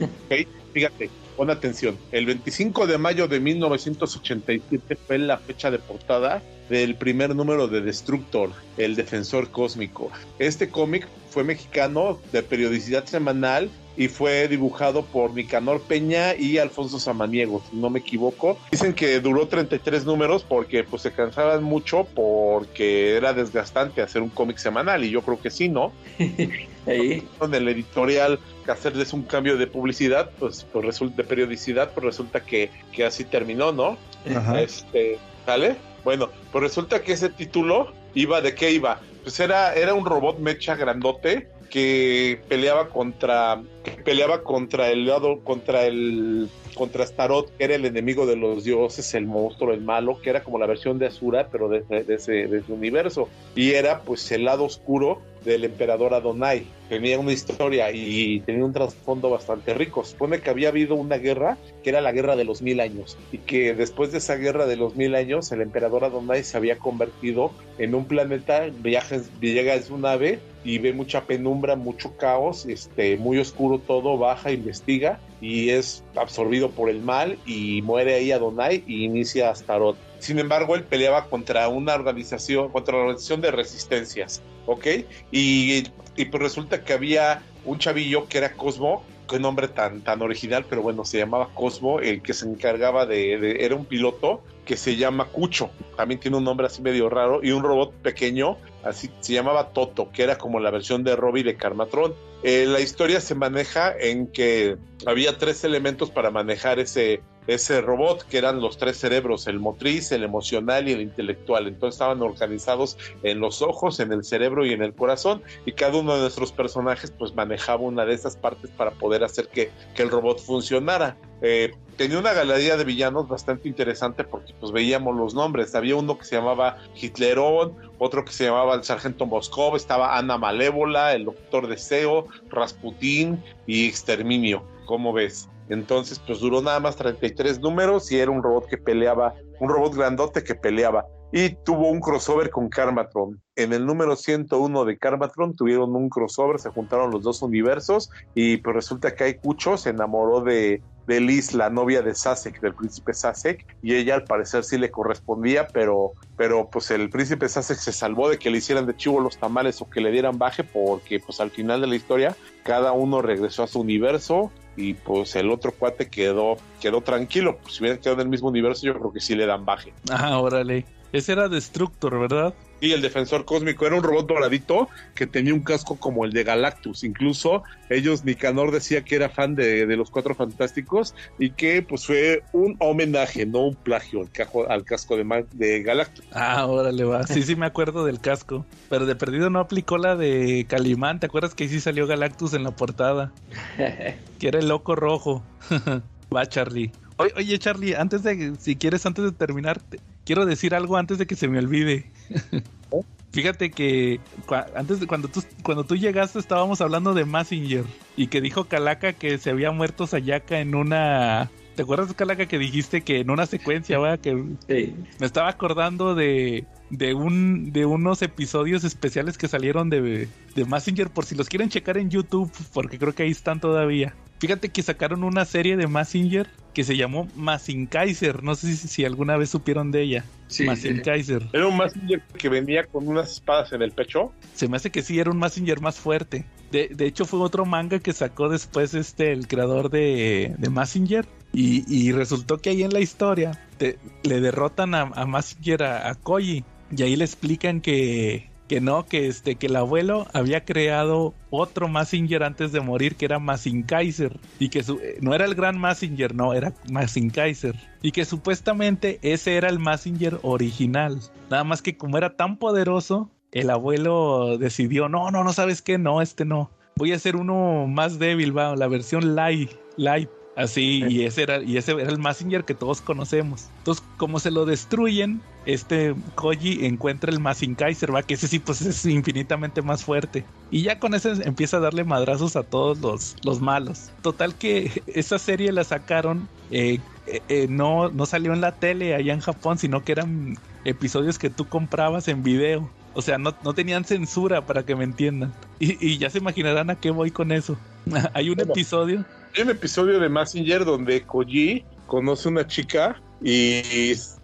ok, fíjate, pon atención. El 25 de mayo de 1987 fue la fecha de portada del primer número de Destructor, el defensor cósmico. Este cómic fue mexicano de periodicidad semanal y fue dibujado por Nicanor Peña y Alfonso Samaniego, si no me equivoco. Dicen que duró 33 números porque pues se cansaban mucho porque era desgastante hacer un cómic semanal y yo creo que sí, ¿no? (laughs) Ahí. En el editorial que hacerles un cambio de publicidad, pues, pues resulta de periodicidad, pues resulta que, que así terminó, ¿no? Ajá. Este, ¿sale? Bueno, pues resulta que ese título iba de qué iba? Pues era, era un robot mecha grandote que peleaba contra que peleaba contra el lado contra el contra Starot que era el enemigo de los dioses el monstruo el malo que era como la versión de Asura pero de, de ese, de ese universo. Y era pues el lado oscuro del emperador Adonai tenía una historia y tenía un trasfondo bastante rico supone que había habido una guerra que era la guerra de los mil años y que después de esa guerra de los mil años el emperador Adonai se había convertido en un planeta viaja, llega en su nave y ve mucha penumbra, mucho caos, este, muy oscuro todo, baja, investiga y es absorbido por el mal y muere ahí Adonai y inicia Astaroth. Sin embargo, él peleaba contra una organización, contra la organización de resistencias, ¿ok? Y, y pues resulta que había un chavillo que era Cosmo, qué nombre tan, tan original, pero bueno, se llamaba Cosmo, el que se encargaba de, era un piloto que se llama Cucho, también tiene un nombre así medio raro, y un robot pequeño, así se llamaba Toto, que era como la versión de Robbie de Carmatron. Eh, la historia se maneja en que había tres elementos para manejar ese, ese robot, que eran los tres cerebros, el motriz, el emocional y el intelectual. Entonces estaban organizados en los ojos, en el cerebro y en el corazón, y cada uno de nuestros personajes pues manejaba una de esas partes para poder hacer que, que el robot funcionara. Eh, tenía una galería de villanos bastante interesante porque pues veíamos los nombres. Había uno que se llamaba Hitlerón, otro que se llamaba el Sargento Moscov, estaba Ana Malévola, el Doctor Deseo, Rasputín y Exterminio. ¿Cómo ves? Entonces, pues duró nada más 33 números y era un robot que peleaba, un robot grandote que peleaba. Y tuvo un crossover con Karmatron. En el número 101 de Karmatron tuvieron un crossover, se juntaron los dos universos y pues resulta que Aikucho se enamoró de, de Liz, la novia de Sasek, del príncipe Sasek, y ella al parecer sí le correspondía, pero, pero pues el príncipe Sasek se salvó de que le hicieran de chivo los tamales o que le dieran baje, porque pues al final de la historia cada uno regresó a su universo y pues el otro cuate quedó, quedó tranquilo. Pues, si hubieran quedado en el mismo universo, yo creo que sí le dan baje. Ah, órale. Ese era Destructor, ¿verdad? Y el defensor cósmico era un robot doradito que tenía un casco como el de Galactus. Incluso ellos, Nicanor decía que era fan de, de los Cuatro Fantásticos y que pues fue un homenaje, no un plagio al, cajo, al casco de, de, Galactus. Ah, órale, va. Sí, sí me acuerdo del casco. Pero de perdido no aplicó la de Calimán. ¿Te acuerdas que sí salió Galactus en la portada? (laughs) que era el loco rojo. (laughs) va, Charlie. Oye, Charlie, antes de, si quieres, antes de terminar, te, quiero decir algo antes de que se me olvide. (laughs) Fíjate que antes de cuando tú cuando tú llegaste estábamos hablando de Massinger y que dijo Calaca que se había muerto Sayaka en una ¿Te acuerdas, Calaca, que dijiste que en una secuencia, va? Que sí. me estaba acordando de, de un de unos episodios especiales que salieron de, de Massinger por si los quieren checar en YouTube, porque creo que ahí están todavía. Fíjate que sacaron una serie de Massinger que se llamó Kaiser. No sé si, si, alguna vez supieron de ella. Sí, Kaiser. ¿Era un Massinger que venía con unas espadas en el pecho? Se me hace que sí, era un Massinger más fuerte. De, de hecho, fue otro manga que sacó después este el creador de, de Massinger. Y, y, resultó que ahí en la historia te, le derrotan a, a Massinger a, a Koji. Y ahí le explican que, que no, que este, que el abuelo había creado otro Massinger antes de morir que era Kaiser y que su, no era el gran Massinger, no, era Kaiser y que supuestamente ese era el Massinger original. Nada más que como era tan poderoso, el abuelo decidió, no, no, no sabes qué, no, este no. Voy a hacer uno más débil, va, la versión light, light. Así, y ese era, y ese era el Massinger que todos conocemos. Entonces, como se lo destruyen, este Koji encuentra el Kaiser, va, que ese sí, pues es infinitamente más fuerte. Y ya con ese empieza a darle madrazos a todos los, los malos. Total que (laughs) esa serie la sacaron, eh, eh, no, no salió en la tele allá en Japón, sino que eran episodios que tú comprabas en video. O sea, no, no tenían censura para que me entiendan. Y, y ya se imaginarán a qué voy con eso. (laughs) Hay un bueno. episodio hay un episodio de Massinger donde Koji conoce una chica y,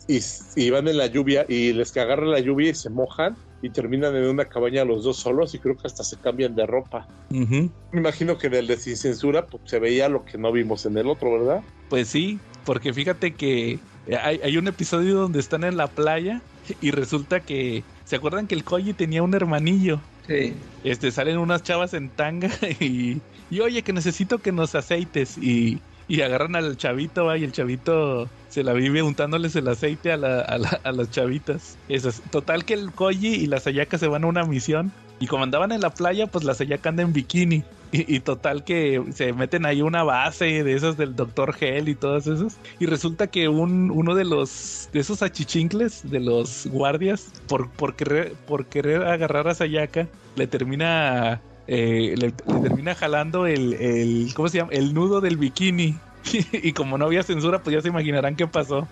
y, y, van en la lluvia y les que agarra la lluvia y se mojan y terminan en una cabaña los dos solos y creo que hasta se cambian de ropa. Me imagino que en el de sin censura pues, se veía lo que no vimos en el otro, ¿verdad? Pues sí, porque fíjate que hay, hay un episodio donde están en la playa y resulta que. ¿Se acuerdan que el Koji tenía un hermanillo? Sí. Este, salen unas chavas en tanga (laughs) y, y oye, que necesito que nos aceites. Y, y agarran al chavito, va, y el chavito se la vive untándoles el aceite a, la- a, la- a las chavitas. Eso es. Total que el Koji y la Sayaka se van a una misión. Y como andaban en la playa, pues la Sayaka anda en bikini. Y, total que se meten ahí una base de esas del Dr. Hell y todas esas. Y resulta que un, uno de los de esos achichincles, de los guardias, por, por, querer, por querer agarrar a Sayaka, le termina eh, le, le termina jalando el, el ¿cómo se llama? el nudo del bikini. (laughs) y como no había censura, pues ya se imaginarán qué pasó.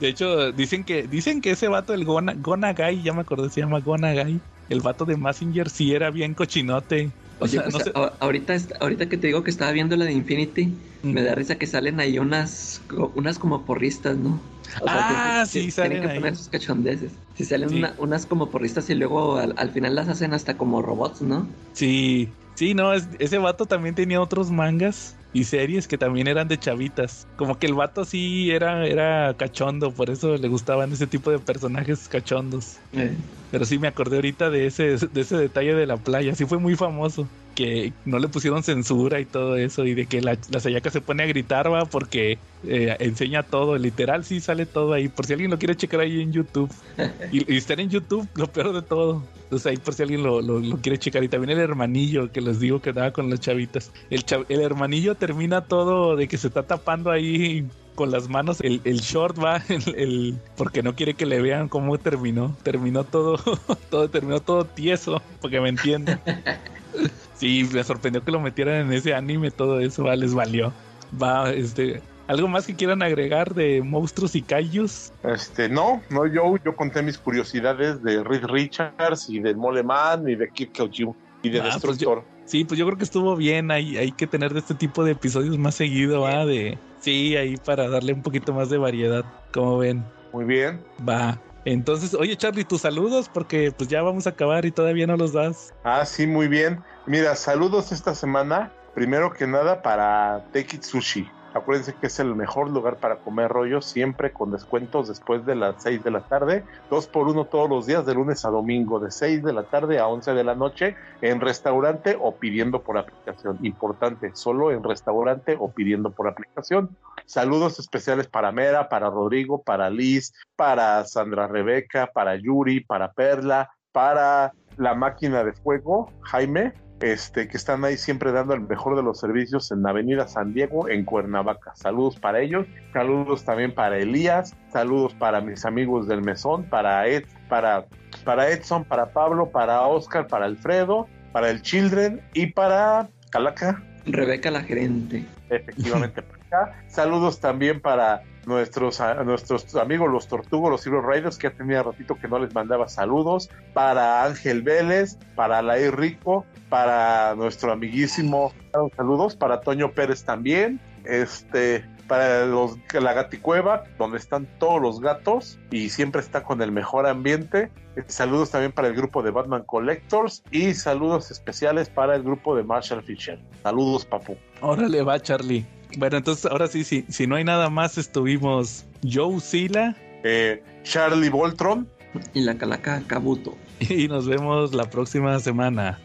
De hecho, dicen que dicen que ese vato, el Gona, Gonagai, ya me acordé, se llama Gonagai, el vato de Massinger sí era bien cochinote. O Oye, sea, pues, no sé- a- ahorita, ahorita que te digo que estaba viendo la de Infinity, Mm. me da risa que salen ahí unas, unas como porristas, ¿no? O Ah, que- que sí, salen Tienen que ahí. poner sus cachondeces. Si salen Sí. una- unas como porristas y luego al, al final las hacen hasta como robots, ¿no? Sí, sí, no, es- ese vato también tenía otros mangas y series que también eran de chavitas. Como que el vato sí era, era cachondo, por eso le gustaban ese tipo de personajes cachondos. Eh, Pero sí me acordé ahorita de ese, de ese detalle de la playa, sí fue muy famoso. Que no le pusieron censura y todo eso, y de que la, la Sayaka se pone a gritar, va, porque eh, enseña todo, literal, sí sale todo ahí. Por si alguien lo quiere checar ahí en YouTube. (laughs) Y, y estar en YouTube, lo peor de todo. Entonces ahí por si alguien lo, lo- lo quiere checar. Y también el hermanillo que les digo que andaba con las chavitas. El, chav- el hermanillo termina todo de que se está tapando ahí con las manos el, el short va (laughs) el, el- porque no quiere que le vean cómo terminó terminó todo (laughs) todo terminó todo tieso porque me entiendan sí me sorprendió que lo metieran en ese anime todo eso va les valió va este algo más que quieran agregar de monstruos y kaijus Este, no, no, yo, yo conté mis curiosidades de Reed Richards y del Mole Man y de Kid y de Ah, pues Destructor. Sí, pues yo creo que estuvo bien. Hay, hay que tener de este tipo de episodios más seguido, ¿va? De, sí, ahí para darle un poquito más de variedad. Como ven, Muy bien. va. Entonces, oye Charlie, tus saludos, porque pues ya vamos a acabar y todavía no los das. Ah, sí, muy bien. Mira, saludos esta semana. Primero que nada para It Sushi. Acuérdense que es el mejor lugar para comer rollo, siempre con descuentos después de las 6 de la tarde. Dos por uno todos los días, de lunes a domingo, de 6 de la tarde a 11 de la noche, en restaurante o pidiendo por aplicación. Importante, solo en restaurante o pidiendo por aplicación. Saludos especiales para Mera, para Rodrigo, para Liz, para Sandra Rebeca, para Yuri, para Perla, para la máquina de fuego, Jaime, este, que están ahí siempre dando el mejor de los servicios en Avenida San Diego, en Cuernavaca. Saludos para ellos, saludos también para Elías, saludos para mis amigos del mesón, para Ed, para, para Edson, para Pablo, para Oscar, para Alfredo, para el Children y para Calaca, Rebeca la gerente. efectivamente. Saludos también para nuestros, a nuestros amigos los Tortugos, los Hero Riders, que ya tenía ratito que no les mandaba saludos, para Ángel Vélez, para Lair Rico, para nuestro amiguísimo, saludos, para Toño Pérez también, este, para los, la Gaticueva, donde están todos los gatos y siempre está con el mejor ambiente. Saludos también para el grupo de Batman Collectors y saludos especiales para el grupo de Marshall Fisher. Saludos, papu. Órale, va Charlie. Bueno, entonces ahora sí, sí, si no hay nada más, estuvimos Joe Sila Eh, Charlie Voltron, Y la calaca Kabuto. (laughs) y nos vemos la próxima semana.